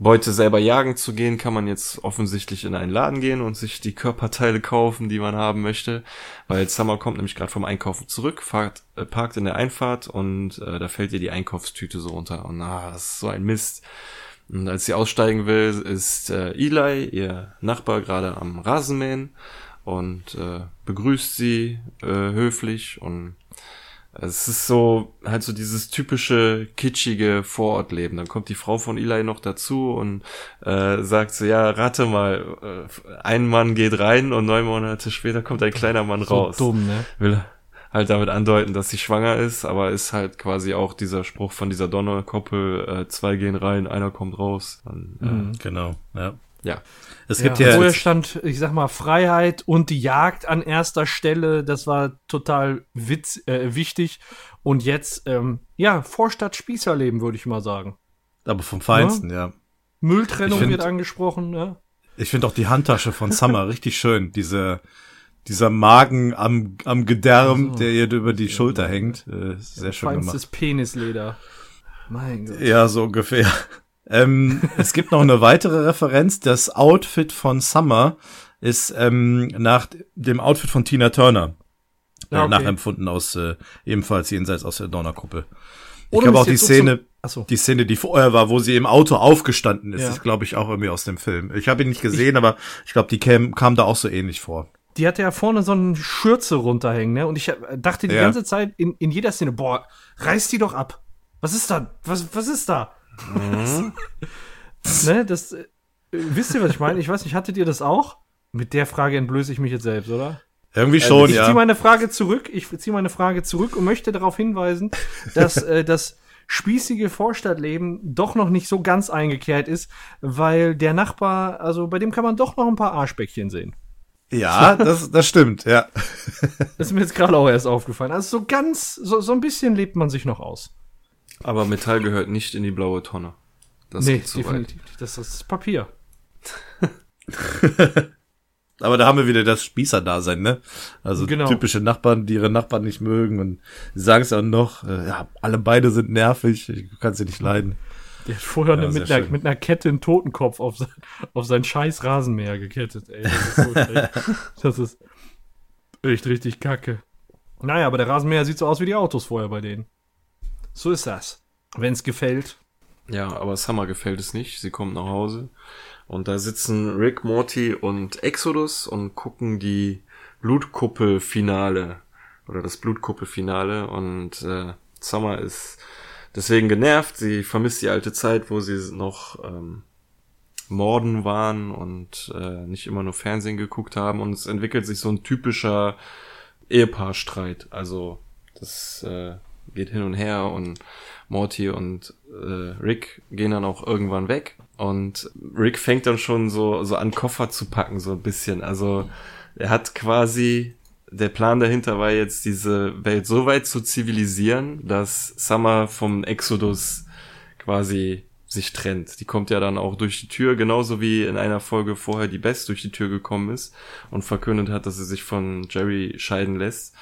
[SPEAKER 5] Beute selber jagen zu gehen, kann man jetzt offensichtlich in einen Laden gehen und sich die Körperteile kaufen, die man haben möchte. Weil Summer kommt nämlich gerade vom Einkaufen zurück, fahrt, äh, parkt in der Einfahrt und äh, da fällt ihr die Einkaufstüte so runter. Und ah, das ist so ein Mist. Und als sie aussteigen will, ist äh, Eli, ihr Nachbar, gerade am Rasenmähen und äh, begrüßt sie äh, höflich und es ist so halt so dieses typische kitschige Vorortleben. Dann kommt die Frau von Eli noch dazu und äh, sagt so, ja, rate mal, äh, ein Mann geht rein und neun Monate später kommt ein kleiner Mann so raus.
[SPEAKER 3] Dumm, ne?
[SPEAKER 5] Will, halt damit andeuten, dass sie schwanger ist, aber ist halt quasi auch dieser Spruch von dieser Donnerkoppel, äh, zwei gehen rein, einer kommt raus.
[SPEAKER 4] Dann, äh, mhm. Genau, ja.
[SPEAKER 5] Ja.
[SPEAKER 3] Es gibt ja, ja vorher stand, ich sag mal, Freiheit und die Jagd an erster Stelle. Das war total witz, äh, wichtig. Und jetzt, ähm, ja, Vorstadt Spießerleben, würde ich mal sagen.
[SPEAKER 4] Aber vom Feinsten, ja. ja.
[SPEAKER 3] Mülltrennung find, wird angesprochen, ja.
[SPEAKER 4] Ich finde auch die Handtasche von Summer (laughs) richtig schön. Diese, dieser Magen am, am Gedärm, so. der ihr über die Schulter hängt. Äh, sehr ja, schön
[SPEAKER 3] feinstes gemacht. Penisleder.
[SPEAKER 4] Mein Gott. Ja, so ungefähr. (laughs) ähm, es gibt noch eine weitere Referenz. Das Outfit von Summer ist ähm, nach dem Outfit von Tina Turner äh, ah, okay. nachempfunden aus äh, ebenfalls jenseits aus der Donnerkuppel. Ich glaube auch die Szene, so die Szene, die vorher war, wo sie im Auto aufgestanden ist, ja. ist glaube ich auch irgendwie aus dem Film. Ich habe ihn nicht gesehen, ich, aber ich glaube, die kam, kam da auch so ähnlich vor
[SPEAKER 3] die hatte ja vorne so eine Schürze runterhängen, ne? Und ich dachte die ja. ganze Zeit in, in jeder Szene, boah, reiß die doch ab. Was ist da? Was, was ist da? Mhm. (laughs) ne, das, äh, wisst ihr, was ich meine? Ich weiß nicht, hattet ihr das auch? Mit der Frage entblöße ich mich jetzt selbst, oder?
[SPEAKER 4] Irgendwie äh, schon,
[SPEAKER 3] ich
[SPEAKER 4] ja.
[SPEAKER 3] Ich ziehe meine Frage zurück. Ich ziehe meine Frage zurück und möchte darauf hinweisen, dass (laughs) äh, das spießige Vorstadtleben doch noch nicht so ganz eingekehrt ist, weil der Nachbar, also bei dem kann man doch noch ein paar Arschbäckchen sehen.
[SPEAKER 4] Ja, (laughs) das, das stimmt, ja.
[SPEAKER 3] Das ist mir jetzt gerade auch erst aufgefallen. Also so ganz, so, so ein bisschen lebt man sich noch aus.
[SPEAKER 5] Aber Metall gehört nicht in die blaue Tonne.
[SPEAKER 3] Das nee, definitiv nicht. Das ist Papier. (laughs)
[SPEAKER 4] Aber da haben wir wieder das Spießer-Dasein, ne? Also genau. typische Nachbarn, die ihre Nachbarn nicht mögen und sagen es auch noch, äh, ja, alle beide sind nervig, ich kann sie nicht leiden.
[SPEAKER 3] Der hat vorher ja, mit, einer, mit einer Kette einen Totenkopf auf, sein, auf sein scheiß Rasenmäher gekettet, ey. Das ist so (laughs) schlecht. Das ist echt richtig kacke. Naja, aber der Rasenmäher sieht so aus wie die Autos vorher bei denen. So ist das. Wenn es gefällt.
[SPEAKER 5] Ja, aber Summer gefällt es nicht. Sie kommt nach Hause und da sitzen Rick, Morty und Exodus und gucken die Blutkuppel-Finale oder das Blutkuppel-Finale und äh, Summer ist deswegen genervt. Sie vermisst die alte Zeit, wo sie noch ähm, Morden waren und äh, nicht immer nur Fernsehen geguckt haben und es entwickelt sich so ein typischer Ehepaarstreit. Also das äh, geht hin und her und Morty und äh, Rick gehen dann auch irgendwann weg und Rick fängt dann schon so so an Koffer zu packen so ein bisschen. Also er hat quasi der Plan dahinter war jetzt diese Welt so weit zu zivilisieren, dass Summer vom Exodus quasi sich trennt. Die kommt ja dann auch durch die Tür, genauso wie in einer Folge vorher die Best durch die Tür gekommen ist und verkündet hat, dass sie sich von Jerry scheiden lässt.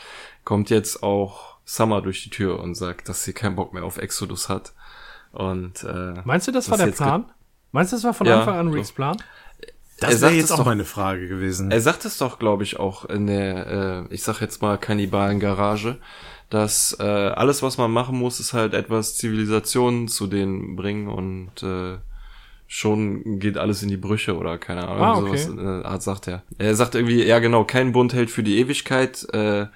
[SPEAKER 5] Kommt jetzt auch Summer durch die Tür und sagt, dass sie keinen Bock mehr auf Exodus hat. Und äh,
[SPEAKER 3] meinst du, das war der Plan? Meinst du, das war von ja, Anfang an Ricks Plan?
[SPEAKER 4] Das wäre jetzt auch doch, meine Frage gewesen.
[SPEAKER 5] Er sagt es doch, glaube ich, auch in der, äh, ich sag jetzt mal Kannibalen-Garage, dass äh, alles, was man machen muss, ist halt etwas Zivilisation zu denen bringen und äh, schon geht alles in die Brüche oder keine Ahnung, ah, okay. sowas äh, Art sagt er. Er sagt irgendwie, ja genau, kein Bund hält für die Ewigkeit, äh,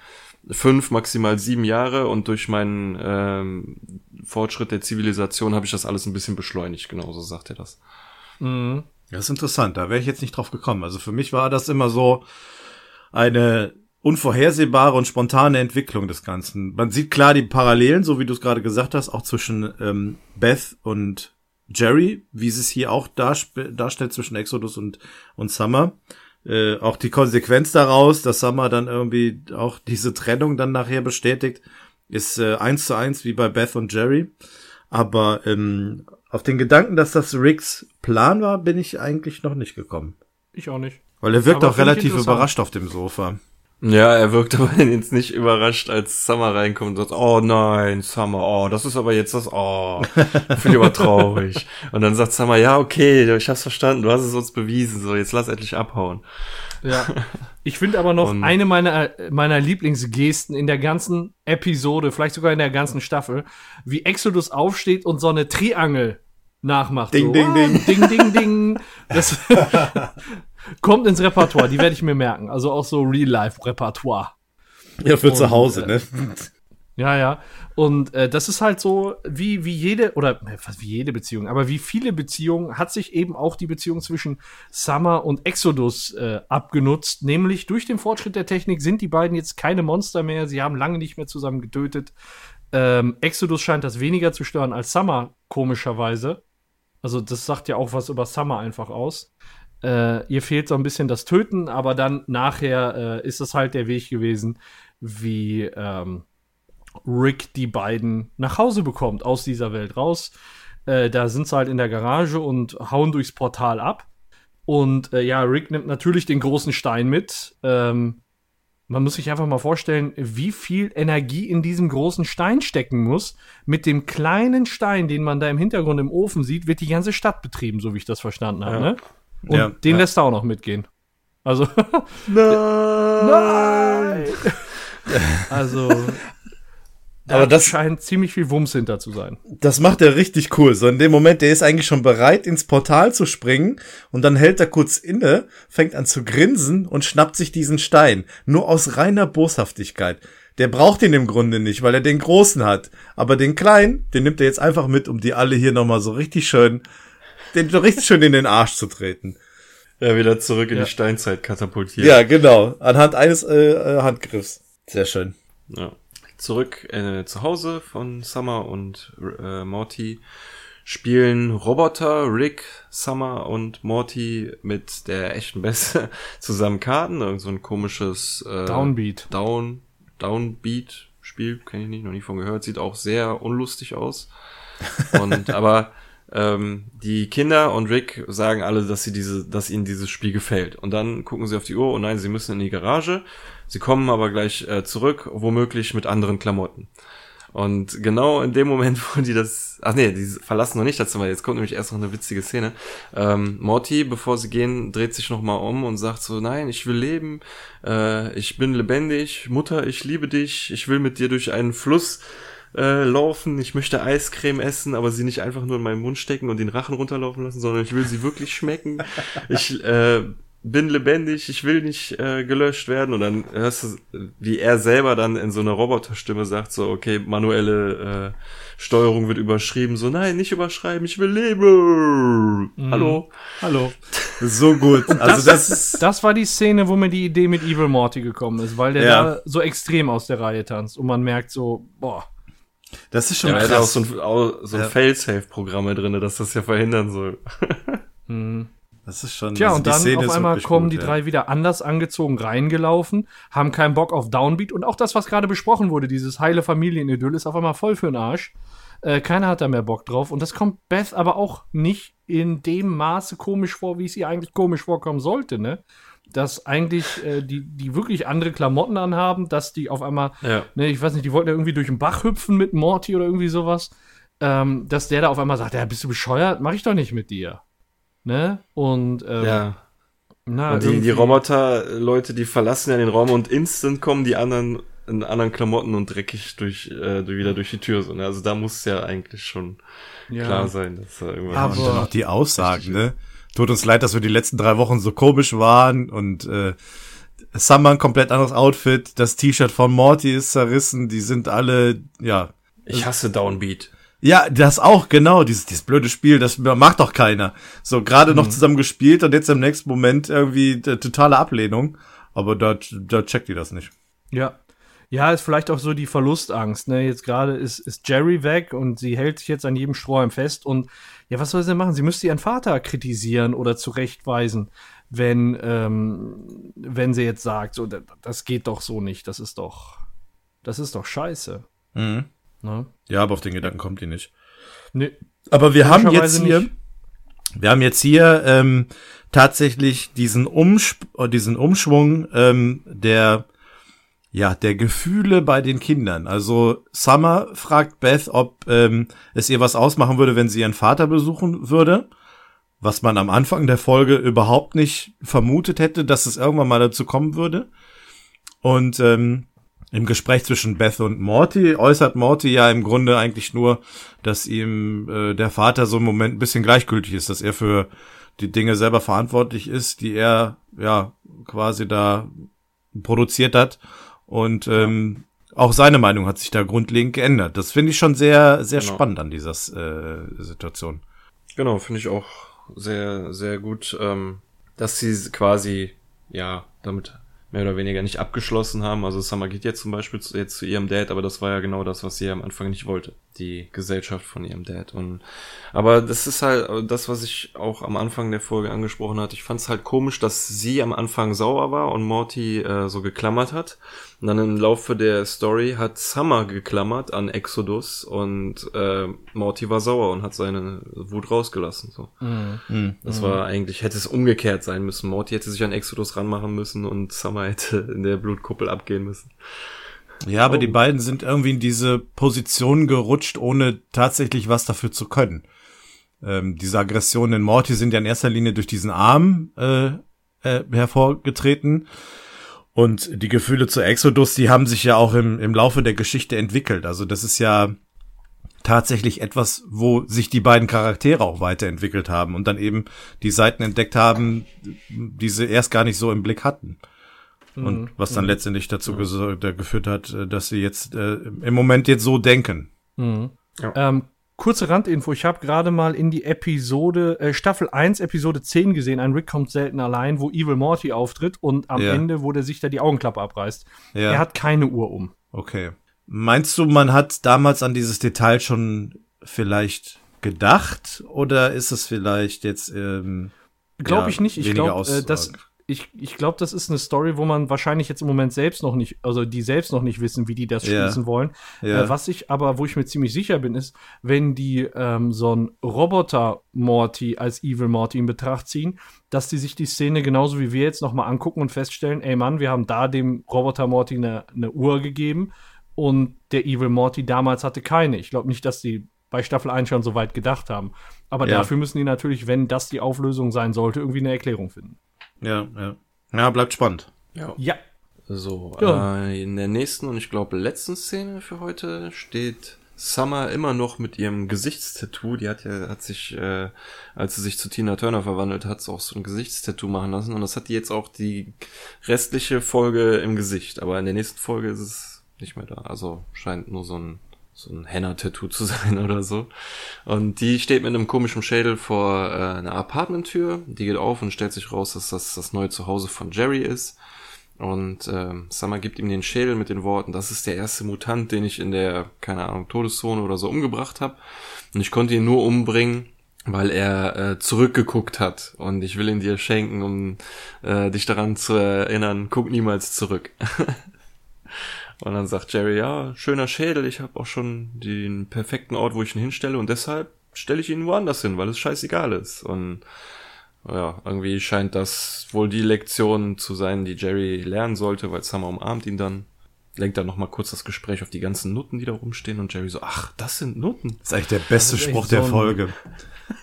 [SPEAKER 5] fünf, maximal sieben Jahre und durch meinen ähm, Fortschritt der Zivilisation habe ich das alles ein bisschen beschleunigt, genauso sagt er das.
[SPEAKER 4] Mhm. Das ist interessant, da wäre ich jetzt nicht drauf gekommen. Also für mich war das immer so eine unvorhersehbare und spontane Entwicklung des Ganzen. Man sieht klar die Parallelen, so wie du es gerade gesagt hast, auch zwischen ähm, Beth und Jerry, wie sie es hier auch darstellt zwischen Exodus und, und Summer. Äh, auch die Konsequenz daraus, dass Summer dann irgendwie auch diese Trennung dann nachher bestätigt, ist äh, eins zu eins wie bei Beth und Jerry. Aber ähm, auf den Gedanken, dass das Ricks Plan war, bin ich eigentlich noch nicht gekommen.
[SPEAKER 3] Ich auch nicht.
[SPEAKER 4] Weil er wirkt aber auch relativ überrascht auf dem Sofa.
[SPEAKER 5] Ja, er wirkt (laughs) aber jetzt nicht überrascht, als Summer reinkommt und sagt, oh nein, Summer, oh, das ist aber jetzt das, oh, (laughs) finde ich aber traurig. Und dann sagt Summer, ja, okay, ich hab's verstanden, du hast es uns bewiesen, so, jetzt lass endlich abhauen.
[SPEAKER 3] Ja. Ich finde aber noch und eine meiner, meiner Lieblingsgesten in der ganzen Episode, vielleicht sogar in der ganzen Staffel, wie Exodus aufsteht und so eine Triangel nachmacht.
[SPEAKER 4] Ding,
[SPEAKER 3] so,
[SPEAKER 4] ding, ding.
[SPEAKER 3] Ding, ding, ding. Das, (laughs) Kommt ins Repertoire, die werde ich mir merken. Also auch so Real-Life-Repertoire.
[SPEAKER 4] Ja, für Und, zu Hause, ne?
[SPEAKER 3] Ja, ja. Und äh, das ist halt so, wie, wie jede, oder fast wie jede Beziehung, aber wie viele Beziehungen hat sich eben auch die Beziehung zwischen Summer und Exodus äh, abgenutzt. Nämlich durch den Fortschritt der Technik sind die beiden jetzt keine Monster mehr. Sie haben lange nicht mehr zusammen getötet. Ähm, Exodus scheint das weniger zu stören als Summer, komischerweise. Also, das sagt ja auch was über Summer einfach aus. Äh, ihr fehlt so ein bisschen das Töten, aber dann nachher äh, ist es halt der Weg gewesen, wie ähm, Rick die beiden nach Hause bekommt, aus dieser Welt raus. Äh, da sind sie halt in der Garage und hauen durchs Portal ab. Und äh, ja, Rick nimmt natürlich den großen Stein mit. Ähm, man muss sich einfach mal vorstellen, wie viel Energie in diesem großen Stein stecken muss. Mit dem kleinen Stein, den man da im Hintergrund im Ofen sieht, wird die ganze Stadt betrieben, so wie ich das verstanden habe. Ja. Ne? Und ja, den ja. lässt er auch noch mitgehen. Also. (laughs)
[SPEAKER 4] Nein! (laughs) Nein! (laughs)
[SPEAKER 3] also. Da aber das scheint ziemlich viel Wumms hinter zu sein.
[SPEAKER 4] Das macht er richtig cool. So in dem Moment, der ist eigentlich schon bereit, ins Portal zu springen und dann hält er kurz inne, fängt an zu grinsen und schnappt sich diesen Stein. Nur aus reiner Boshaftigkeit. Der braucht ihn im Grunde nicht, weil er den großen hat. Aber den kleinen, den nimmt er jetzt einfach mit, um die alle hier nochmal so richtig schön den so richtig schön in den Arsch zu treten.
[SPEAKER 5] Ja, wieder zurück in ja. die Steinzeit katapultiert.
[SPEAKER 4] Ja, genau. Anhand eines äh, äh, Handgriffs. Sehr schön.
[SPEAKER 5] Ja. Zurück äh, zu Hause von Summer und äh, Morty spielen Roboter, Rick, Summer und Morty mit der echten Beste (laughs) zusammen Karten. Irgend so ein komisches
[SPEAKER 3] äh, Downbeat.
[SPEAKER 5] Down, Downbeat Spiel, kenne ich nicht, noch nie von gehört, sieht auch sehr unlustig aus. Und (laughs) aber ähm, die Kinder und Rick sagen alle, dass sie diese, dass ihnen dieses Spiel gefällt. Und dann gucken sie auf die Uhr und nein, sie müssen in die Garage. Sie kommen aber gleich äh, zurück, womöglich mit anderen Klamotten. Und genau in dem Moment, (laughs) wo die das, ach nee, die verlassen noch nicht das Zimmer, jetzt kommt nämlich erst noch eine witzige Szene. Ähm, Morty, bevor sie gehen, dreht sich nochmal um und sagt so, nein, ich will leben, äh, ich bin lebendig, Mutter, ich liebe dich, ich will mit dir durch einen Fluss äh, laufen, ich möchte Eiscreme essen, aber sie nicht einfach nur in meinen Mund stecken und den Rachen runterlaufen lassen, sondern ich will sie wirklich schmecken. Ich äh, bin lebendig, ich will nicht äh, gelöscht werden. Und dann hörst du, wie er selber dann in so einer Roboterstimme sagt, so, okay, manuelle äh, Steuerung wird überschrieben, so, nein, nicht überschreiben, ich will leben. Mhm. Hallo.
[SPEAKER 3] Hallo.
[SPEAKER 4] So gut.
[SPEAKER 3] Also das, das, das war die Szene, wo mir die Idee mit Evil Morty gekommen ist, weil der ja. da so extrem aus der Reihe tanzt und man merkt so, boah.
[SPEAKER 4] Das ist schon
[SPEAKER 5] ja, krass. Er hat auch so ein, auch so ein ja. Fail-Safe-Programm drin, dass das ja verhindern soll.
[SPEAKER 3] mhm. Das ist schon. Tja, also und dann Szene auf einmal kommen gut, die ja. drei wieder anders angezogen reingelaufen, haben keinen Bock auf Downbeat und auch das, was gerade besprochen wurde, dieses heile Familienidyll, ist auf einmal voll für den Arsch. Äh, keiner hat da mehr Bock drauf und das kommt Beth aber auch nicht in dem Maße komisch vor, wie es ihr eigentlich komisch vorkommen sollte, ne? Dass eigentlich äh, die, die wirklich andere Klamotten anhaben, dass die auf einmal, ja. ne, ich weiß nicht, die wollten ja irgendwie durch den Bach hüpfen mit Morty oder irgendwie sowas, ähm, dass der da auf einmal sagt, ja, bist du bescheuert? Mach ich doch nicht mit dir. Ne? Und ähm,
[SPEAKER 5] ja. Na, und die, die Roboter-Leute, die verlassen ja den Raum und instant kommen die anderen in anderen Klamotten und dreckig durch, äh, wieder durch die Tür. So, ne? Also da muss ja eigentlich schon ja. klar sein, dass da irgendwas.
[SPEAKER 4] Aber und dann auch die Aussagen, ne? Tut uns leid, dass wir die letzten drei Wochen so komisch waren und äh, Summer ein komplett anderes Outfit, das T-Shirt von Morty ist zerrissen, die sind alle, ja.
[SPEAKER 5] Ich hasse Downbeat.
[SPEAKER 4] Ja, das auch, genau. Dieses, dieses blöde Spiel, das macht doch keiner. So, gerade mhm. noch zusammen gespielt und jetzt im nächsten Moment irgendwie totale Ablehnung. Aber da, da checkt die das nicht.
[SPEAKER 3] Ja. Ja, ist vielleicht auch so die Verlustangst. Ne? Jetzt gerade ist, ist Jerry weg und sie hält sich jetzt an jedem Strohhalm fest. Und ja, was soll sie denn machen? Sie müsste ihren Vater kritisieren oder zurechtweisen, wenn, ähm, wenn sie jetzt sagt, so, das geht doch so nicht. Das ist doch, das ist doch scheiße.
[SPEAKER 4] Mhm. Ne? Ja, aber auf den Gedanken kommt die nicht. Nee. Aber wir haben jetzt hier, nicht. wir haben jetzt hier ähm, tatsächlich diesen, Umsp äh, diesen Umschwung ähm, der ja, der Gefühle bei den Kindern. Also Summer fragt Beth, ob ähm, es ihr was ausmachen würde, wenn sie ihren Vater besuchen würde. Was man am Anfang der Folge überhaupt nicht vermutet hätte, dass es irgendwann mal dazu kommen würde. Und ähm, im Gespräch zwischen Beth und Morty äußert Morty ja im Grunde eigentlich nur, dass ihm äh, der Vater so im Moment ein bisschen gleichgültig ist, dass er für die Dinge selber verantwortlich ist, die er ja quasi da produziert hat. Und ähm, auch seine Meinung hat sich da grundlegend geändert. Das finde ich schon sehr, sehr genau. spannend an dieser äh, Situation.
[SPEAKER 5] Genau, finde ich auch sehr, sehr gut, ähm, dass sie quasi ja damit mehr oder weniger nicht abgeschlossen haben. Also Summer geht jetzt zum Beispiel zu, jetzt zu ihrem Dad, aber das war ja genau das, was sie am Anfang nicht wollte. Die Gesellschaft von ihrem Dad. Und aber das ist halt das, was ich auch am Anfang der Folge angesprochen hatte. Ich fand es halt komisch, dass sie am Anfang sauer war und Morty äh, so geklammert hat. Und dann im Laufe der Story hat Summer geklammert an Exodus und äh, Morty war sauer und hat seine Wut rausgelassen. So. Mhm. Das mhm. war eigentlich, hätte es umgekehrt sein müssen. Morty hätte sich an Exodus ranmachen müssen und Summer hätte in der Blutkuppel abgehen müssen.
[SPEAKER 4] Ja, aber oh. die beiden sind irgendwie in diese Position gerutscht, ohne tatsächlich was dafür zu können. Ähm, diese Aggressionen in Morty sind ja in erster Linie durch diesen Arm äh, äh, hervorgetreten. Und die Gefühle zu Exodus, die haben sich ja auch im, im Laufe der Geschichte entwickelt. Also das ist ja tatsächlich etwas, wo sich die beiden Charaktere auch weiterentwickelt haben und dann eben die Seiten entdeckt haben, die sie erst gar nicht so im Blick hatten. Und mhm. was dann mhm. letztendlich dazu mhm. geführt hat, äh, dass sie jetzt äh, im Moment jetzt so denken.
[SPEAKER 3] Mhm. Ja. Ähm, kurze Randinfo, ich habe gerade mal in die Episode, äh, Staffel 1, Episode 10 gesehen, ein Rick kommt selten allein, wo Evil Morty auftritt und am ja. Ende, wo der sich da die Augenklappe abreißt. Ja. Er hat keine Uhr um.
[SPEAKER 4] Okay. Meinst du, man hat damals an dieses Detail schon vielleicht gedacht oder ist es vielleicht jetzt ähm,
[SPEAKER 3] Glaube ich nicht. Ich glaube, äh, das ich, ich glaube, das ist eine Story, wo man wahrscheinlich jetzt im Moment selbst noch nicht, also die selbst noch nicht wissen, wie die das
[SPEAKER 4] Ja.
[SPEAKER 3] schließen wollen.
[SPEAKER 4] Ja.
[SPEAKER 3] Äh, was ich aber, wo ich mir ziemlich sicher bin, ist, wenn die ähm, so ein Roboter-Morty als Evil Morty in Betracht ziehen, dass die sich die Szene genauso wie wir jetzt nochmal angucken und feststellen, ey Mann, wir haben da dem Roboter Morty eine, eine Uhr gegeben und der Evil Morty damals hatte keine. Ich glaube nicht, dass die bei Staffel 1 schon so weit gedacht haben. Aber
[SPEAKER 4] Ja.
[SPEAKER 3] dafür müssen die natürlich, wenn das die Auflösung sein sollte, irgendwie eine Erklärung finden.
[SPEAKER 4] Ja, ja. Ja, bleibt spannend.
[SPEAKER 5] Ja.
[SPEAKER 3] Ja.
[SPEAKER 5] So,
[SPEAKER 3] Ja.
[SPEAKER 5] äh, in der nächsten und ich glaube letzten Szene für heute steht Summer immer noch mit ihrem Gesichtstattoo. Die hat ja, hat sich, äh, als sie sich zu Tina Turner verwandelt hat, auch so ein Gesichtstattoo machen lassen. Und das hat die jetzt auch die restliche Folge im Gesicht. Aber in der nächsten Folge ist es nicht mehr da. Also scheint nur so ein, so ein Henna-Tattoo zu (laughs) sein oder so. Und die steht mit einem komischen Schädel vor äh, einer Apartmenttür. Die geht auf und stellt sich raus, dass das das neue Zuhause von Jerry ist. Und ähm, Summer gibt ihm den Schädel mit den Worten, das ist der erste Mutant, den ich in der, keine Ahnung, Todeszone oder so umgebracht habe. Und ich konnte ihn nur umbringen, weil er äh, zurückgeguckt hat. Und ich will ihn dir schenken, um äh, dich daran zu erinnern, guck niemals zurück. (laughs) und dann sagt Jerry, ja, schöner Schädel, ich habe auch schon den perfekten Ort, wo ich ihn hinstelle. Und deshalb stelle ich ihn woanders hin, weil es scheißegal ist. Und ja, irgendwie scheint das wohl die Lektion zu sein, die Jerry lernen sollte, weil Summer umarmt ihn dann, lenkt dann nochmal kurz das Gespräch auf die ganzen Nutten, die da rumstehen und Jerry so, ach, das sind Nutten.
[SPEAKER 4] Das ist eigentlich der beste Spruch der
[SPEAKER 3] so ein-
[SPEAKER 4] Folge. (laughs)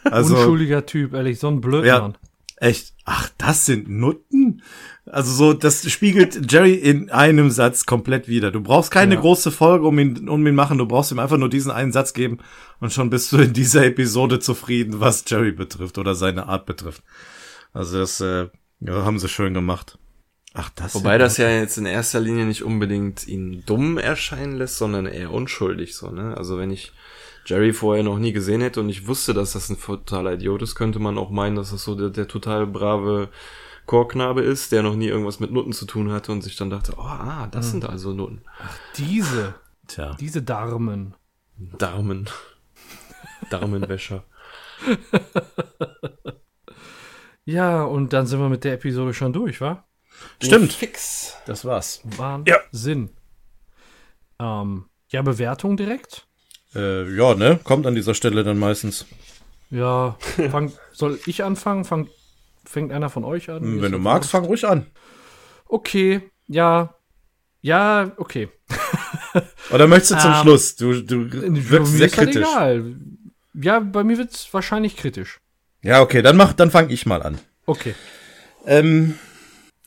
[SPEAKER 4] Also,
[SPEAKER 3] Unschuldiger Typ, ehrlich, so ein Blödmann.
[SPEAKER 4] ja, echt. Ach, das sind Nutten? Also so, das spiegelt Jerry in einem Satz komplett wieder. Du brauchst keine
[SPEAKER 3] Ja.
[SPEAKER 4] große Folge, um ihn, um ihn machen. Du brauchst ihm einfach nur diesen einen Satz geben und schon bist du in dieser Episode zufrieden, was Jerry betrifft oder seine Art betrifft. Also das äh, ja, haben sie schön gemacht. Ach, das
[SPEAKER 5] Wobei das ja jetzt in erster Linie nicht unbedingt ihn dumm erscheinen lässt, sondern eher unschuldig so, ne? Also wenn ich Jerry vorher noch nie gesehen hätte und ich wusste, dass das ein totaler Idiot ist, könnte man auch meinen, dass das so der, der total brave Chorknabe ist, der noch nie irgendwas mit Nutten zu tun hatte und sich dann dachte, oh, ah, das sind also Nutten.
[SPEAKER 3] Diese,
[SPEAKER 4] Tja.
[SPEAKER 3] diese Darmen.
[SPEAKER 5] Darmen. (laughs) Darmenwäscher. (laughs)
[SPEAKER 3] Ja, und dann sind wir mit der Episode schon durch, wa?
[SPEAKER 4] Stimmt.
[SPEAKER 5] Fix.
[SPEAKER 4] Das war's.
[SPEAKER 3] Wahnsinn. Ähm, ja, Bewertung direkt?
[SPEAKER 4] Äh, ja, ne? Kommt an dieser Stelle dann meistens.
[SPEAKER 3] Ja, fang, soll ich anfangen? Fang, fängt einer von euch an? Mir
[SPEAKER 4] Wenn
[SPEAKER 3] ist
[SPEAKER 4] du magst, fang ruhig an.
[SPEAKER 3] Okay, ja. Ja, okay. (laughs)
[SPEAKER 4] Oder möchtest du zum
[SPEAKER 3] Ähm,
[SPEAKER 4] Schluss? Du, du wirkst sehr
[SPEAKER 3] ist halt
[SPEAKER 4] kritisch.
[SPEAKER 3] egal. Ja, bei mir wird's wahrscheinlich kritisch.
[SPEAKER 4] Ja, okay, dann mach, dann fang ich mal an.
[SPEAKER 3] Okay.
[SPEAKER 4] Ähm,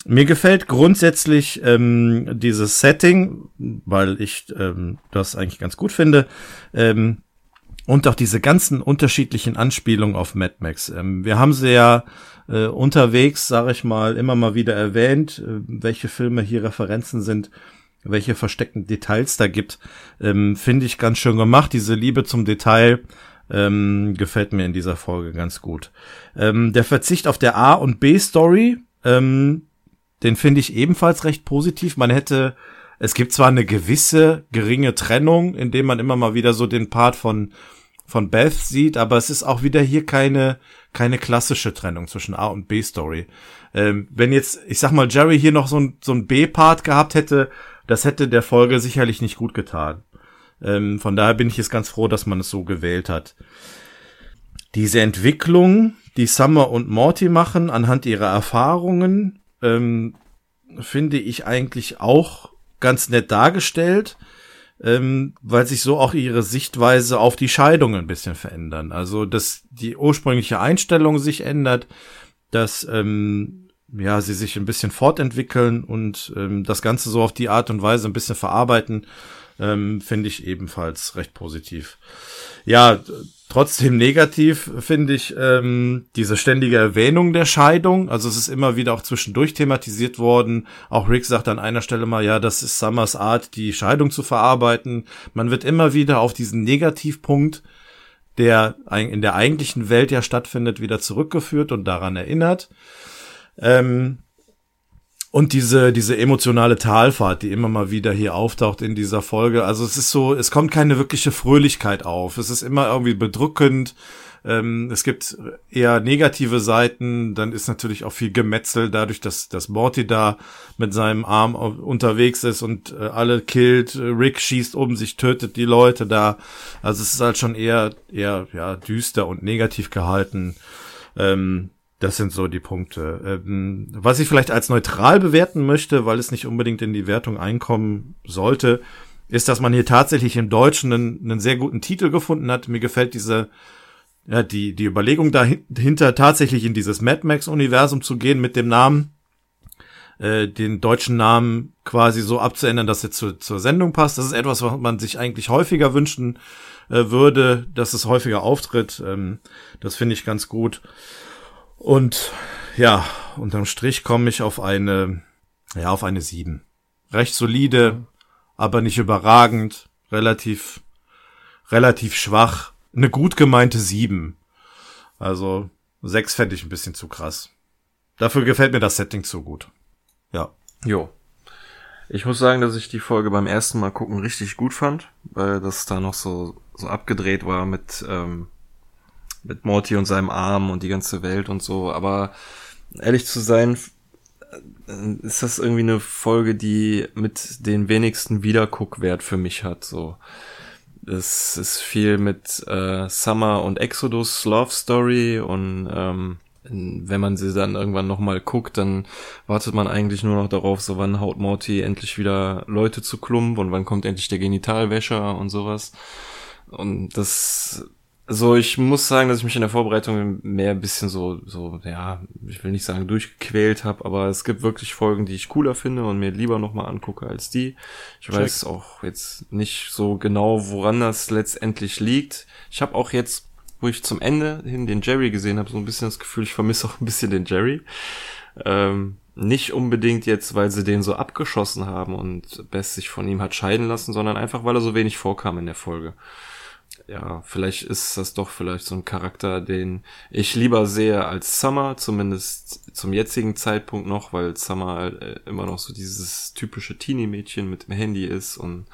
[SPEAKER 4] mir gefällt grundsätzlich ähm, dieses Setting, weil ich ähm, das eigentlich ganz gut finde. Ähm, und auch diese ganzen unterschiedlichen Anspielungen auf Mad Max. Ähm, wir haben sie ja äh, unterwegs, sage ich mal, immer mal wieder erwähnt, äh, welche Filme hier Referenzen sind, welche versteckten Details da gibt. Ähm, Finde ich ganz schön gemacht. Diese Liebe zum Detail ähm, gefällt mir in dieser Folge ganz gut. Ähm, der Verzicht auf der A- und B-Story, ähm, den finde ich ebenfalls recht positiv. Man hätte, es gibt zwar eine gewisse geringe Trennung, indem man immer mal wieder so den Part von von Beth sieht, aber es ist auch wieder hier keine keine klassische Trennung zwischen A und B Story. Ähm, wenn jetzt, ich sag mal, Jerry hier noch so ein so ein B Part gehabt hätte, das hätte der Folge sicherlich nicht gut getan. Ähm, von daher bin ich jetzt ganz froh, dass man es so gewählt hat. Diese Entwicklung, die Summer und Morty machen anhand ihrer Erfahrungen, ähm, finde ich eigentlich auch ganz nett dargestellt, ähm, weil sich so auch ihre Sichtweise auf die Scheidung ein bisschen verändern. Also, dass die ursprüngliche Einstellung sich ändert, dass ähm, ja sie sich ein bisschen fortentwickeln und ähm, das Ganze so auf die Art und Weise ein bisschen verarbeiten, ähm, finde ich ebenfalls recht positiv. Ja, trotzdem negativ finde ich ähm, diese ständige Erwähnung der Scheidung. Also es ist immer wieder auch zwischendurch thematisiert worden. Auch Rick sagt an einer Stelle mal, ja, das ist Summers Art, die Scheidung zu verarbeiten. Man wird immer wieder auf diesen Negativpunkt, der in der eigentlichen Welt ja stattfindet, wieder zurückgeführt und daran erinnert. Ähm, Und diese, diese emotionale Talfahrt, die immer mal wieder hier auftaucht in dieser Folge. Also es ist so, es kommt keine wirkliche Fröhlichkeit auf. Es ist immer irgendwie bedrückend. Ähm, es gibt eher negative Seiten. Dann ist natürlich auch viel Gemetzel dadurch, dass, dass Morty da mit seinem Arm unterwegs ist und äh, alle killt. Rick schießt um sich, tötet die Leute da. Also es ist halt schon eher, eher, ja, düster und negativ gehalten. Ähm, das sind so die Punkte. Ähm, was ich vielleicht als neutral bewerten möchte, weil es nicht unbedingt in die Wertung einkommen sollte, ist, dass man hier tatsächlich im Deutschen einen, einen sehr guten Titel gefunden hat. Mir gefällt diese, ja, die, die Überlegung dahinter, tatsächlich in dieses Mad Max-Universum zu gehen mit dem Namen, äh, den deutschen Namen quasi so abzuändern, dass er zu, zur Sendung passt. Das ist etwas, was man sich eigentlich häufiger wünschen äh, würde, dass es häufiger auftritt. Ähm, das finde ich ganz gut. Und ja, unterm Strich komme ich auf eine, ja, auf eine sieben. Recht solide, aber nicht überragend, relativ, relativ schwach. Eine gut gemeinte sieben. Also sechs fände ich ein bisschen zu krass. Dafür gefällt mir das Setting zu gut. Ja.
[SPEAKER 5] Jo. Ich muss sagen, dass ich die Folge beim ersten Mal gucken richtig gut fand, weil das da noch so, so abgedreht war mit, ähm, mit Morty und seinem Arm und die ganze Welt und so, aber ehrlich zu sein, äh, ist das irgendwie eine Folge, die mit den wenigsten Wiederguckwert für mich hat, so. Es ist viel mit äh, Summer und Exodus Love Story und ähm, wenn man sie dann irgendwann nochmal guckt, dann wartet man eigentlich nur noch darauf, so wann haut Morty endlich wieder Leute zu Klump und wann kommt endlich der Genitalwäscher und sowas. Und das also ich muss sagen, dass ich mich in der Vorbereitung mehr ein bisschen so, so, ja, ich will nicht sagen durchgequält habe, aber es gibt wirklich Folgen, die ich cooler finde und mir lieber nochmal angucke als die. Ich Check. weiß auch jetzt nicht so genau, woran das letztendlich liegt. Ich habe auch jetzt, wo ich zum Ende hin den Jerry gesehen habe, so ein bisschen das Gefühl, ich vermisse auch ein bisschen den Jerry. Ähm, nicht unbedingt jetzt, weil sie den so abgeschossen haben und Bess sich von ihm hat scheiden lassen, sondern einfach, weil er so wenig vorkam in der Folge ja, vielleicht ist das doch vielleicht so ein Charakter, den ich lieber sehe als Summer, zumindest zum jetzigen Zeitpunkt noch, weil Summer halt äh, immer noch so dieses typische Teenie-Mädchen mit dem Handy ist und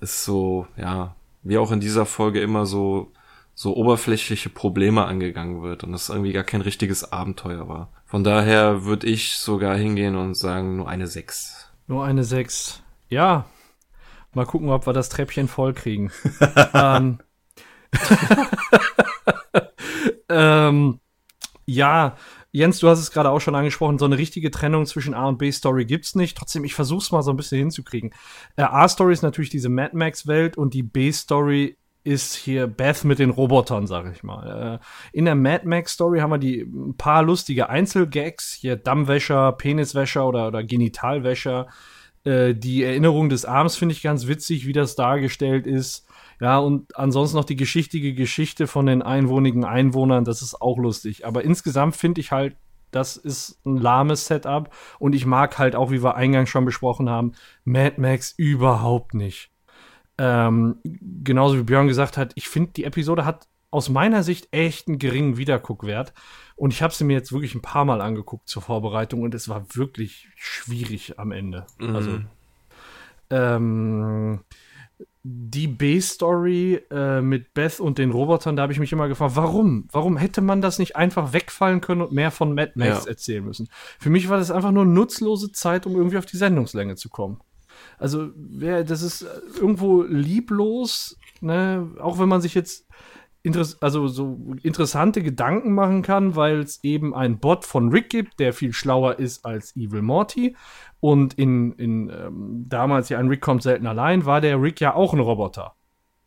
[SPEAKER 5] ist so, ja, wie auch in dieser Folge immer so, so oberflächliche Probleme angegangen wird und das irgendwie gar kein richtiges Abenteuer war. Von daher würde ich sogar hingehen und sagen, nur eine 6.
[SPEAKER 3] Nur eine 6. Ja, Mal gucken, ob wir das Treppchen voll kriegen. (laughs) ähm, (laughs) ähm, ja, Jens, du hast es gerade auch schon angesprochen, so eine richtige Trennung zwischen A und B-Story gibt's nicht. Trotzdem, ich versuch's mal so ein bisschen hinzukriegen. Äh, A-Story ist natürlich diese Mad Max-Welt und die B-Story ist hier Beth mit den Robotern, sag ich mal. Äh, in der Mad Max-Story haben wir die ein paar lustige Einzelgags, hier Dammwäscher, Peniswäscher oder, oder Genitalwäscher. Äh, die Erinnerung des Arms finde ich ganz witzig, wie das dargestellt ist. Ja, und ansonsten noch die geschichtige Geschichte von den einwohnigen Einwohnern, das ist auch lustig. Aber insgesamt finde ich halt, das ist ein lahmes Setup und ich mag halt auch, wie wir eingangs schon besprochen haben, Mad Max überhaupt nicht. Ähm, genauso wie Björn gesagt hat, ich finde, die Episode hat aus meiner Sicht echt einen geringen Wiederguckwert. Und ich habe sie mir jetzt wirklich ein paar Mal angeguckt zur Vorbereitung und es war wirklich schwierig am Ende. Mhm. Also ähm, die B-Story äh, mit Beth und den Robotern, da habe ich mich immer gefragt, warum? Warum hätte man das nicht einfach wegfallen können und mehr von Mad Max ja. erzählen müssen? Für mich war das einfach nur nutzlose Zeit, um irgendwie auf die Sendungslänge zu kommen. Also, das ist irgendwo lieblos, ne? Auch wenn man sich jetzt also so interessante Gedanken machen kann, weil es eben einen Bot von Rick gibt, der viel schlauer ist als Evil Morty. Und in, in ähm, damals ja ein Rick kommt selten allein, war der Rick ja auch ein Roboter.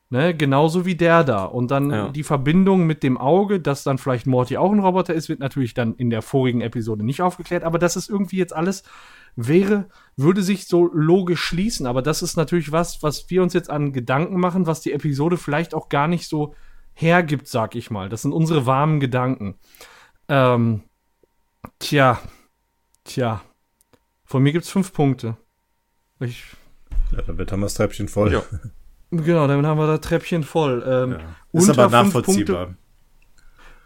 [SPEAKER 3] Ne, genauso wie der da. Und dann ja. die Verbindung mit dem Auge, dass dann vielleicht Morty auch ein Roboter ist, wird natürlich dann in der vorigen Episode nicht aufgeklärt. Aber das ist irgendwie jetzt alles wäre, würde sich so logisch schließen. Aber das ist natürlich was, was wir uns jetzt an Gedanken machen, was die Episode vielleicht auch gar nicht so hergibt, sag ich mal. Das sind unsere warmen Gedanken. Ähm, tja, tja. Von mir gibt's fünf Punkte.
[SPEAKER 4] Ich, ja, damit haben wir das Treppchen voll. Ja. (laughs)
[SPEAKER 3] Genau, damit haben wir das Treppchen voll. Ähm,
[SPEAKER 4] ja. Ist aber nachvollziehbar. Punkte,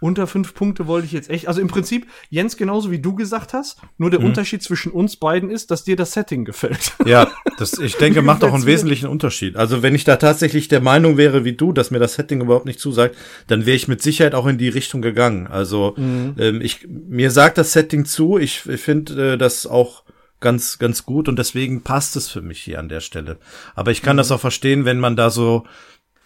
[SPEAKER 3] unter fünf Punkte wollte ich jetzt echt. Also im Prinzip, Jens, genauso wie du gesagt hast, nur der mhm. Unterschied zwischen uns beiden ist, dass dir das Setting gefällt. (laughs)
[SPEAKER 4] Ja, das, ich denke, macht auch einen wesentlichen Unterschied. Also wenn ich da tatsächlich der Meinung wäre wie du, dass mir das Setting überhaupt nicht zusagt, dann wäre ich mit Sicherheit auch in die Richtung gegangen. Also mhm. ähm, ich, mir sagt das Setting zu, ich, ich finde äh, das auch ganz, ganz gut und deswegen passt es für mich hier an der Stelle. Aber ich kann mhm. das auch verstehen, wenn man da so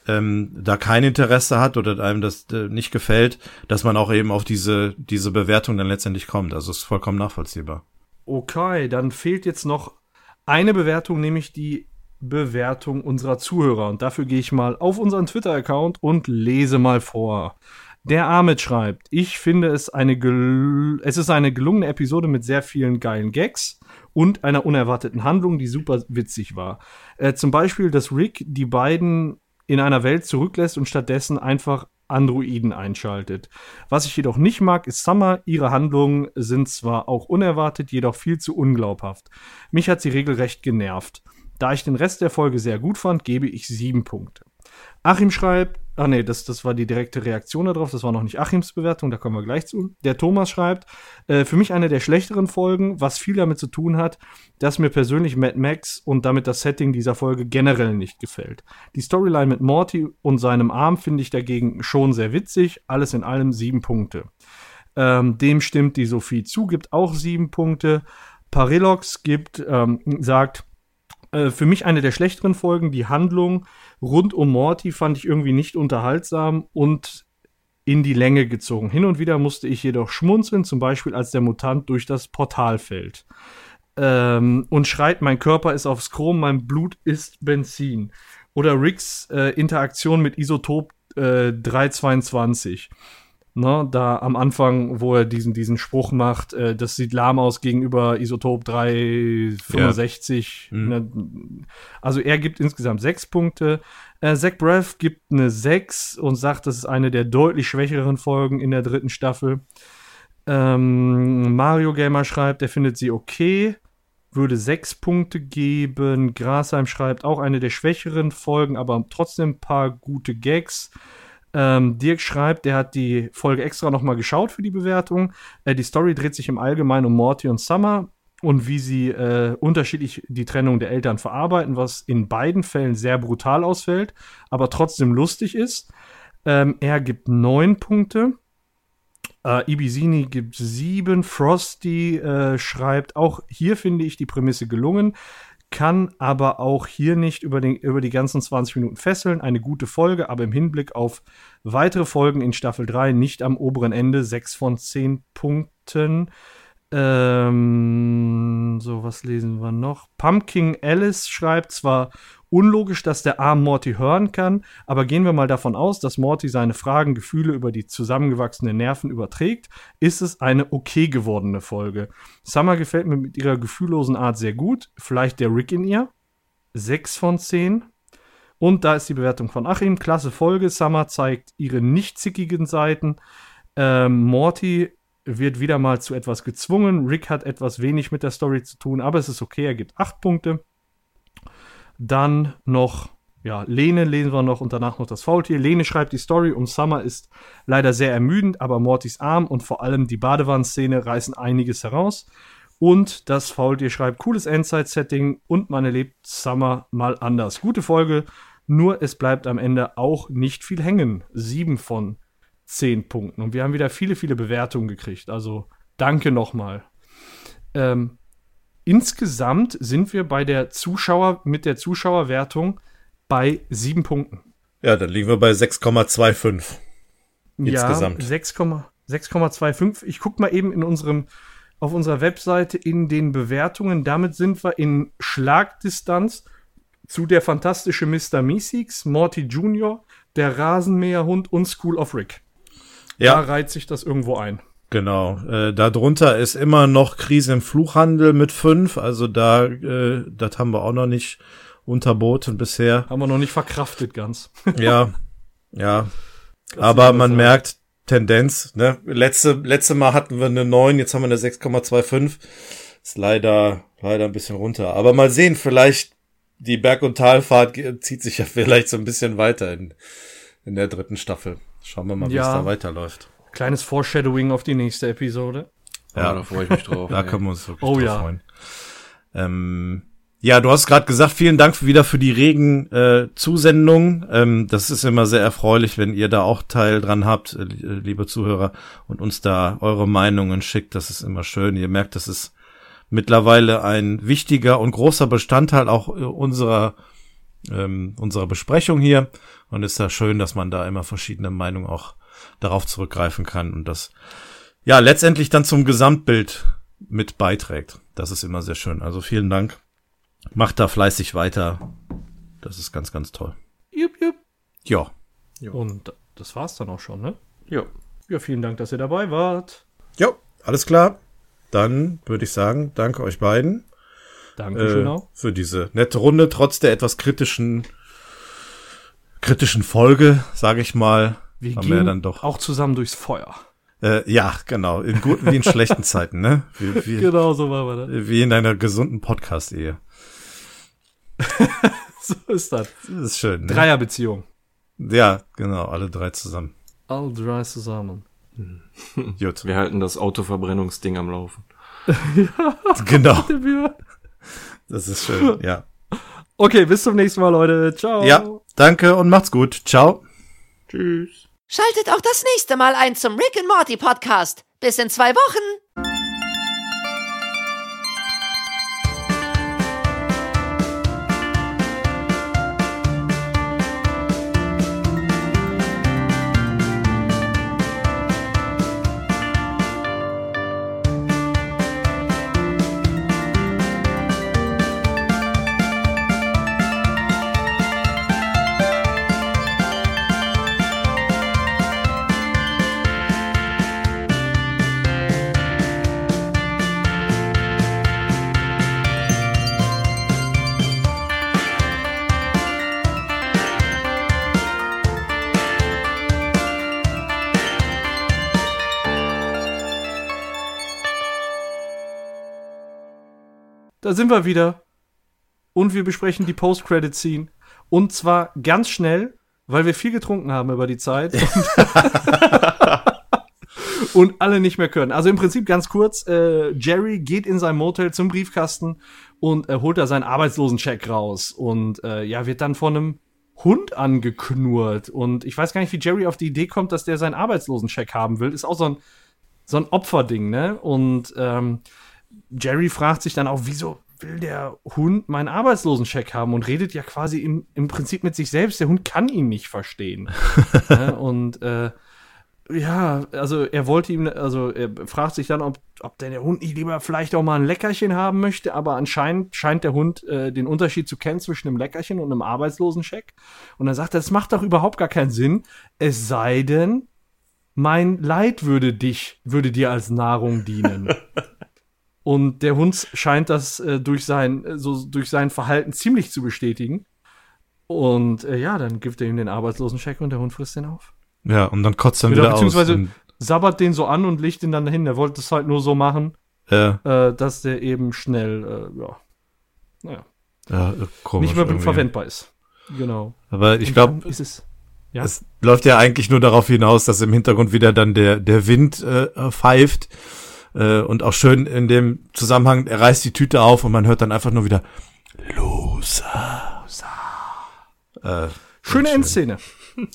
[SPEAKER 4] ähm, da kein Interesse hat oder einem das äh, nicht gefällt, dass man auch eben auf diese, diese Bewertung dann letztendlich kommt. Also ist vollkommen nachvollziehbar.
[SPEAKER 3] Okay, dann fehlt jetzt noch eine Bewertung, nämlich die Bewertung unserer Zuhörer. Und dafür gehe ich mal auf unseren Twitter-Account und lese mal vor. Der Ahmed schreibt, ich finde es eine, es ist eine gelungene Episode mit sehr vielen geilen Gags und einer unerwarteten Handlung, die super witzig war. Äh, zum Beispiel, dass Rick die beiden in einer Welt zurücklässt und stattdessen einfach Androiden einschaltet. Was ich jedoch nicht mag, ist Summer. Ihre Handlungen sind zwar auch unerwartet, jedoch viel zu unglaubhaft. Mich hat sie regelrecht genervt. Da ich den Rest der Folge sehr gut fand, gebe ich sieben Punkte. Achim schreibt, Ah nee, das, das war die direkte Reaktion darauf. Das war noch nicht Achims Bewertung, da kommen wir gleich zu. Der Thomas schreibt, äh, für mich eine der schlechteren Folgen, was viel damit zu tun hat, dass mir persönlich Mad Max und damit das Setting dieser Folge generell nicht gefällt. Die Storyline mit Morty und seinem Arm finde ich dagegen schon sehr witzig. Alles in allem sieben Punkte. Ähm, dem stimmt die Sophie zu, gibt auch sieben Punkte. Parilox gibt, ähm, sagt, äh, für mich eine der schlechteren Folgen. Die Handlung rund um Morty fand ich irgendwie nicht unterhaltsam und in die Länge gezogen. Hin und wieder musste ich jedoch schmunzeln, zum Beispiel als der Mutant durch das Portal fällt. Ähm, und schreit, mein Körper ist aufs Chrom, mein Blut ist Benzin. Oder Ricks äh, Interaktion mit Isotop äh, 322. Ne, da am Anfang, wo er diesen, diesen Spruch macht, äh, das sieht lahm aus gegenüber Isotop 365. Ja. Mhm. Ne, also er gibt insgesamt sechs Punkte. Äh, Zach Braff gibt eine sechs und sagt, das ist eine der deutlich schwächeren Folgen in der dritten Staffel. Ähm, Mario Gamer schreibt, er findet sie okay, würde sechs Punkte geben. Grasheim schreibt auch eine der schwächeren Folgen, aber trotzdem ein paar gute Gags. Ähm, Dirk schreibt, der hat die Folge extra nochmal geschaut für die Bewertung. Äh, die Story dreht sich im Allgemeinen um Morty und Summer und wie sie äh, unterschiedlich die Trennung der Eltern verarbeiten, was in beiden Fällen sehr brutal ausfällt, aber trotzdem lustig ist. Ähm, er gibt neun Punkte. Äh, Ibizini gibt sieben. Frosty äh, schreibt, auch hier finde ich die Prämisse gelungen kann aber auch hier nicht über, den, über die ganzen 20 Minuten fesseln. Eine gute Folge, aber im Hinblick auf weitere Folgen in Staffel 3 nicht am oberen Ende. 6 von 10 Punkten. Ähm, so, was lesen wir noch? Pumpkin Alice schreibt zwar unlogisch, dass der Arm Morty hören kann, aber gehen wir mal davon aus, dass Morty seine Fragen, Gefühle über die zusammengewachsenen Nerven überträgt, ist es eine okay gewordene Folge. Summer gefällt mir mit ihrer gefühllosen Art sehr gut, vielleicht der Rick in ihr. 6 von 10. Und da ist die Bewertung von Achim. Klasse Folge. Summer zeigt ihre nicht zickigen Seiten. Ähm, Morty wird wieder mal zu etwas gezwungen. Rick hat etwas wenig mit der Story zu tun, aber es ist okay. Er gibt 8 Punkte. Dann noch, ja, Lene lesen wir noch und danach noch das Faultier. Lene schreibt die Story um Summer ist leider sehr ermüdend, aber Mortys Arm und vor allem die Badewannenszene reißen einiges heraus. Und das Faultier schreibt cooles Endzeit-Setting und man erlebt Summer mal anders. Gute Folge, nur es bleibt am Ende auch nicht viel hängen. Sieben von zehn Punkten. Und wir haben wieder viele, viele Bewertungen gekriegt. Also danke nochmal. Ähm, Insgesamt sind wir bei der Zuschauer, mit der Zuschauerwertung bei sieben Punkten.
[SPEAKER 4] Ja, dann liegen wir bei 6,25.
[SPEAKER 3] Insgesamt. Ja, 6,25. Ich guck mal eben in unserem, auf unserer Webseite in den Bewertungen. Damit sind wir in Schlagdistanz zu der fantastische Mr. Meeseeks, Morty Jr., der Rasenmäherhund und School of Rick. Ja. Da reiht sich das irgendwo ein.
[SPEAKER 4] Genau. Äh, darunter ist immer noch Krise im Fluchhandel mit fünf. Also da, äh, das haben wir auch noch nicht unterboten bisher.
[SPEAKER 3] Haben wir noch nicht verkraftet ganz. (laughs)
[SPEAKER 4] ja, ja. Aber man sagen. merkt Tendenz. Ne? Letzte, letzte Mal hatten wir eine neun, jetzt haben wir eine 6,25. Ist leider, leider ein bisschen runter. Aber mal sehen, vielleicht die Berg- und Talfahrt zieht sich ja (laughs) vielleicht so ein bisschen weiter in, in der dritten Staffel. Schauen wir mal, wie ja. es da weiterläuft.
[SPEAKER 3] Kleines Foreshadowing auf die nächste Episode.
[SPEAKER 5] Ja, ja da freue ich mich drauf. (laughs)
[SPEAKER 4] da können wir uns wirklich
[SPEAKER 3] oh,
[SPEAKER 4] drauf
[SPEAKER 3] ja.
[SPEAKER 4] freuen. Ähm, ja, du hast gerade gesagt, vielen Dank wieder für die regen äh, Zusendungen. Ähm, das ist immer sehr erfreulich, wenn ihr da auch Teil dran habt, äh, liebe Zuhörer, und uns da eure Meinungen schickt. Das ist immer schön. Ihr merkt, das ist mittlerweile ein wichtiger und großer Bestandteil auch äh, unserer ähm, unserer Besprechung hier. Und ist ja schön, dass man da immer verschiedene Meinungen auch darauf zurückgreifen kann und das ja letztendlich dann zum Gesamtbild mit beiträgt. Das ist immer sehr schön. Also vielen Dank. Macht da fleißig weiter. Das ist ganz, ganz toll.
[SPEAKER 3] Jupp, jupp.
[SPEAKER 4] Ja.
[SPEAKER 3] Und das war's dann auch schon, ne?
[SPEAKER 5] Ja.
[SPEAKER 3] Ja, vielen Dank, dass ihr dabei wart.
[SPEAKER 4] Ja, alles klar. Dann würde ich sagen, danke euch beiden.
[SPEAKER 3] Dankeschön
[SPEAKER 4] äh,
[SPEAKER 3] auch.
[SPEAKER 4] Für diese nette Runde, trotz der etwas kritischen, kritischen Folge, sage ich mal.
[SPEAKER 3] Wir
[SPEAKER 4] haben
[SPEAKER 3] gehen
[SPEAKER 4] wir ja dann doch.
[SPEAKER 3] auch zusammen durchs Feuer.
[SPEAKER 4] Äh, ja, genau. In guten wie in schlechten (laughs) Zeiten, ne? Wie, wie,
[SPEAKER 3] Genau so war wir das.
[SPEAKER 4] wie in einer gesunden Podcast-Ehe. (laughs)
[SPEAKER 3] So ist das.
[SPEAKER 4] Das ist schön. Ne?
[SPEAKER 3] Dreierbeziehung.
[SPEAKER 4] Ja, genau, alle drei zusammen.
[SPEAKER 3] All drei zusammen.
[SPEAKER 4] Gut.
[SPEAKER 5] Wir halten das Autoverbrennungsding am Laufen. (laughs)
[SPEAKER 4] Genau. Das ist schön, ja.
[SPEAKER 3] Okay, bis zum nächsten Mal, Leute. Ciao.
[SPEAKER 4] Ja, danke und macht's gut. Ciao.
[SPEAKER 5] Tschüss.
[SPEAKER 1] Schaltet auch das nächste Mal ein zum Rick and Morty Podcast. Bis in zwei Wochen.
[SPEAKER 3] Da sind wir wieder. Und wir besprechen die Post-Credit-Scene. Und zwar ganz schnell, weil wir viel getrunken haben über die Zeit. (laughs) und alle nicht mehr können. Also im Prinzip ganz kurz, äh, Jerry geht in sein Motel zum Briefkasten und äh, holt da seinen Arbeitslosencheck raus und äh, ja, wird dann von einem Hund angeknurrt. Und ich weiß gar nicht, wie Jerry auf die Idee kommt, dass der seinen Arbeitslosencheck haben will. Ist auch so ein, so ein Opferding, ne? Und ähm, Jerry fragt sich dann auch, wieso will der Hund meinen Arbeitslosencheck haben und redet ja quasi im, im Prinzip mit sich selbst. Der Hund kann ihn nicht verstehen. (laughs) ne? Und äh, ja, also er wollte ihm, also er fragt sich dann, ob, ob denn der Hund nicht lieber vielleicht auch mal ein Leckerchen haben möchte, aber anscheinend scheint der Hund äh, den Unterschied zu kennen zwischen einem Leckerchen und einem Arbeitslosencheck. Und dann sagt er, das macht doch überhaupt gar keinen Sinn, es sei denn, mein Leid würde dich, würde dir als Nahrung dienen. (laughs) Und der Hund scheint das äh, durch sein, äh, so durch sein Verhalten ziemlich zu bestätigen. Und äh, ja, dann gibt er ihm den Arbeitslosencheck und der Hund frisst den auf.
[SPEAKER 4] Ja, und dann kotzt er
[SPEAKER 3] Oder
[SPEAKER 4] wieder aus.
[SPEAKER 3] beziehungsweise
[SPEAKER 4] Und,
[SPEAKER 3] sabbert den so an und legt ihn dann dahin. Er wollte es halt nur so machen,
[SPEAKER 4] äh,
[SPEAKER 3] äh, dass der eben schnell, äh, ja, naja,
[SPEAKER 4] ja, komisch
[SPEAKER 3] nicht mehr
[SPEAKER 4] irgendwie.
[SPEAKER 3] verwendbar ist. Genau.
[SPEAKER 4] Aber ich glaube.
[SPEAKER 3] Ja.
[SPEAKER 4] es läuft ja eigentlich nur darauf hinaus, dass im Hintergrund wieder dann der, der Wind äh, pfeift. Äh, und auch schön in dem Zusammenhang, er reißt die Tüte auf und man hört dann einfach nur wieder Loser. Äh,
[SPEAKER 3] Schöne
[SPEAKER 4] schön.
[SPEAKER 3] Endszene. (laughs)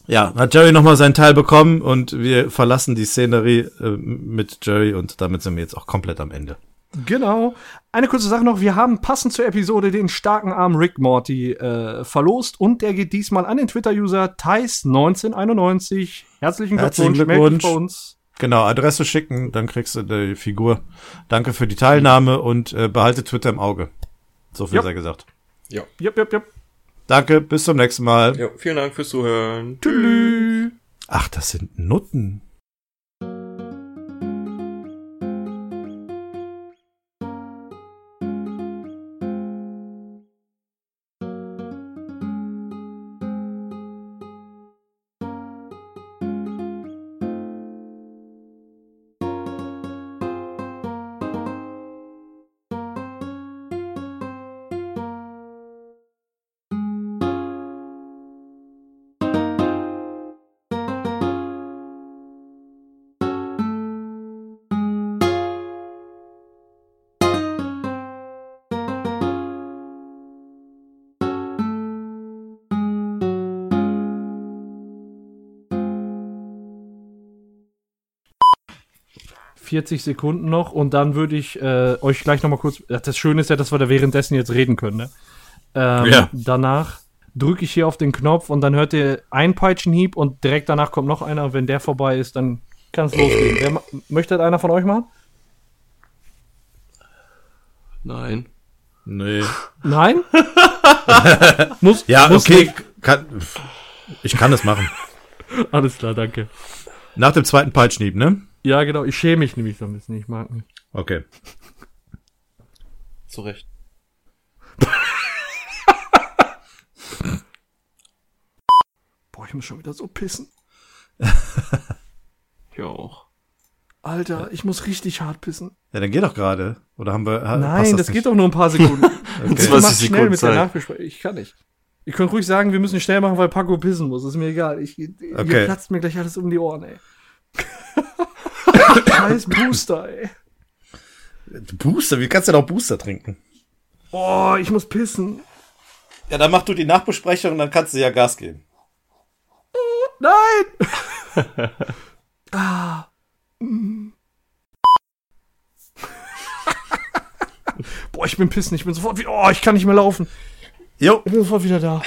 [SPEAKER 4] Ja, hat Jerry nochmal seinen Teil bekommen und wir verlassen die Szenerie äh, mit Jerry und damit sind wir jetzt auch komplett am Ende.
[SPEAKER 3] Genau. Eine kurze Sache noch. Wir haben passend zur Episode den starken Arm Rick Morty äh, verlost und der geht diesmal an den Twitter-User Thais1991. Herzlichen Glückwunsch.
[SPEAKER 4] Herzlichen
[SPEAKER 3] Meldet
[SPEAKER 4] Glückwunsch. Genau, Adresse schicken, dann kriegst du die Figur. Danke für die Teilnahme und äh, behalte Twitter im Auge. So viel
[SPEAKER 3] Ja.
[SPEAKER 4] sei gesagt.
[SPEAKER 5] Ja.
[SPEAKER 3] Jupp, jupp, jupp.
[SPEAKER 4] Danke, bis zum nächsten Mal.
[SPEAKER 5] ja. Vielen Dank fürs Zuhören.
[SPEAKER 3] Tschüss.
[SPEAKER 4] Ach, das sind Nutten.
[SPEAKER 3] 40 Sekunden noch und dann würde ich äh, euch gleich noch mal kurz. Das Schöne ist ja, dass wir da währenddessen jetzt reden können. Ne? Ähm, ja. Danach drücke ich hier auf den Knopf und dann hört ihr einen Peitschenhieb und direkt danach kommt noch einer. Und wenn der vorbei ist, dann kann es losgehen. Wer, möchte einer von euch machen?
[SPEAKER 5] Nein.
[SPEAKER 4] Nee.
[SPEAKER 3] Nein? (laughs)
[SPEAKER 4] muss, ja, muss okay. Kann, ich kann es machen.
[SPEAKER 3] Alles klar, danke.
[SPEAKER 4] Nach dem zweiten Peitschnieb, ne?
[SPEAKER 3] Ja, genau. Ich schäme mich nämlich so ein bisschen. Ich mag nicht.
[SPEAKER 4] Okay.
[SPEAKER 5] Zu Recht.
[SPEAKER 3] Boah, ich muss schon wieder so pissen. (laughs)
[SPEAKER 5] ich auch.
[SPEAKER 3] Alter, ich muss richtig hart pissen.
[SPEAKER 4] Ja, dann geh doch gerade. Oder haben wir.
[SPEAKER 3] Nein, das, das geht doch nur ein paar Sekunden. (laughs) okay. Das mach schnell mit der Nachbesprechung. Ich kann nicht. Ich könnte ruhig sagen, wir müssen schnell machen, weil Paco pissen muss. ist mir egal. Ich, okay. Hier platzt mir gleich alles um die Ohren, ey. (laughs) (laughs) Scheiß Booster, ey.
[SPEAKER 4] Booster? Wie kannst du denn auch Booster trinken?
[SPEAKER 3] Oh, ich muss pissen.
[SPEAKER 4] Ja, dann mach du die Nachbesprechung und dann kannst du ja Gas geben.
[SPEAKER 3] Nein! ah. (laughs) Boah, ich bin pissen, ich bin sofort wieder. Oh, ich kann nicht mehr laufen.
[SPEAKER 4] Jo.
[SPEAKER 3] Ich bin sofort wieder da.